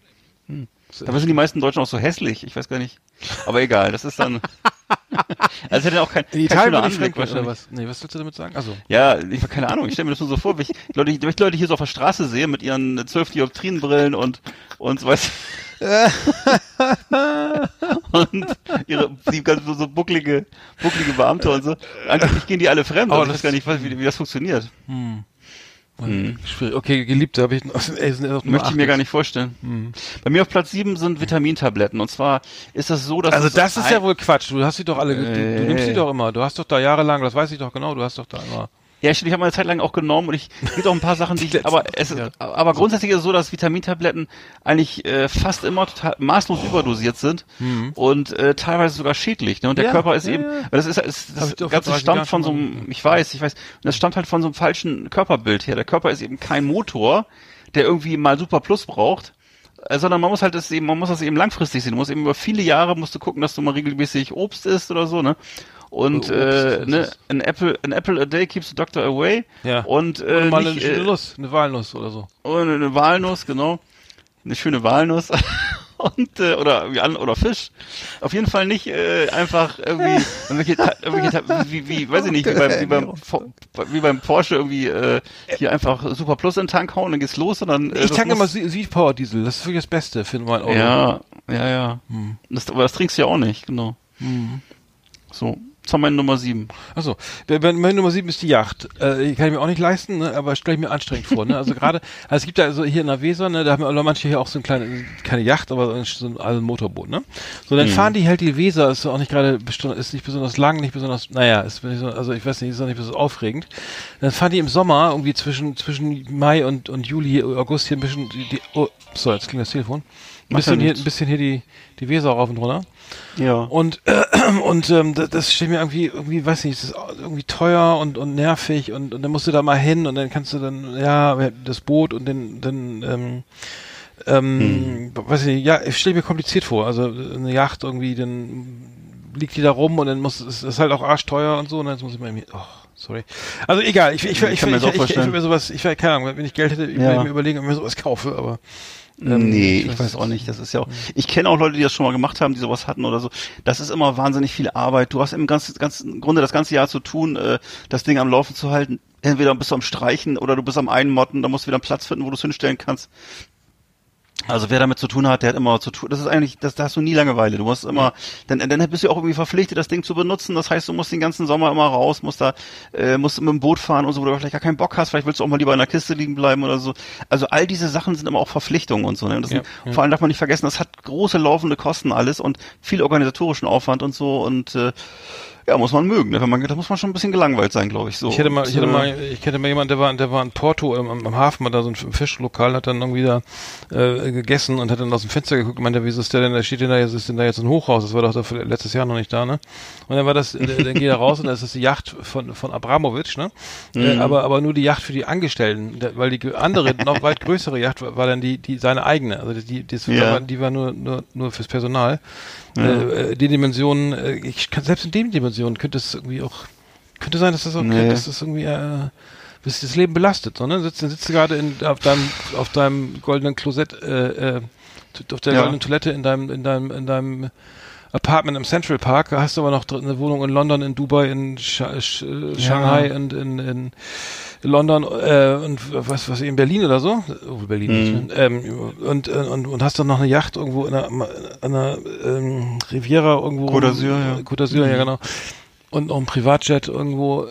Hm. Dabei sind die meisten Deutschen auch so hässlich. Ich weiß gar nicht. Aber egal, das ist dann. *laughs* *laughs* also hätte auch kein. In kein Anblick, oder was? Nee, was willst du damit sagen? Also. Ja, ich keine Ahnung. Ich stelle mir das nur so vor, wenn ich Leute, wenn ich Leute hier so auf der Straße sehe mit ihren zwölf Dioptrienbrillen und und so weißt *laughs* und ihre die ganz so, so bucklige bucklige Beamte und so. Angeblich gehen die alle fremd. Aber also ich weiß gar nicht, wie, wie das funktioniert. Hm. Hm. Schwierig. Okay, Geliebte habe ich noch. *laughs* Ey, sind Möchte ich mir gar nicht vorstellen. Hm. Bei mir auf Platz 7 sind Vitamintabletten. Und zwar ist das so, dass. Also, das ist ja wohl Quatsch. Du hast sie doch alle. Äh, du, du nimmst sie doch immer. Du hast doch da jahrelang, das weiß ich doch genau, du hast doch da immer. Ja, ich, ich habe eine Zeit lang auch genommen und ich gibt auch ein paar Sachen, die *laughs* ich, aber es ist, aber grundsätzlich ist es so, dass Vitamintabletten eigentlich äh, fast immer total maßlos überdosiert sind mhm. und äh, teilweise sogar schädlich. Ne? Und der ja, Körper ist ja, eben, ja. das ist, ist das, das Ganze stammt von so einem, ich weiß, ich weiß, das stammt halt von so einem falschen Körperbild her. Der Körper ist eben kein Motor, der irgendwie mal Super Plus braucht, sondern man muss halt das eben, man muss das eben langfristig sehen. Du musst eben über viele Jahre musst du gucken, dass du mal regelmäßig Obst isst oder so, ne? Und oh, äh, ne, an Apple, an Apple a day keeps the doctor away. Ja. Und äh, mal nicht, eine, äh, Nuss, eine Walnuss oder so. Und eine Walnuss, genau. Eine schöne Walnuss. *laughs* und äh, oder irgendwie an, oder Fisch. Auf jeden Fall nicht äh, einfach irgendwie irgendwelche, irgendwelche wie, wie, weiß ich nicht, wie beim, wie beim, wie beim Porsche irgendwie äh, hier einfach Super Plus in den Tank hauen, dann geht's los, sondern äh, ich tanke immer Süd Power Diesel. Das ist wirklich das Beste für mein Auto. Ja, ja, ja. Hm. Das, aber das trinkst du ja auch nicht, genau. Hm. So das war meine Nummer sieben. Achso, meine Nummer sieben ist die Yacht. Äh, kann ich mir auch nicht leisten, ne? aber stelle ich mir anstrengend vor. Ne? Also gerade, *laughs* also es gibt ja also hier in der Weser, ne, da haben wir manche hier auch so ein kleines, keine Yacht, aber so ein, also ein Motorboot. Ne? So, dann mhm. fahren die halt die Weser, ist auch nicht gerade, ist nicht besonders lang, nicht besonders, naja, ist nicht so, also ich weiß nicht, ist auch nicht besonders aufregend. Dann fahren die im Sommer irgendwie zwischen zwischen Mai und und Juli, August hier ein bisschen die, die oh, so, jetzt klingt das Telefon. Ein bisschen hier, ein bisschen hier die die Weser rauf und runter. Ja. Und, äh, *clears throat* und ähm, das, das steht mir irgendwie, irgendwie, weiß nicht, das ist irgendwie teuer und, und nervig und, und dann musst du da mal hin und dann kannst du dann, ja, das Boot und den, den ähm, ähm, hm. weiß ich nicht, ja, ich stelle mir kompliziert vor. Also eine Yacht irgendwie, dann liegt die da rum und dann muss, es ist halt auch arschteuer und so und dann muss ich mal oh, sorry. Also egal, ich, ich, ich, ich, ich, ich, ich, ich, ich, mir sowas, ich, keine Ahnung, wenn ich Geld hätte, ich ja. würde mir überlegen, ob ich mir sowas kaufe, aber ähm, nee, ich weiß auch nicht. Das ist ja auch. Ich kenne auch Leute, die das schon mal gemacht haben, die sowas hatten oder so. Das ist immer wahnsinnig viel Arbeit. Du hast im ganzen, ganzen Grunde das ganze Jahr zu tun, äh, das Ding am Laufen zu halten. Entweder bist du am Streichen oder du bist am Einmotten, da musst du wieder einen Platz finden, wo du es hinstellen kannst. Also wer damit zu tun hat, der hat immer zu tun. Das ist eigentlich, das, da hast du nie Langeweile. Du musst immer, dann, dann bist du auch irgendwie verpflichtet, das Ding zu benutzen. Das heißt, du musst den ganzen Sommer immer raus, musst da, äh, musst mit dem Boot fahren und so, wo du vielleicht gar keinen Bock hast. Vielleicht willst du auch mal lieber in der Kiste liegen bleiben oder so. Also all diese Sachen sind immer auch Verpflichtungen und so. Ne? Und das ja, sind, ja. Vor allem darf man nicht vergessen, das hat große laufende Kosten alles und viel organisatorischen Aufwand und so und äh, ja, muss man mögen. Ne? Wenn man, da muss man schon ein bisschen gelangweilt sein, glaube ich. So. Ich hätte mal, ich hätte mal, ich hätte mal jemand, der war, der war in Porto im, am Hafen, hat da so ein Fischlokal, hat dann irgendwie da äh, gegessen und hat dann aus dem Fenster geguckt und meinte, wieso ist der denn, da steht denn da jetzt, ist denn da jetzt ein Hochhaus? Das war doch da letztes Jahr noch nicht da, ne? Und dann war das, dann geht er raus und das ist die Yacht von von Abramowitsch, ne? Mhm. Äh, aber aber nur die Yacht für die Angestellten, weil die andere noch weit größere Yacht war, war dann die die seine eigene, also die die, ja. war, die war nur nur nur fürs Personal. Ja. Äh, äh, die Dimensionen, äh, ich kann selbst in den Dimensionen könnte es irgendwie auch, könnte sein, dass das auch, nee. dass das irgendwie äh, bis das Leben belastet, sondern sitzt, sitzt du gerade in, auf deinem, auf deinem goldenen Klosett, äh, äh, auf der ja. goldenen Toilette in deinem, in deinem, in deinem Apartment im Central Park, hast du aber noch eine Wohnung in London, in Dubai, in Sch Sch Shanghai ja. und in, in London äh, und was was in Berlin oder so, oh, Berlin mhm. ähm, und, äh, und und hast dann noch eine Yacht irgendwo in einer, in einer ähm, Riviera irgendwo Côte d'Azur, ja. Côte d'Azur, mhm. ja genau. Und noch ein Privatjet irgendwo äh,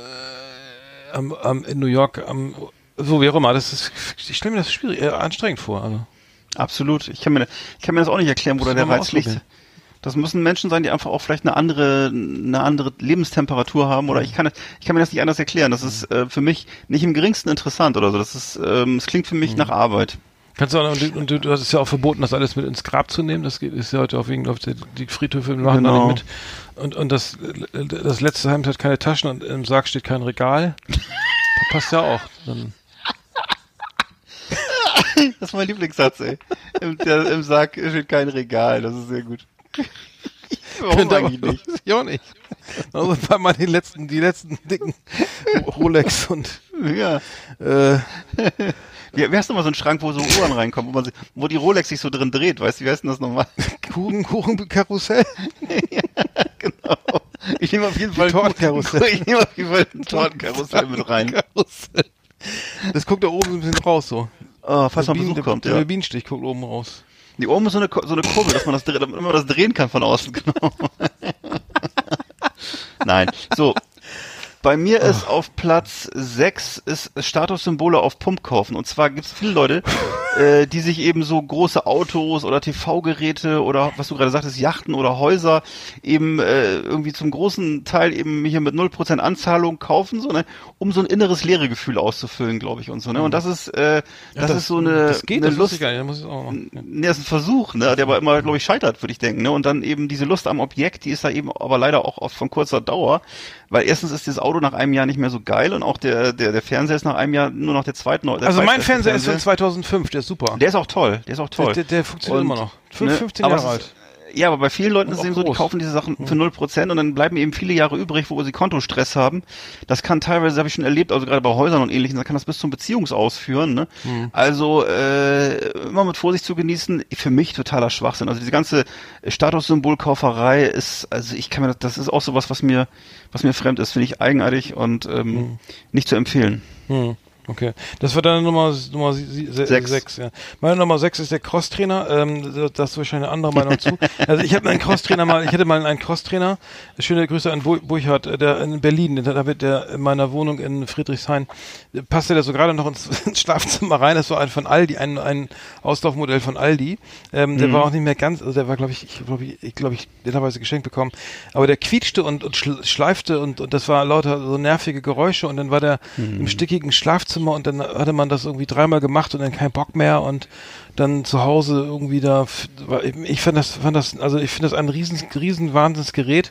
am, am, in New York am so wie auch immer, das ist ich stelle mir das schwierig äh, anstrengend vor, also. Absolut. Ich kann mir ich kann mir das auch nicht erklären, wo da der Reiz liegt. Das müssen Menschen sein, die einfach auch vielleicht eine andere, eine andere Lebenstemperatur haben oder ich kann, ich kann mir das nicht anders erklären. Das ist äh, für mich nicht im geringsten interessant oder so. Das ist, ähm, es klingt für mich mhm. nach Arbeit. Kannst du auch, und, und du, du hast es ja auch verboten, das alles mit ins Grab zu nehmen. Das ist ja heute auch wegen auf die, die Friedhöfe machen genau. da nicht mit. Und, und das, das letzte Hemd hat keine Taschen und im Sarg steht kein Regal. das passt ja auch. Dann. *laughs* Das ist mein Lieblingssatz, ey. Im, der, Im Sarg steht kein Regal, das ist sehr gut. Warum eigentlich nicht? *laughs* Ich auch nicht. Also weil man die letzten, die letzten dicken Rolex und ja. Äh, wie, wie hast du mal so einen Schrank, wo so Uhren reinkommen, wo, man, wo die Rolex sich so drin dreht, weißt du, wie heißt denn das nochmal? Kuchen, Kuchen, Karussell. ja, genau. Ich nehme auf jeden Fall Tortenkarussell. *laughs* Ich nehme auf jeden Fall ein Tortenkarussell mit rein. Das guckt da oben ein bisschen raus so. Oh, falls mal Besuch der, kommt, der, ja. Der Bienenstich guckt oben raus. Die oben ist so eine, so eine Kurbel, dass man das, damit man das drehen kann von außen, *laughs* genau. Nein. So, bei mir ist oh. auf Platz 6 ist Statussymbole auf Pump kaufen. Und zwar gibt es viele Leute, *laughs* äh, die sich eben so große Autos oder TV-Geräte oder was du gerade sagtest, Yachten oder Häuser eben äh, irgendwie zum großen Teil eben hier mit 0% Anzahlung kaufen, so, ne, um so ein inneres Leeregefühl auszufüllen, glaube ich, und so. Ne? Und das ist, äh, das, ja, das ist so eine, das geht, eine das Lust. Geil, muss ich auch ne, das ist ein Versuch, ne, der aber immer, glaube ich, scheitert, würde ich denken. Ne? Und dann eben diese Lust am Objekt, die ist da eben aber leider auch oft von kurzer Dauer. Weil erstens ist das Auto nach einem Jahr nicht mehr so geil und auch der, der, der Fernseher ist nach einem Jahr nur noch der zweite. Der also mein Fernseher, ist von 2005, der ist super. Der ist auch toll, der ist auch toll. Der, der, der funktioniert und, immer noch. 15 ne, Jahre alt. Ja, aber bei vielen Leuten ist es eben so, die kaufen diese Sachen für 0% und dann bleiben eben viele Jahre übrig, wo sie Kontostress haben. Das kann teilweise, habe ich schon erlebt, also gerade bei Häusern und ähnlichen, da kann das bis zum Beziehungsaus führen. Ne? Mhm. Also äh, immer mit Vorsicht zu genießen, für mich totaler Schwachsinn. Also diese ganze Statussymbolkauferei ist, also ich kann mir das, das ist auch sowas, was mir, was mir fremd ist, finde ich eigenartig und ähm, mhm. nicht zu empfehlen. Mhm. Okay, das war deine Nummer, Nummer sechs. sechs ja. Meine Nummer sechs ist der Crosstrainer. Ähm, das ist wahrscheinlich eine andere Meinung zu. Also ich habe einen Crosstrainer mal, ich hatte mal einen Crosstrainer. Schöne Grüße an Burchard, äh, der in Berlin, da wird der in meiner Wohnung in Friedrichshain passte der so gerade noch ins, *laughs* ins, Schlafzimmer rein. Das war ein von Aldi, ein, ein Auslaufmodell von Aldi. Ähm, der mhm. war auch nicht mehr ganz, also der war glaube ich, ich glaube ich, ich glaube ich, netterweise geschenkt bekommen. Aber der quietschte und, und schleifte und, und das war lauter so nervige Geräusche und dann war der mhm. im stickigen Schlafzimmer Schlafzimmer und dann hatte man das irgendwie dreimal gemacht und dann kein Bock mehr und dann zu Hause irgendwie da, ich fand das, fand das, also ich finde das ein riesen, riesen Wahnsinnsgerät.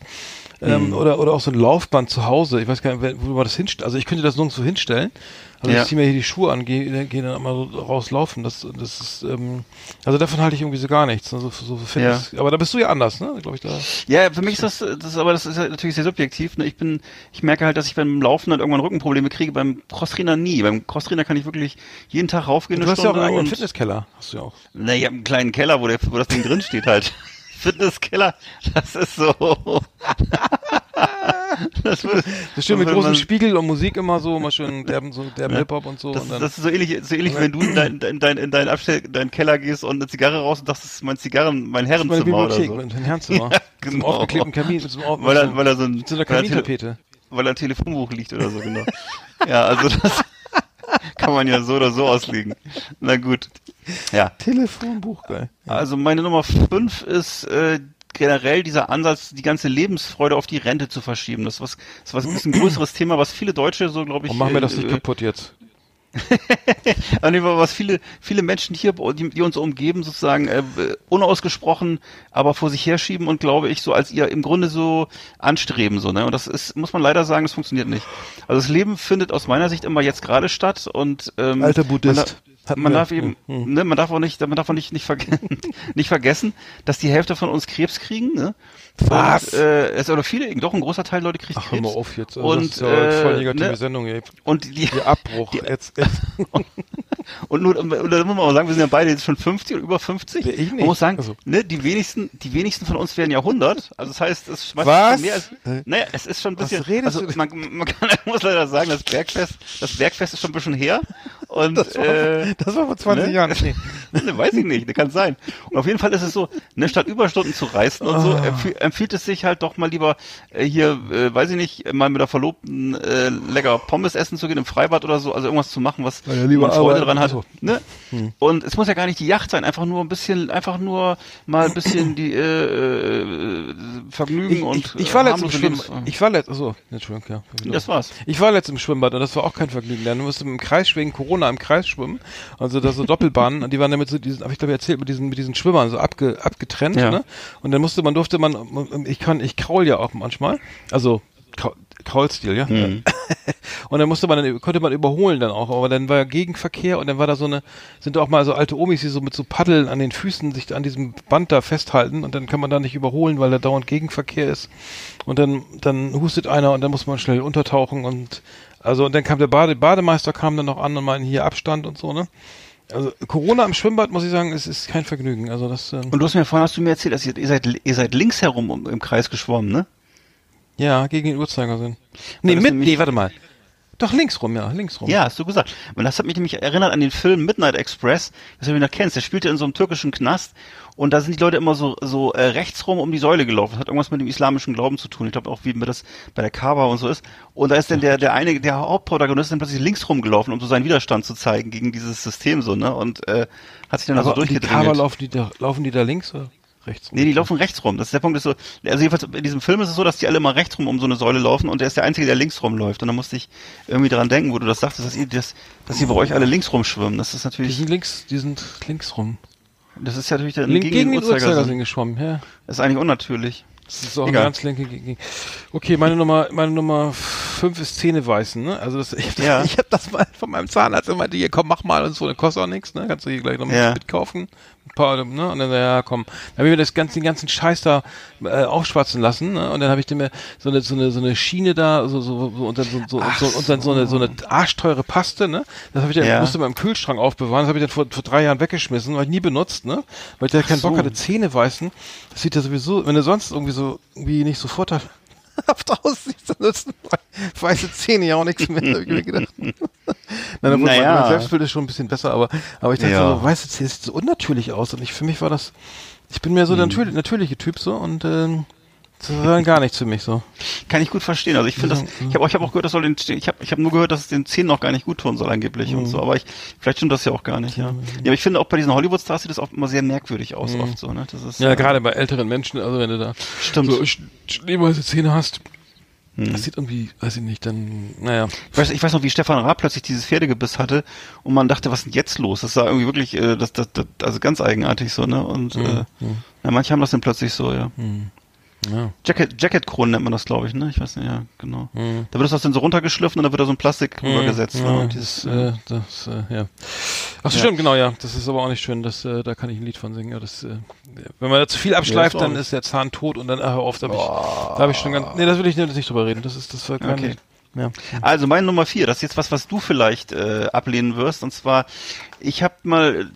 Ähm, mhm. oder, oder auch so ein Laufband zu Hause. Ich weiß gar nicht, wo man das hinstellt. Also ich könnte das nirgendwo hinstellen. Also ja. ich ziehe mir hier die Schuhe an, gehe geh dann mal so rauslaufen. Das, das ist, ähm, also davon halte ich irgendwie so gar nichts. Also so Fitness. Ja. Aber da bist du ja anders, ne? Glaube ich da. Ja, für mich ist das, das aber das ist ja natürlich sehr subjektiv. Ne? Ich bin, ich merke halt, dass ich beim Laufen dann irgendwann Rückenprobleme kriege. Beim Crosstrainer nie. Beim Crosstrainer kann ich wirklich jeden Tag raufgehen. Du hast Stunde ja auch einen Fitnesskeller. Hast du ja auch. Na, ich habe einen kleinen Keller, wo, der, wo das Ding drin steht halt. *laughs* Fitnesskeller, das ist so. *laughs* *laughs* das, wird, das stimmt mit großem Spiegel und Musik immer so, immer schön derben, so derben ja. Hip-Hop und so. Das, und dann, das ist so ähnlich, so ähnlich, wenn du in deinen in dein, in dein Abstell, deinen Keller gehst und eine Zigarre raus und das ist mein Zigarren, mein Herrenzimmer oder so. Mein Herrenzimmer. *laughs* Ja, genau. Zum aufgeklebten Kamin, zum auf, weil er, weil er so ein, so eine Kamintapete. Weil er ein Telefonbuch liegt oder so, genau. *laughs* ja, also das kann man ja so oder so auslegen. Na gut. Ja. Telefonbuch, geil. Ja. Also meine Nummer fünf ist äh, generell dieser Ansatz, die ganze Lebensfreude auf die Rente zu verschieben. Das ist was, das ist, was, ist ein größeres Thema, was viele Deutsche so, glaube ich. Und machen wir das nicht äh, kaputt jetzt. *laughs* was viele, viele Menschen hier, die, die uns umgeben, sozusagen äh, unausgesprochen, aber vor sich herschieben und glaube ich, so als ihr im Grunde so anstreben, so, ne? Und das ist, muss man leider sagen, das funktioniert nicht. Also das Leben findet aus meiner Sicht immer jetzt gerade statt und ähm, Alter Buddhist. Hatten man wir. darf eben, mhm. ne, man darf auch nicht, man darf auch nicht, nicht, verge *laughs* nicht vergessen, dass die Hälfte von uns Krebs kriegen, ne? Was? Und, äh, es oder viele, doch ein großer Teil Leute kriegt Ach, Krebs. Hör mal auf jetzt. Also und, das ist ja äh, voll negative ne? Sendung, ey. Und die, die Abbruch die, jetzt. *laughs* und nur, und da muss man auch sagen, wir sind ja beide jetzt schon 50 oder über 50. Ich nicht. Man muss sagen, also. ne, die wenigsten, die wenigsten von uns werden ja 100. Also das heißt, es schmeißt Was? mehr als, naja, es ist schon ein bisschen, also man, man kann, *laughs* man muss leider sagen, das Bergfest, das Bergfest ist schon ein bisschen her. Und, das war, äh, das war vor 20 ne? Jahren. Nee. ne, *laughs* weiß ich nicht, kann sein. Und auf jeden Fall ist es so, ne, statt Überstunden zu reißen und oh. so, empf empfiehlt es sich halt doch mal lieber äh, hier, äh, weiß ich nicht, mal mit der Verlobten äh, lecker Pommes essen zu gehen im Freibad oder so, also irgendwas zu machen, was ja, man Freude dran hat. So. Ne? Hm. Und es muss ja gar nicht die Yacht sein, einfach nur ein bisschen, einfach nur mal ein bisschen die äh, äh, Vergnügen ich, und ich, ich war letztens im Schwimmbad. Ich war letztens, achso, Entschuldigung, ja. Das war's. Ich war letztens im Schwimmbad und das war auch kein Vergnügen. Dann musste im Kreis wegen Corona im Kreis schwimmen. Also da so Doppelbahnen, und die waren damit so diesen, habe ich glaube erzählt, mit diesen mit diesen Schwimmern so abge, abgetrennt, ja. ne? Und dann musste man durfte man ich kann ich kraul ja auch manchmal. Also Kraulstil, ja. Mhm. *laughs* und dann musste man dann, konnte man überholen dann auch, aber dann war ja Gegenverkehr und dann war da so eine, sind auch mal so alte Omis, die so mit so Paddeln an den Füßen sich an diesem Band da festhalten und dann kann man da nicht überholen, weil da dauernd Gegenverkehr ist. Und dann, dann hustet einer und dann muss man schnell untertauchen und also und dann kam der Bade, Bademeister kam dann noch an und meinte hier Abstand und so, ne? Also Corona im Schwimmbad, muss ich sagen, es ist kein Vergnügen. Also das. Ähm und du hast mir vorhin hast du mir erzählt, dass ihr, ihr seid ihr seid links herum im Kreis geschwommen, ne? Ja, gegen den Uhrzeigersinn. Nee, mit, nee, warte mal. Doch links rum, ja, links rum. Ja, hast du gesagt. Und das hat mich nämlich erinnert an den Film Midnight Express, das du noch kennst. Der spielte in so einem türkischen Knast und da sind die Leute immer so so äh, rechts rum um die Säule gelaufen. Das hat irgendwas mit dem islamischen Glauben zu tun. Ich glaube auch, wie mir das bei der Kaaba und so ist. Und da ist dann der der eine der Hauptprotagonist dann plötzlich links rumgelaufen, um so seinen Widerstand zu zeigen gegen dieses System so, ne? Und äh, hat sich dann also so durchgedreht. Die Kaaba laufen die da laufen die da links oder? Rechts rum. Nee, die laufen rechts rum. Das ist der Punkt, ist so, also jedenfalls in diesem Film ist es so, dass die alle mal rechts rum um so eine Säule laufen und der ist der Einzige, der links rumläuft. Und da musste ich irgendwie dran denken, wo du das sagtest, dass ihr, das, dass ihr bei euch alle links rumschwimmen. Das ist natürlich. Die sind links, die sind links rum. Das ist ja natürlich der Link, gegen, gegen den Uhrzeigersinn geschwommen, ja. Das ist eigentlich unnatürlich. Das ist auch Egal. eine ganz linke. Okay, meine Nummer, meine Nummer fünf ist Zähneweißen, ne? Also das, *laughs* ich, ja. ich habe das mal von meinem Zahnarzt immer die hier, komm, mach mal und so, das kostet auch nichts, ne? Kannst du hier gleich noch ja. mitkaufen. Paar, ne? Und dann, ja, komm. Dann habe ich mir das ganze, den ganzen Scheiß da äh, aufschwatzen lassen, ne? Und dann habe ich mir so eine, so eine, so eine Schiene da, so, so, so und dann so, so, und, so, und dann so eine, so eine arschteure Paste, ne? Das habe ich dann, ja. musste mal im Kühlschrank aufbewahren, das habe ich dann vor, vor drei Jahren weggeschmissen, weil ich nie benutzt, ne? Weil ich da keinen so. Bock hatte, Zähne weißen. Das sieht ja sowieso, wenn du sonst irgendwie so, irgendwie nicht so *laughs* vorteilhaft aussieht, dann nutzen weiße Zähne ja auch nichts mehr, habe ich mir gedacht. *laughs* Nein, obwohl naja. mein, mein Selbstbild ist schon ein bisschen besser, aber, aber ich dachte ja. so, weiße Zähne sieht so unnatürlich aus und ich, für mich war das, ich bin mehr so der hm. natürlich, natürliche Typ so und, ähm, das war dann gar nichts für mich so. Kann ich gut verstehen. Also ich finde das, ich habe ich hab auch gehört, das soll den, ich habe ich hab nur gehört, dass es den Zähnen noch gar nicht gut tun soll angeblich mhm. und so. Aber ich, vielleicht stimmt das ja auch gar nicht. Ja, ja aber ich finde auch bei diesen Hollywood-Stars sieht das auch immer sehr merkwürdig aus, mhm. oft so. Ne? Das ist, ja, äh, gerade bei älteren Menschen, also wenn du da stimmt. so schneeweiße Zähne hast, hm. Das sieht irgendwie, weiß ich nicht, dann, naja. Ich weiß, ich weiß noch, wie Stefan Raab plötzlich dieses Pferdegebiss hatte und man dachte, was ist denn jetzt los? Das war irgendwie wirklich, äh, das, das, das, also ganz eigenartig so, ne? Und äh, ja, manche haben das dann plötzlich so, ja. Ja. Jacket, Jacket-Kronen nennt man das, glaube ich, ne? Ich weiß nicht, ja, genau. Mhm. Da wird das dann so runtergeschliffen und dann wird da so ein Plastik mhm. rübergesetzt. Ne? Ja, dieses, äh, das, äh, ja. Ach so, ja. stimmt, genau, ja. Das ist aber auch nicht schön, das, äh, da kann ich ein Lied von singen. Ja, das, äh, wenn man da zu viel abschleift, ja, dann ist der Zahn tot und dann, äh, oft habe ich, da habe ich schon ganz, nee, das will ich nicht drüber reden. Das ist, das war kein, okay. Ja. Also meine Nummer vier, das ist jetzt was, was du vielleicht äh, ablehnen wirst. Und zwar, ich habe mal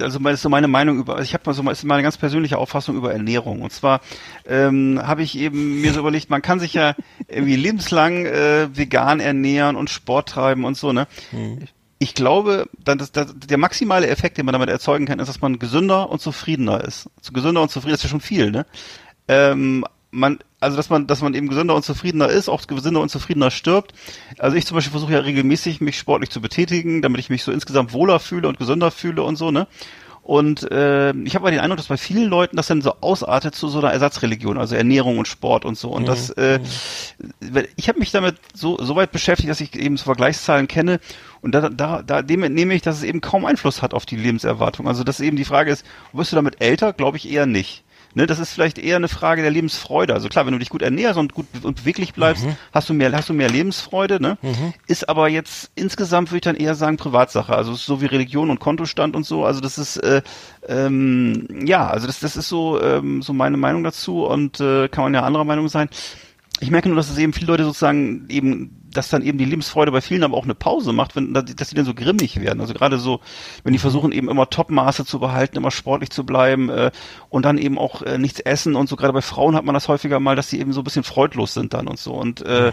also das ist so meine Meinung über, ich habe mal so ist meine ganz persönliche Auffassung über Ernährung. Und zwar ähm, habe ich eben mir so überlegt, man kann sich ja irgendwie lebenslang äh, vegan ernähren und Sport treiben und so, ne? Hm. Ich glaube, dann das, das, der maximale Effekt, den man damit erzeugen kann, ist, dass man gesünder und zufriedener ist. Gesünder und zufriedener ist ja schon viel, ne? Ähm, man, also dass man, dass man eben gesünder und zufriedener ist, auch gesünder und zufriedener stirbt. Also ich zum Beispiel versuche ja regelmäßig, mich sportlich zu betätigen, damit ich mich so insgesamt wohler fühle und gesünder fühle und so, ne? Und äh, ich habe aber den Eindruck, dass bei vielen Leuten das dann so ausartet zu so einer Ersatzreligion, also Ernährung und Sport und so. Und mhm. das, äh, ich habe mich damit so, so weit beschäftigt, dass ich eben so Vergleichszahlen kenne. Und da, da, da dem entnehme ich, dass es eben kaum Einfluss hat auf die Lebenserwartung. Also dass eben die Frage ist, wirst du damit älter? Glaube ich eher nicht. Ne, das ist vielleicht eher eine Frage der Lebensfreude. Also klar, wenn du dich gut ernährst und gut und beweglich bleibst, mhm. hast du mehr, hast du mehr Lebensfreude. Ne? Mhm. Ist aber jetzt insgesamt würde ich dann eher sagen Privatsache. Also so wie Religion und Kontostand und so. Also das ist äh, ähm, ja, also das, das ist so ähm, so meine Meinung dazu und äh, kann man ja anderer Meinung sein. Ich merke nur, dass es eben viele Leute sozusagen eben dass dann eben die Lebensfreude bei vielen aber auch eine Pause macht, wenn, dass die dann so grimmig werden. Also gerade so, wenn die versuchen eben immer Topmaße zu behalten, immer sportlich zu bleiben äh, und dann eben auch äh, nichts essen und so. Gerade bei Frauen hat man das häufiger mal, dass sie eben so ein bisschen freudlos sind dann und so. Und äh,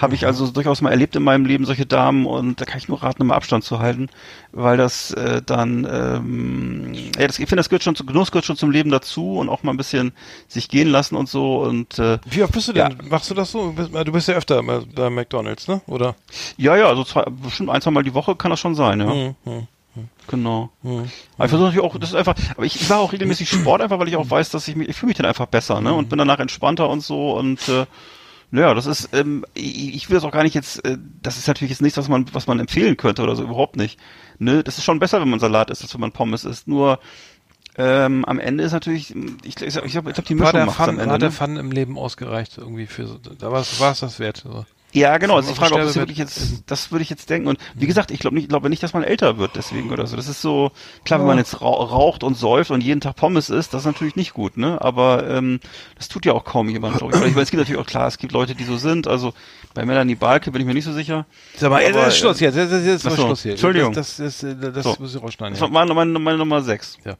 habe ich also durchaus mal erlebt in meinem Leben solche Damen und da kann ich nur raten, immer Abstand zu halten, weil das äh, dann, ähm, ja, das, ich finde, das gehört schon zu, Genuss gehört schon zum Leben dazu und auch mal ein bisschen sich gehen lassen und so und äh, Wie oft bist du denn? Ja. Machst du das so? Du bist ja öfter bei McDonalds, ne? Oder? Ja, ja, also zwei, bestimmt ein, zwei Mal die Woche kann das schon sein, ja. Mhm. mhm. Genau. Mhm. Aber ich versuche natürlich auch, das ist einfach, aber ich, ich mache auch regelmäßig Sport einfach, weil ich auch weiß, dass ich mich, ich fühle mich dann einfach besser, ne? Und bin danach entspannter und so und äh, naja, das ist, ähm, ich, will das auch gar nicht jetzt, äh, das ist natürlich jetzt nichts, was man, was man empfehlen könnte oder so, überhaupt nicht. Ne, das ist schon besser, wenn man Salat isst, als wenn man Pommes isst. Nur ähm, am Ende ist natürlich, ich, ich, ich glaube, ich glaub, die Mischung macht am Ende. Hat der ne? Fun im Leben ausgereicht irgendwie für so, da war es das wert. So. Ja, genau. Also die Frage, ob das wirklich jetzt, das würde ich jetzt denken. Und wie gesagt, ich glaube nicht, glaube nicht, dass man älter wird deswegen oder so. Das ist so, klar, wenn man jetzt raucht und säuft und jeden Tag Pommes isst, das ist natürlich nicht gut, ne? Aber ähm, das tut ja auch kaum jemand, glaube ich. ich meine, es gibt natürlich auch klar, es gibt Leute, die so sind. Also bei Melanie Balke bin ich mir nicht so sicher. Sag mal, aber, das ist Schluss jetzt. Das ist jetzt mal Schluss hier. Entschuldigung. Das, das, das, das so. muss ich rausschneiden. Das war meine, meine, meine Nummer sechs. Ja.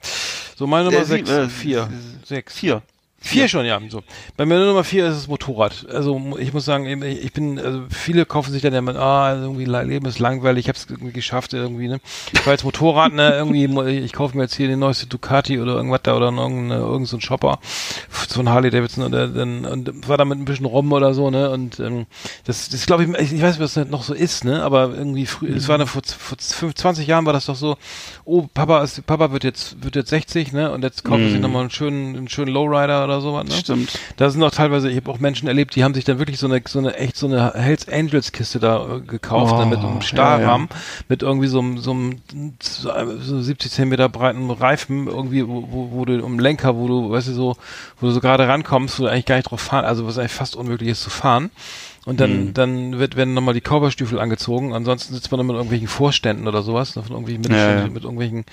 So, meine Nummer äh, sechs. Äh, vier. Sechs. Vier. Vier schon, ja. So. Bei mir Nummer vier ist das Motorrad. Also ich muss sagen, ich bin, also viele kaufen sich dann ja mit, ah, irgendwie Leben ist langweilig, ich habe es irgendwie geschafft irgendwie, ne. Ich fahre jetzt Motorrad, ne, irgendwie, ich kaufe mir jetzt hier den neueste Ducati oder irgendwas da oder irgendein, irgendein so ein Shopper, so ein Harley Davidson und, dann und war damit ein bisschen rum oder so, ne. Und ähm, das, das glaube ich, ich weiß, was das noch so ist, ne, aber irgendwie früh, es war da vor, vor 20 Jahren war das doch so, oh, Papa ist, Papa wird jetzt, wird jetzt 60, ne, und jetzt kaufen mhm. sie nochmal einen schönen, einen schönen Lowrider oder oder sowas. Ne? Stimmt. Da sind auch teilweise, ich habe auch Menschen erlebt, die haben sich dann wirklich so eine, so eine echt so eine Hells Angels Kiste da äh, gekauft, Oh, ne, mit einem Stahlrahmen, ja, mit irgendwie so einem, so einem so 70 Zentimeter breiten Reifen, irgendwie, wo, wo, wo du um Lenker, wo du, weißt du, so, wo du so gerade rankommst, wo du eigentlich gar nicht drauf fahren, also was eigentlich fast unmöglich ist zu fahren. Und dann, Mhm. dann wird, werden nochmal die Cowboystiefel angezogen. Ansonsten sitzt man dann mit irgendwelchen Vorständen oder sowas, ne, von irgendwelchen Ja, Mittelständen, ja. mit irgendwelchen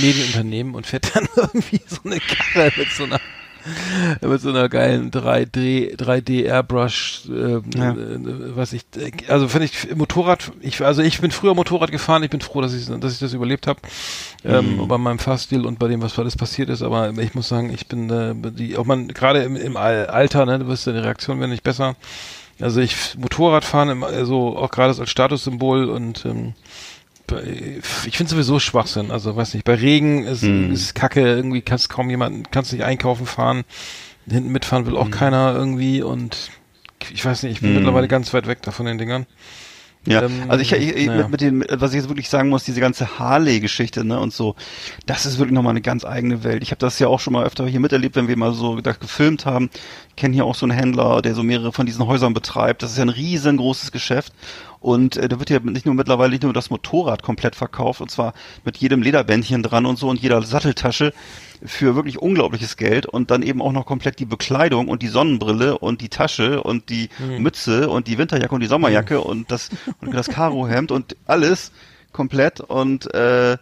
Medienunternehmen und fährt *laughs* dann irgendwie so eine Karre mit so einer *laughs* mit so einer geilen 3D 3D Airbrush äh, Ja. äh, was ich also finde ich Motorrad ich also ich bin früher Motorrad gefahren ich bin froh dass ich dass ich das überlebt habe ähm, Mhm. bei meinem Fahrstil und bei dem was alles passiert ist aber ich muss sagen ich bin äh, die auch man gerade im, im Al- Alter ne du wirst ja die Reaktion werden nicht besser also ich Motorradfahren also auch gerade als Statussymbol und ähm, ich finde sowieso Schwachsinn. Also weiß nicht, bei Regen ist, Hm. ist Kacke, irgendwie kannst kaum jemanden, kannst nicht einkaufen fahren, hinten mitfahren will auch keiner irgendwie und ich weiß nicht, ich bin Hm. mittlerweile ganz weit weg davon den Dingern. Ja, Ähm, also ich, ich, naja. mit, mit dem, was ich jetzt wirklich sagen muss, diese ganze Harley-Geschichte, ne, und so, das ist wirklich nochmal eine ganz eigene Welt. Ich habe das ja auch schon mal öfter hier miterlebt, wenn wir mal so da gefilmt haben. Ich kenne hier auch so einen Händler, der so mehrere von diesen Häusern betreibt. Das ist ja ein riesengroßes Geschäft. Und äh, da wird ja nicht nur mittlerweile nicht nur das Motorrad komplett verkauft, und zwar mit jedem Lederbändchen dran und so und jeder Satteltasche für wirklich unglaubliches Geld und dann eben auch noch komplett die Bekleidung und die Sonnenbrille und die Tasche und die Mütze und die Winterjacke und die Sommerjacke und das und das Karohemd und alles komplett und äh,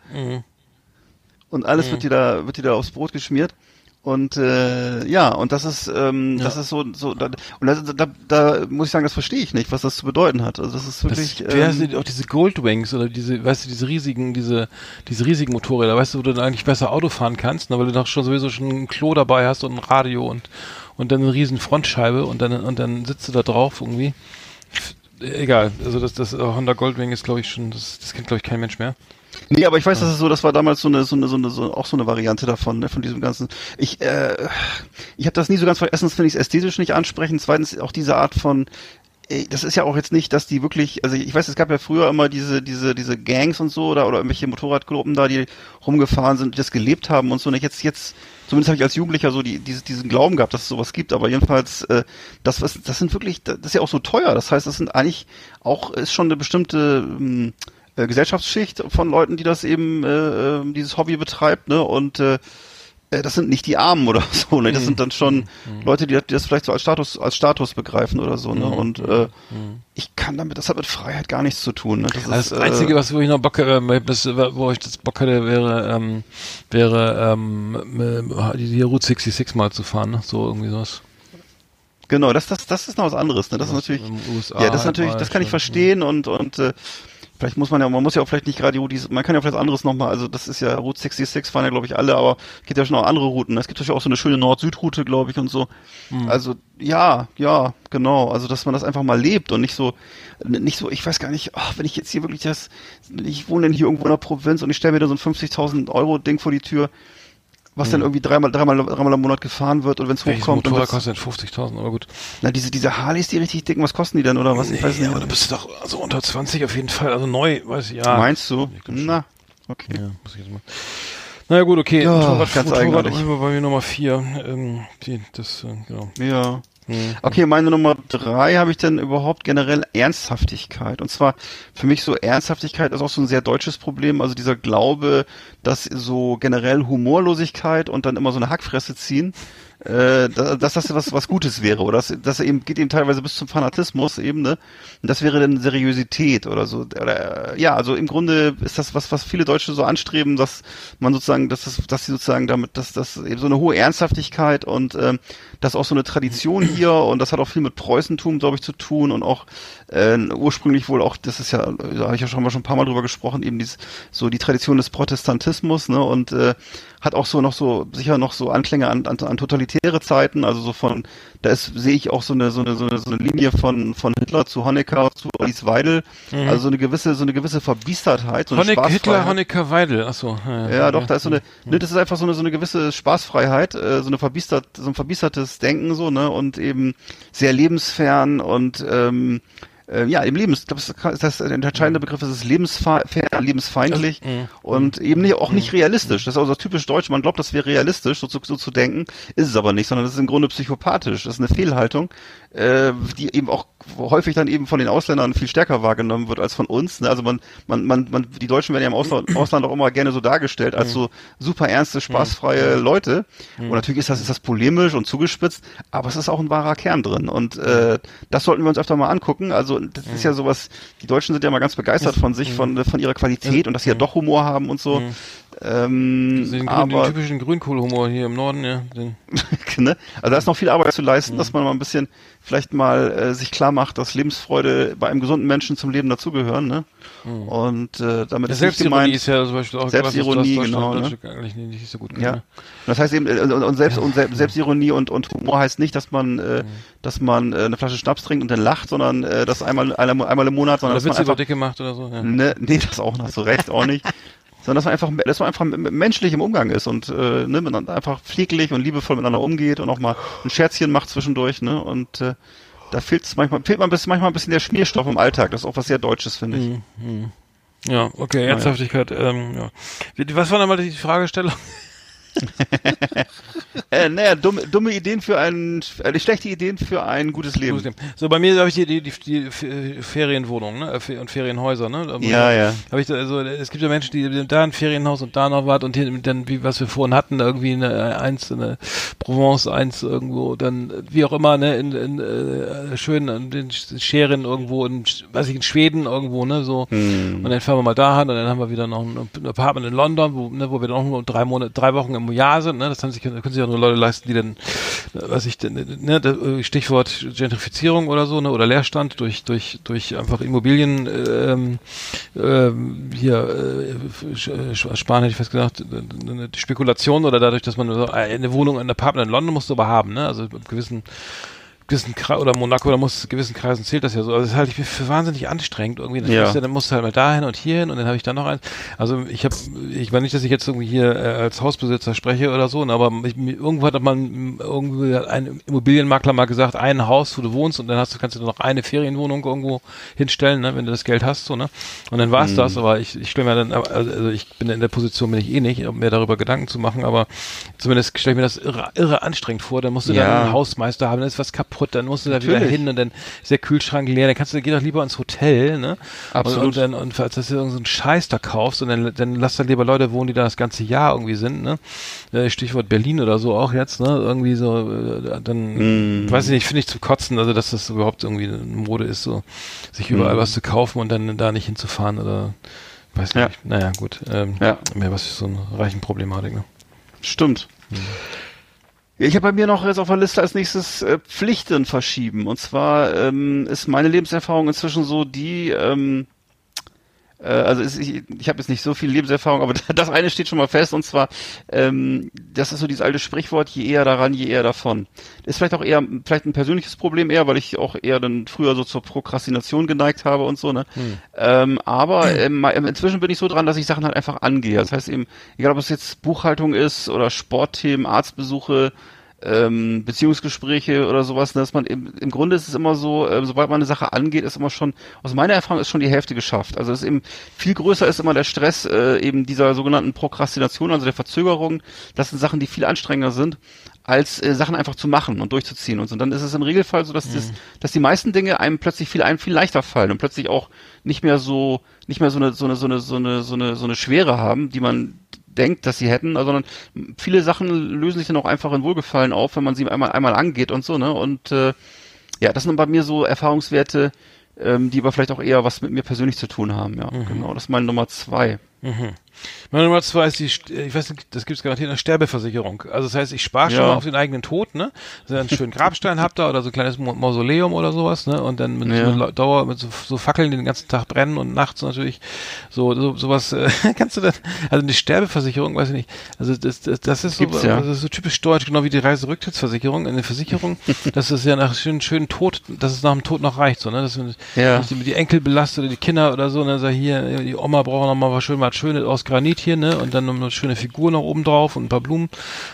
und alles wird dir da wird dir da aufs Brot geschmiert und äh, ja und das ist ähm, das ist so so da, und da, da, da muss ich sagen das verstehe ich nicht was das zu bedeuten hat also das ist Das, wirklich wie heißen ähm, die, auch diese Goldwings oder diese, weißt du, diese riesigen, diese, diese riesigen Motorräder, weißt du, wo du dann eigentlich besser Auto fahren kannst, ne, weil du doch schon sowieso schon ein Klo dabei hast und ein Radio und, und dann eine riesen Frontscheibe und dann, und dann sitzt du da drauf irgendwie. Egal, also das, das Honda Goldwing ist, glaube ich, schon, das, das kennt, glaube ich, kein Mensch mehr. Nee, aber ich weiß, dass es so, das war damals so eine, so eine, so eine, so, auch so eine Variante davon, ne, von diesem ganzen. Ich, äh, ich habe das nie so ganz ver- Erstens finde ich es ästhetisch nicht ansprechend, zweitens auch diese Art von das ist ja auch jetzt nicht, dass die wirklich, also ich weiß, es gab ja früher immer diese, diese, diese Gangs und so oder, oder irgendwelche Motorradgruppen da, die rumgefahren sind, die das gelebt haben und so. Und jetzt, jetzt, zumindest habe ich als Jugendlicher so die, diese, diesen Glauben gehabt, dass es sowas gibt, aber jedenfalls, äh, das, was, das sind wirklich, das ist ja auch so teuer. Das heißt, das sind eigentlich auch, ist schon eine bestimmte ähm, äh, Gesellschaftsschicht von Leuten, die das eben, äh, äh, dieses Hobby betreibt, ne? Und äh, äh, das sind nicht die Armen oder *laughs* so, ne? Das sind dann schon Leute, die, die das vielleicht so als Status, als Status begreifen oder so, ne? Und äh, ich kann damit, das hat mit Freiheit gar nichts zu tun. Ne? Das, Also ist, das Einzige, was wo ich noch Bock, äh, das, wo ich das Bock hätte, wäre, ähm, wäre ähm, äh, die, die Route 66 mal zu fahren, ne? so irgendwie sowas. Genau, das, das, das ist noch was anderes. Ne? Das ist natürlich, ja, das ist halt natürlich, mal das kann ich verstehen und und äh, vielleicht muss man ja, man muss ja auch vielleicht nicht gerade die Route, man kann ja vielleicht anderes nochmal, also das ist ja Route 66 fahren ja glaube ich alle, aber es gibt ja schon auch andere Routen. Es gibt natürlich auch so eine schöne Nord-Süd-Route, glaube ich und so. Hm. Also ja, ja, genau. Also dass man das einfach mal lebt und nicht so, nicht so, ich weiß gar nicht, ach, wenn ich jetzt hier wirklich das, ich wohne denn hier irgendwo in der Provinz und ich stelle mir da so ein 50.000 Euro Ding vor die Tür, was dann irgendwie dreimal, dreimal, dreimal im Monat gefahren wird und wenn es Hm. Hochkommt, dann Motorrad kostet 50.000, aber gut. na, diese, diese Harleys, die richtig dicken, was kosten die denn oder was? Ich weiß Nee, nicht. aber du bist doch also unter 20 auf jeden Fall, also neu, weiß ich, ja. Meinst du? Na, okay. Ja, muss ich jetzt mal. Naja gut, okay, Ja, Motorrad, ganz Motorrad war bei mir Nummer 4. Ähm, die, das, äh, genau. Ja. Hm. Okay, meine Nummer drei habe ich dann überhaupt generell Ernsthaftigkeit. Und zwar für mich so Ernsthaftigkeit ist auch so ein sehr deutsches Problem. Also dieser Glaube, dass so generell Humorlosigkeit und dann immer so eine Hackfresse ziehen, äh, da- dass das was was Gutes wäre oder? Das, das eben geht eben teilweise bis zum Fanatismus eben ne? Und das wäre dann Seriosität oder so. Oder äh, ja also im Grunde ist das was was viele Deutsche so anstreben dass man sozusagen dass das dass sie sozusagen damit dass das eben so eine hohe Ernsthaftigkeit und ähm, das auch so eine Tradition hier und das hat auch viel mit Preußentum glaube ich zu tun und auch äh, ursprünglich wohl auch das ist ja da habe ich ja schon mal schon ein paar mal drüber gesprochen eben dieses so die Tradition des Protestantismus ne? Und äh, hat auch so noch so sicher noch so Anklänge an, an, an totalitäre Zeiten, also so von da ist sehe ich auch so eine so eine so eine, so eine Linie von von Hitler zu Honecker zu Alice Weidel, also so eine gewisse so eine gewisse Verbiestertheit, so eine Honecker, Hitler. Honecker, Weidel, achso. Ja, Ja, doch, da ist so eine, ne, das ist einfach so eine, so eine gewisse Spaßfreiheit, äh, so eine verbiestert, so ein verbiestertes Denken so, ne, und eben sehr lebensfern und ähm, äh, ja, im Lebens, ich glaube, das, das, der entscheidende mhm. Begriff ist es lebensfeindlich, lebensfeindlich das, mhm. und eben nicht, auch nicht mhm. realistisch. Das ist also typisch deutsch. Man glaubt, das wäre realistisch, so, so zu denken, ist es aber nicht, sondern das ist im Grunde psychopathisch. Das ist eine Fehlhaltung, äh, die eben auch häufig dann eben von den Ausländern viel stärker wahrgenommen wird als von uns. Ne? Also man, man, man, man, die Deutschen werden ja im Ausland, *clears throat* Ausland auch immer gerne so dargestellt als so super ernste, spaßfreie Leute. Und natürlich ist das, ist das polemisch und zugespitzt, aber es ist auch ein wahrer Kern drin. Und äh, das sollten wir uns öfter mal angucken. Also das ist ja sowas, die Deutschen sind ja mal ganz begeistert von sich, von, von ihrer Qualität und dass sie ja doch Humor haben und so. Ähm, den, aber, den typischen Grünkohlhumor hier im Norden, ja. *laughs* ne? Also da ist noch viel Arbeit zu leisten, mhm. dass man mal ein bisschen vielleicht mal äh, sich klar macht, dass Lebensfreude bei einem gesunden Menschen zum Leben dazugehören. Ne? Mhm. Und äh, damit ja, ist nicht gemeint, ist ja zum Beispiel auch Selbstironie, was, genau. Ne? Eigentlich nicht so gut kann, ja. Ne? Das heißt eben, äh, und, und, selbst, und Selbstironie und, und Humor heißt nicht, dass man, äh, mhm. dass man äh, eine Flasche Schnaps trinkt und dann lacht, sondern äh, das einmal, einmal, einmal im Monat, sondern oder dass man einfach, dicke macht oder so. Ja. Ne, nee, das auch noch, so recht auch nicht. *laughs* sondern dass man einfach, dass man einfach menschlich im Umgang ist und äh, ne, man einfach pfleglich und liebevoll miteinander umgeht und auch mal ein Scherzchen macht zwischendurch, ne? Und äh, da fehlt es manchmal, fehlt man bis, manchmal ein bisschen der Schmierstoff im Alltag. Das ist auch was sehr Deutsches, finde ich. Mhm. Ja, okay, Ernsthaftigkeit. Ja. Ähm, ja. Was war nochmal die Fragestellung? *laughs* äh, naja, dumme, dumme Ideen für ein, äh, schlechte Ideen für ein gutes Leben. Gutes Leben. So, bei mir habe ich die, die, die, die Ferienwohnungen ne? Äh, und Ferienhäuser. Ne? Aber ja, ja. Hab ich da, also, es gibt ja Menschen, die da ein Ferienhaus und da noch was und hier dann, wie was wir vorhin hatten, irgendwie eine, eins, eine Provence, eins irgendwo, dann wie auch immer, ne, in, in äh, schön in den Scheren irgendwo, in, weiß ich, in Schweden irgendwo, ne, so. Hm. Und dann fahren wir mal da hin und dann haben wir wieder noch ein, ein Apartment in London, wo, ne, wo wir dann noch drei Monate, drei Wochen im Jahr sind, ne? Das haben sich, können sich auch nur Leute leisten, die dann, was ich denn, ne, äh, Stichwort Gentrifizierung oder so, ne, oder Leerstand durch, durch, durch einfach Immobilien, ähm, ähm, hier, äh, Sparen hätte ich fast gesagt, eine Spekulation oder dadurch, dass man eine Wohnung, ein Apartment in London musst du aber haben, ne? Also gewissen gewissen Kre oder Monaco, da muss gewissen Kreisen zählt das ja so. Also das halte ich für wahnsinnig anstrengend irgendwie. Dann, ja. musst du, dann musst du halt mal dahin und hierhin und dann habe ich dann noch eins. Also ich habe, ich meine nicht, dass ich jetzt irgendwie hier äh, als Hausbesitzer spreche oder so, ne, aber ich, irgendwo hat man irgendwie ein Immobilienmakler mal gesagt, ein Haus, wo du wohnst und dann hast du kannst du noch eine Ferienwohnung irgendwo hinstellen, ne, wenn du das Geld hast, so ne. Und dann war es mhm. das. Aber ich, ich stelle mir dann, also ich bin in der Position, bin ich eh nicht, um mir darüber Gedanken zu machen. Aber zumindest stelle ich mir das irre, irre anstrengend vor. Dann musst du ja. dann einen Hausmeister haben, dann ist was kaputt kaputt, dann musst du da Natürlich. wieder hin und dann ist der Kühlschrank leer, dann kannst du, geh doch lieber ins Hotel, ne? Absolut. Und, dann, und falls du irgendeinen so Scheiß da kaufst und dann, dann lass dann lieber Leute wohnen, die da das ganze Jahr irgendwie sind, ne? Äh, Stichwort Berlin oder so auch jetzt, ne? Irgendwie so, äh, dann, mm. weiß ich nicht, finde ich zu kotzen, also dass das überhaupt irgendwie eine Mode ist, so, sich überall mm. was zu kaufen und dann da nicht hinzufahren oder, weiß ja. nicht. Naja, gut. Ähm, ja. Mehr was für so eine reichen Problematik, ne? Stimmt. Hm. Ich habe bei mir noch jetzt auf der Liste als nächstes äh, Pflichten verschieben. Und zwar ähm, ist meine Lebenserfahrung inzwischen so die, ähm, äh, also ist, ich, ich habe jetzt nicht so viel Lebenserfahrung, aber *laughs* das eine steht schon mal fest und zwar, ähm, das ist so dieses alte Sprichwort, je eher daran, je eher davon. Ist vielleicht auch eher, vielleicht ein persönliches Problem eher, weil ich auch eher dann früher so zur Prokrastination geneigt habe und so, ne? Hm. Ähm, aber ähm, inzwischen bin ich so dran, dass ich Sachen halt einfach angehe. Das heißt eben, egal ob es jetzt Buchhaltung ist oder Sportthemen, Arztbesuche, ähm, Beziehungsgespräche oder sowas, ne, dass man im, im Grunde ist es immer so, äh, sobald man eine Sache angeht, ist immer schon, aus meiner Erfahrung ist schon die Hälfte geschafft. Also es ist eben viel größer ist immer der Stress äh, eben dieser sogenannten Prokrastination, also der Verzögerung. Das sind Sachen, die viel anstrengender sind als äh, Sachen einfach zu machen und durchzuziehen und so. Und dann ist es im Regelfall so, dass, mhm. das, dass die meisten Dinge einem plötzlich viel einem viel leichter fallen und plötzlich auch nicht mehr so nicht mehr so eine so eine so eine so eine so eine so eine Schwere haben, die man denkt, dass sie hätten, also, sondern viele Sachen lösen sich dann auch einfach in Wohlgefallen auf, wenn man sie einmal einmal angeht und so, ne? Und äh, ja, das sind bei mir so Erfahrungswerte, ähm, die aber vielleicht auch eher was mit mir persönlich zu tun haben, ja. Mhm. Genau, das ist meine Nummer zwei. Mhm. Meine Nummer zwei ist die, ich weiß nicht, das gibt es garantiert eine Sterbeversicherung. Also das heißt, ich spare schon ja. mal auf den eigenen Tod, ne? Also einen schönen Grabstein habt ihr oder so ein kleines Mausoleum oder sowas, ne? Und dann mit ja. so einer Dauer, mit so, so, Fackeln, die den ganzen Tag brennen und nachts natürlich so, so sowas, äh, *laughs* kannst du dann, also eine Sterbeversicherung, weiß ich nicht. Also das, das, das ist so, ja. das ist so typisch deutsch, genau wie die Reiserücktrittsversicherung. Eine Versicherung, *laughs* das ist ja nach schönen, schönen Tod, dass es nach dem Tod noch reicht, so, ne? Dass man ja. die, Enkel belastet oder die Kinder oder so, ne? Sag hier, die Oma braucht noch mal was schön, mal schönes aus Granit hier, ne? Und dann noch eine schöne Figur noch oben drauf und ein paar Blumen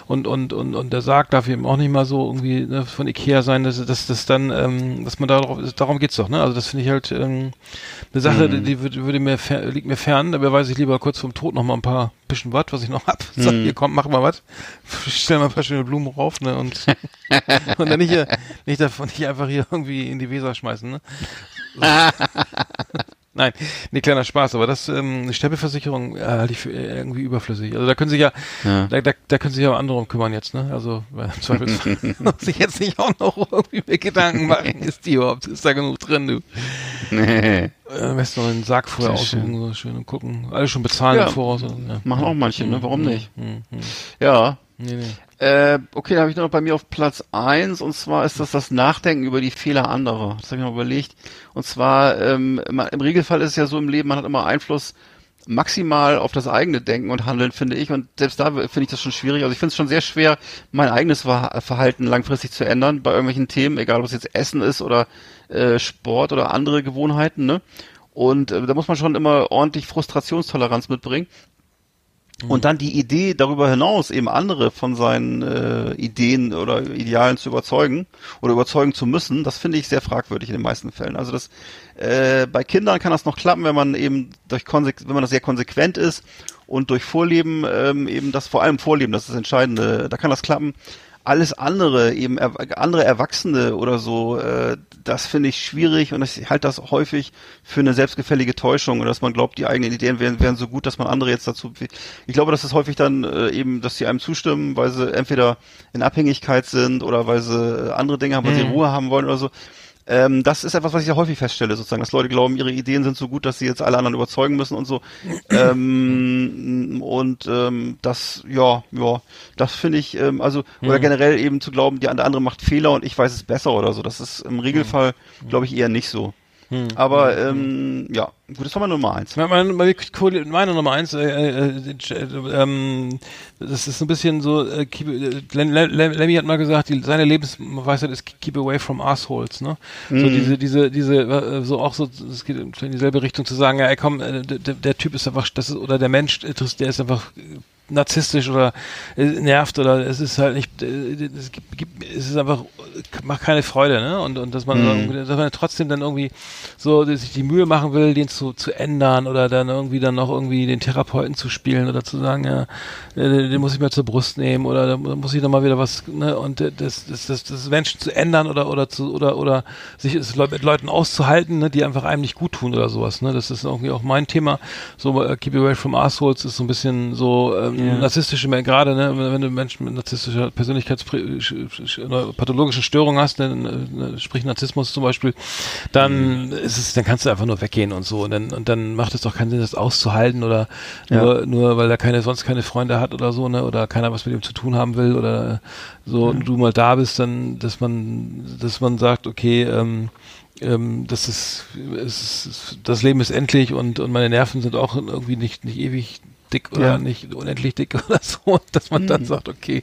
und und und und der Sarg darf eben auch nicht mal so irgendwie ne, von Ikea sein, dass dass das dann, ähm, dass man darauf, darum geht's doch, ne? Also das finde ich halt ähm, eine Sache, mhm. die, die würde mir liegt mir fern, dabei weiß ich lieber kurz vom Tod noch mal ein paar bisschen was, was ich noch hab. *laughs* Sag, mhm. hier komm, mach mal was. *laughs* Stell mal ein paar schöne Blumen rauf, ne? Und *laughs* und dann nicht, nicht davon nicht einfach hier irgendwie in die Weser schmeißen, ne? Nein, nee, kleiner Spaß, aber das, ähm, Sterbeversicherung äh, halte ich für irgendwie überflüssig. Also da können sich ja, ja. Da, da, da können sich ja andere um kümmern jetzt, ne? Also im Zweifelsfall *laughs* muss ich jetzt nicht auch noch irgendwie mehr Gedanken machen, ist die überhaupt, ist da genug drin, du? Nee. Äh, du, einen Sarg vorher aussuchen, so schön und gucken. Alles schon bezahlen ja, im Voraus. Ja. Machen auch manche, ne? Warum mhm. nicht? Mhm. Ja. Nee, nee. Äh, okay, da habe ich noch bei mir auf Platz eins und zwar ist das das Nachdenken über die Fehler anderer. Das habe ich noch überlegt. Und zwar ähm, im Regelfall ist es ja so im Leben, man hat immer Einfluss maximal auf das eigene Denken und Handeln, finde ich. Und selbst da finde ich das schon schwierig. Also ich finde es schon sehr schwer, mein eigenes Verhalten langfristig zu ändern bei irgendwelchen Themen, egal ob es jetzt Essen ist oder äh, Sport oder andere Gewohnheiten. Ne? Und äh, da muss man schon immer ordentlich Frustrationstoleranz mitbringen. Mhm. Und dann die Idee darüber hinaus eben andere von seinen äh, Ideen oder Idealen zu überzeugen oder überzeugen zu müssen, das finde ich sehr fragwürdig in den meisten Fällen. Also das äh, bei Kindern kann das noch klappen, wenn man eben durch wenn man das sehr konsequent ist und durch Vorleben ähm, eben das vor allem Vorleben, das ist das Entscheidende, da kann das klappen alles andere, eben er, andere Erwachsene oder so, äh, das finde ich schwierig und ich halte das häufig für eine selbstgefällige Täuschung dass man glaubt, die eigenen Ideen wären, wären so gut, dass man andere jetzt dazu. Ich glaube, das ist häufig dann äh, eben, dass sie einem zustimmen, weil sie entweder in Abhängigkeit sind oder weil sie andere Dinge haben, weil mhm. sie Ruhe haben wollen oder so. Ähm, das ist etwas, was ich sehr häufig feststelle, sozusagen, dass Leute glauben, ihre Ideen sind so gut, dass sie jetzt alle anderen überzeugen müssen und so. *clears throat* ähm, und ähm, das, ja, ja, das finde ich, ähm, also, oder mhm. generell eben zu glauben, die andere macht Fehler und ich weiß es besser oder so. Das ist im Regelfall, mhm. glaube ich, eher nicht so. Hm. Aber ähm, ja, gut, das war meine Nummer eins. Meine, meine, meine Nummer eins, äh, äh, äh, ähm, das ist ein bisschen so, äh, keep, äh, Lemmy hat mal gesagt, die, seine Lebensweisheit ist keep away from assholes, ne? Mhm. So hm. diese, diese, diese, äh, so auch so, es geht in dieselbe Richtung zu sagen, ja, ey, komm, äh, der, der Typ ist einfach, das ist, oder der Mensch, der ist einfach narzisstisch oder äh, nervt oder es ist halt nicht, äh, es gibt, gibt es ist einfach, macht keine Freude, ne? Und, und dass man, mhm. dass man trotzdem dann irgendwie so sich die Mühe machen will, den zu, zu ändern oder dann irgendwie dann noch irgendwie den Therapeuten zu spielen oder zu sagen, ja, äh, den muss ich mir zur Brust nehmen oder da muss ich noch mal wieder was, ne? Und das, das, das, das Menschen zu ändern oder oder zu oder oder sich es mit Leuten auszuhalten, ne, die einfach einem nicht gut tun oder sowas, ne? Das ist irgendwie auch mein Thema. So uh, Keep Away from Assholes ist so ein bisschen so ähm, ja. narzisstische, gerade ne, wenn du Menschen mit narzisstischer Persönlichkeitspathologischen Störung hast, ne, ne, sprich Narzissmus zum Beispiel, dann mhm. ist es, dann kannst du einfach nur weggehen und so und dann und dann macht es doch keinen Sinn, das auszuhalten oder ja. nur, nur weil er keine sonst keine Freunde hat oder so, ne, oder keiner was mit ihm zu tun haben will oder so mhm. und du mal da bist, dann, dass man, dass man sagt, okay, ähm, ähm, das ist, ist, das Leben ist endlich und, und meine Nerven sind auch irgendwie nicht, nicht ewig dick oder ja. nicht unendlich dick *laughs* oder so, dass man dann mhm. sagt, okay,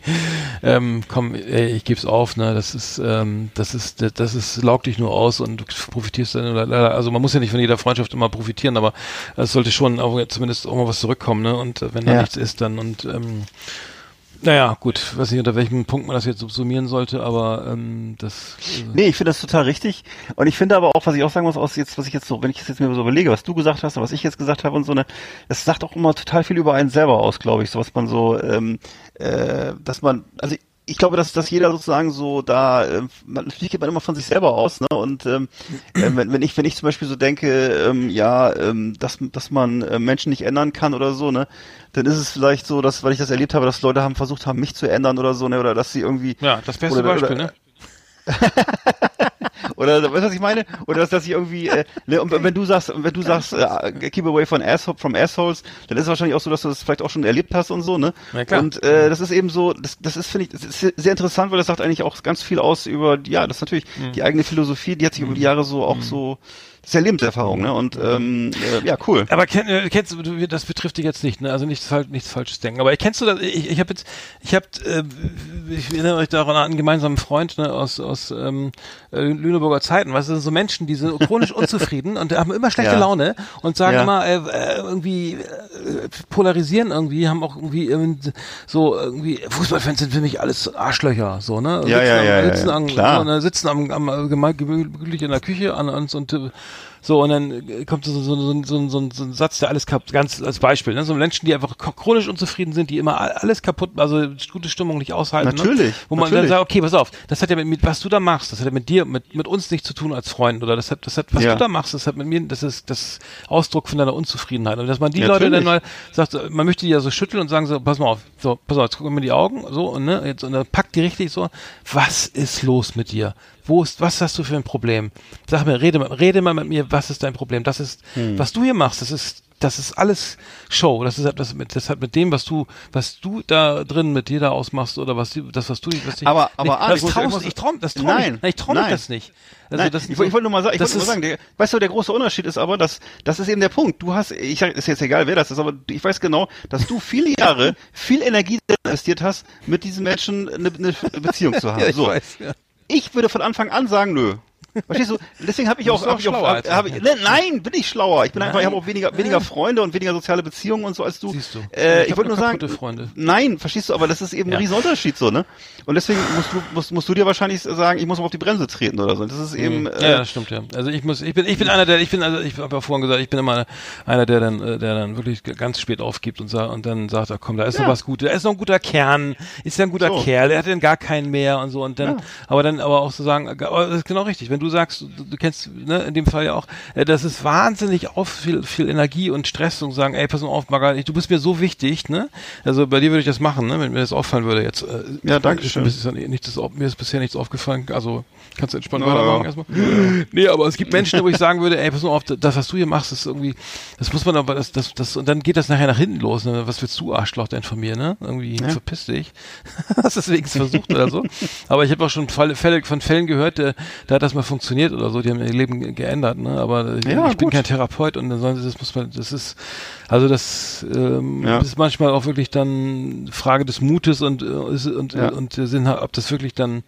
ähm, komm, ey, ich geb's auf, ne, das ist, ähm, das ist, das ist, laugt dich nur aus und du profitierst dann, also man muss ja nicht von jeder Freundschaft immer profitieren, aber es sollte schon auch zumindest auch mal was zurückkommen, ne, und wenn da ja. nichts ist, dann und ähm, naja, gut, weiß nicht, unter welchem Punkt man das jetzt subsumieren sollte, aber ähm, das. Äh nee, ich finde das total richtig. Und ich finde aber auch, was ich auch sagen muss, aus jetzt, was ich jetzt so, wenn ich jetzt mir so überlege, was du gesagt hast und was ich jetzt gesagt habe und so, ne, das sagt auch immer total viel über einen selber aus, glaube ich, so was man so, ähm, äh, dass man, also ich glaube, dass, dass jeder sozusagen so da, äh, man, natürlich geht man immer von sich selber aus, ne? Und ähm, äh, wenn, wenn ich, wenn ich zum Beispiel so denke, ähm, ja, ähm, dass, dass man äh, Menschen nicht ändern kann oder so, ne, dann ist es vielleicht so, dass, weil ich das erlebt habe, dass Leute haben versucht haben, mich zu ändern oder so, ne, oder dass sie irgendwie. Ja, das beste oder, Beispiel, oder, ne? *laughs* *laughs* Oder weißt du, was ich meine? Oder dass, dass ich irgendwie, äh, ne, und wenn du sagst, wenn du sagst, äh, keep away from, asshole, from assholes, dann ist es wahrscheinlich auch so, dass du das vielleicht auch schon erlebt hast und so, ne? Ja, klar. Und äh, das ist eben so, das, das ist, finde ich, das ist sehr interessant, weil das sagt eigentlich auch ganz viel aus über, ja, das ist natürlich mhm. die eigene Philosophie, die hat sich mhm. über die Jahre so auch mhm. so Das ist ja Lebenserfahrung, ne? Und ähm, äh, ja, cool. Aber kenn, äh, kennst du, das betrifft dich jetzt nicht, ne? Also nichts, nichts Falsches denken. Aber kennst du das? Ich, ich habe jetzt, ich habe, äh, ich erinnere mich daran an einen gemeinsamen Freund ne, aus aus ähm, äh, Lüneburger Zeiten. Weißt du, so Menschen, die sind *laughs* chronisch unzufrieden und haben immer schlechte ja. Laune und sagen ja. immer äh, äh, irgendwie äh, polarisieren irgendwie, haben auch irgendwie äh, so irgendwie Fußballfans sind für mich alles Arschlöcher, so ne? Ja, ja, ja, ja, sitzen ja, am, klar. So, ne, sitzen am, am gemütlich in der Küche an uns und so, und dann kommt so, so, so, so, so, so ein Satz, der alles kaputt, ganz als Beispiel, ne? so Menschen, die einfach chronisch unzufrieden sind, die immer alles kaputt, also gute Stimmung nicht aushalten. Natürlich. Ne? Wo man natürlich. dann sagt, okay, pass auf, das hat ja mit, mit, was du da machst, das hat ja mit dir, mit, mit uns nichts zu tun als Freund, oder das hat, das hat, was ja. du da machst, das hat mit mir, das ist das Ausdruck von deiner Unzufriedenheit. Und dass man die ja, Leute natürlich. dann mal sagt, man möchte die ja so schütteln und sagen so, pass mal auf, so, pass auf, jetzt gucken wir mir die Augen, so, und ne, jetzt, und dann packt die richtig so, was ist los mit dir? Wo ist, was hast du für ein Problem? Sag mir, rede mal, rede mal mit mir, was ist dein Problem? Das ist, hm. was du hier machst, das ist, das ist alles Show. Das ist das mit, das hat mit dem, was du, was du da drin mit dir da ausmachst oder was das, was du, was ich, aber, aber, nee, das traust, ich traum, das trau nein, ich, ich trau das nicht. Also nein, das ich, so, ich wollte nur mal sagen, ich wollte nur sagen, der, weißt du, der große Unterschied ist aber, dass, das ist eben der Punkt. Du hast, ich sag, ist jetzt egal, wer das ist, aber ich weiß genau, dass du viele Jahre viel Energie investiert hast, mit diesen Menschen eine, eine Beziehung zu *laughs* haben. ja, ich so. Weiß, ja. Ich würde von Anfang an sagen, nö. Verstehst du? Deswegen habe ich auch, hab ich auch hab, hab ich, ne, nein, bin ich schlauer. Ich bin nein. einfach, ich habe auch weniger, weniger Freunde und weniger soziale Beziehungen und so als du. Siehst du. Äh, ich, ich wollte nur sagen, Freunde. nein, verstehst du? Aber das ist eben ja. ein Riesenunterschied so, ne? Und deswegen musst du, musst, musst du dir wahrscheinlich sagen, ich muss mal auf die Bremse treten oder so. Das ist eben. Mhm. Äh, ja, das stimmt ja. Also ich muss, ich bin, ich bin einer der, ich bin, also ich habe ja vorhin gesagt, ich bin immer einer, der dann, äh, der dann wirklich ganz spät aufgibt und sagt und dann sagt, er, komm, da ist ja. noch was Gutes, da ist noch ein guter Kern, ist ja ein guter so. Kerl, er hat dann gar keinen mehr und so und dann, ja. aber dann, aber auch zu so sagen, aber das ist genau richtig. Wenn du sagst, du, du kennst, ne, in dem Fall ja auch, äh, das ist wahnsinnig auf viel, viel Energie und Stress und sagen, ey, pass mal auf, Marga, du bist mir so wichtig, ne? Also bei dir würde ich das machen, ne, wenn mir das auffallen würde jetzt. Äh, ja, danke schön. Ist, nicht das, mir ist bisher nichts aufgefallen, also kannst du entspannt ja, weitermachen erstmal. Ja. Nee, aber es gibt Menschen, wo ich sagen würde, ey, pass mal auf, das, was du hier machst, ist irgendwie, das muss man aber, das, das, das, und dann geht das nachher nach hinten los, ne? Was willst du, Arschloch, denn von mir, ne? Irgendwie ja. verpiss dich. *laughs* Hast deswegen versucht oder so. Aber ich habe auch schon Fälle, Fälle von Fällen gehört, da, da hat das mal funktioniert oder so, die haben ihr Leben geändert, ne? Aber ich, ja, ich bin kein Therapeut und dann sollen sie, das muss man, das ist, also das ähm, ja. ist manchmal auch wirklich dann Frage des Mutes und äh, und, und, ja. und Sinn, ob das wirklich dann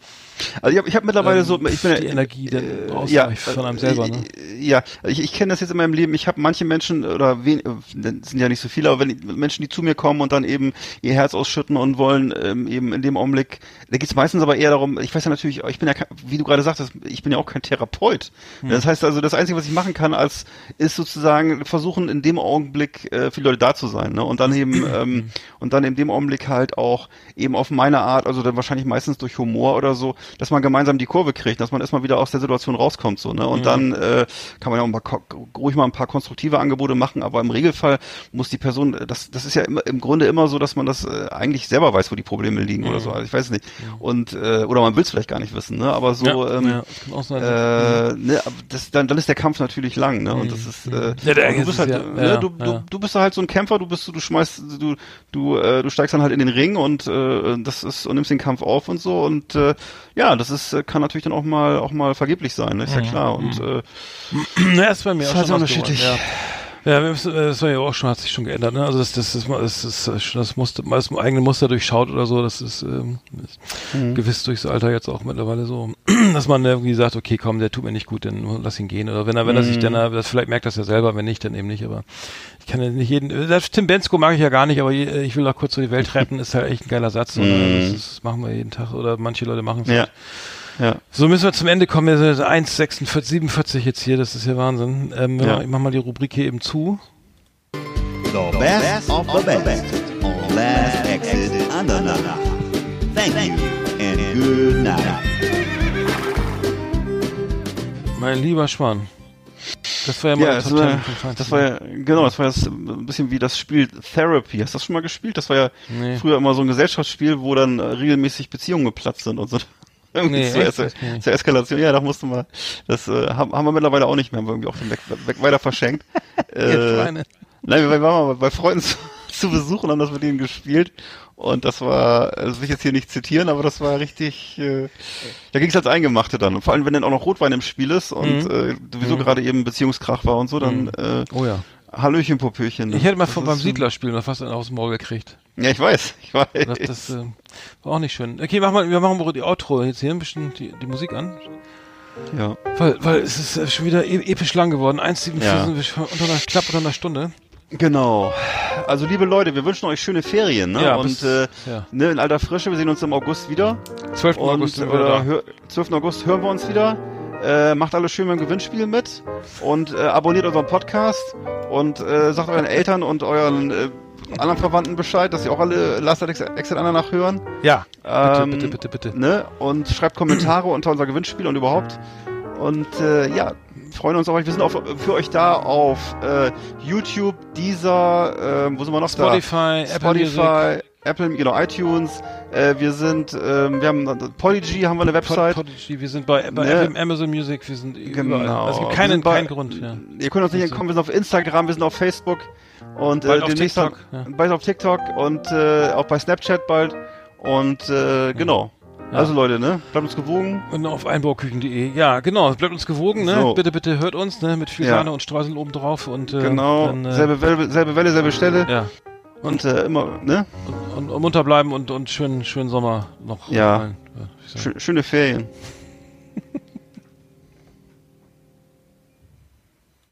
also ich habe ich hab mittlerweile ähm, so, ich bin die ja, Energie dann äh, ja, von einem selber. Ne? Ja, ich, ich kenne das jetzt in meinem Leben. Ich habe manche Menschen oder wen, äh, sind ja nicht so viele, aber wenn Menschen, die zu mir kommen und dann eben ihr Herz ausschütten und wollen ähm, eben in dem Augenblick, da geht es meistens aber eher darum. Ich weiß ja natürlich, ich bin ja, wie du gerade sagtest, ich bin ja auch kein Therapeut. Hm. Das heißt also, das Einzige, was ich machen kann, als ist sozusagen versuchen in dem Augenblick äh, für die Leute da zu sein, ne? Und dann eben *clears throat* ähm, und dann in dem Augenblick halt auch eben auf meine Art, also dann wahrscheinlich meistens durch Humor oder so, dass man gemeinsam die Kurve kriegt, dass man erstmal wieder aus der Situation rauskommt so, ne? Und mhm. dann äh, kann man ja auch ein paar, ruhig mal ein paar konstruktive Angebote machen, aber im Regelfall muss die Person, das, das ist ja immer, im Grunde immer so, dass man das äh, eigentlich selber weiß, wo die Probleme liegen mhm. oder so. Also ich weiß nicht. Und äh, oder man will es vielleicht gar nicht wissen, ne? Aber so, ja, ähm, ja, das. Äh, ne, das, dann, dann ist der Kampf natürlich lang, ne? Und das mhm. ist, äh, ja, du bist halt, ja, ne, du, du, du bist halt so ein Kämpfer, du bist, du schmeißt, du, du, äh, du steigst dann halt in den Ring und äh, das ist und nimmst den Kampf auf und so und äh, ja, das ist, äh, kann natürlich dann auch mal, auch mal vergeblich sein, ne? ist ja mhm. klar. Und mhm. äh, *clears throat* ja, ist bei mir auch schon unterschiedlich. Geworden, ja. Ja, das war ja auch schon, hat sich schon geändert, ne? Also das, das, das, das, das, das Muster, das eigene Muster durchschaut oder so, das ist, ähm, ist mhm. gewiss durchs Alter jetzt auch mittlerweile so, *clears throat* dass man irgendwie sagt, okay, komm, der tut mir nicht gut, dann lass ihn gehen. Oder wenn er, wenn er sich dann, das vielleicht merkt das ja selber, wenn nicht, dann eben nicht. Aber ich kann ja nicht jeden. Das Tim Bensko mag ich ja gar nicht, aber ich will auch kurz so die Welt retten, ist halt echt ein geiler Satz. Oder? Mhm. Das, das, machen wir jeden Tag oder manche Leute machen es. Ja. Halt. Ja. So müssen wir zum Ende kommen. Wir sind 1,46, 47 jetzt hier, das ist ja Wahnsinn. Ähm, ja. Ich mach mal die Rubrik hier eben zu. The best of the best on Last Exit Andernach. Thank you and good night. Mein lieber Schwan. Das war ja mal ja, das, war, das war ja, genau, das war jetzt ein bisschen wie das Spiel Therapy. Hast du das schon mal gespielt? Das war ja nee. früher immer so ein Gesellschaftsspiel, wo dann äh, regelmäßig Beziehungen geplatzt sind und so. Irgendwie nee, zur, es zur, Eskalation. Ja, da musste man. Das äh, haben, haben wir mittlerweile auch nicht mehr. Haben wir irgendwie auch den weg, weg weiter verschenkt. *laughs* äh, nein, wir waren mal bei Freunden *laughs* zu, zu Besuch und haben das mit ihnen gespielt. Und das war, also will ich jetzt hier nicht zitieren, aber das war richtig, äh, da ging es als Eingemachte dann. Und vor allem, wenn dann auch noch Rotwein im Spiel ist und mhm. äh, sowieso mhm. gerade eben Beziehungskrach war und so, dann mhm. äh, oh ja. Hallöchen, Popöchen. Ich hätte mal von, beim Siedlerspiel mal fast einen aus dem Maul gekriegt. Ja, ich weiß, ich weiß. Das, das äh, war auch nicht schön. Okay, mach mal, wir machen mal die Outro jetzt hier ein bisschen die, die Musik an. Ja. Weil, weil es ist äh, schon wieder e episch lang geworden. 1,74 ja. sind wir unter einer, knapp unter einer Stunde. Genau. Also liebe Leute, wir wünschen euch schöne Ferien, ne? Ja, und bis, äh, ja. ne, in alter Frische, wir sehen uns im August wieder. 12. Und, August sind wir da. Hör, 12. August hören wir uns wieder. Äh, macht alles schön beim Gewinnspiel mit und äh, abonniert unseren Podcast und äh, sagt euren Eltern und euren äh, anderen Verwandten Bescheid, dass sie auch alle Last Exit Ananach hören. Ja, ähm, bitte, bitte, bitte, bitte. Ne? Und schreibt Kommentare unter unser Gewinnspiel und überhaupt. Und äh, ja, freuen uns auf euch. Wir sind auf, für euch da auf äh, YouTube, Deezer, äh, wo sind wir noch Spotify, da? Spotify, Apple, Apple genau, iTunes. Äh, wir sind, äh, wir haben Polygy, haben wir eine Website. Polygy, wir sind bei, bei ne? Amazon Music, wir sind genau. überall. Es gibt keinen, bei, keinen Grund. Ja. Ihr könnt uns nicht entkommen, wir sind auf Instagram, wir sind auf Facebook und bald äh, auf TikTok, ja. bald auf TikTok und äh, auch bei Snapchat bald. Und äh, genau. Ja. Also Leute, ne? Bleibt uns gewogen. Und auf einbauküchen.de. Ja, genau. Bleibt uns gewogen, ne? So. Bitte, bitte hört uns, ne? Mit viel ja. Sahne und Streusel oben drauf und äh, Genau. Dann, äh, selbe, Welle, selbe Welle, selbe Stelle. Ja. Und, äh, immer, ne? Und, und, und munter bleiben und, und schönen, schönen Sommer noch. Ja. Schöne Ferien.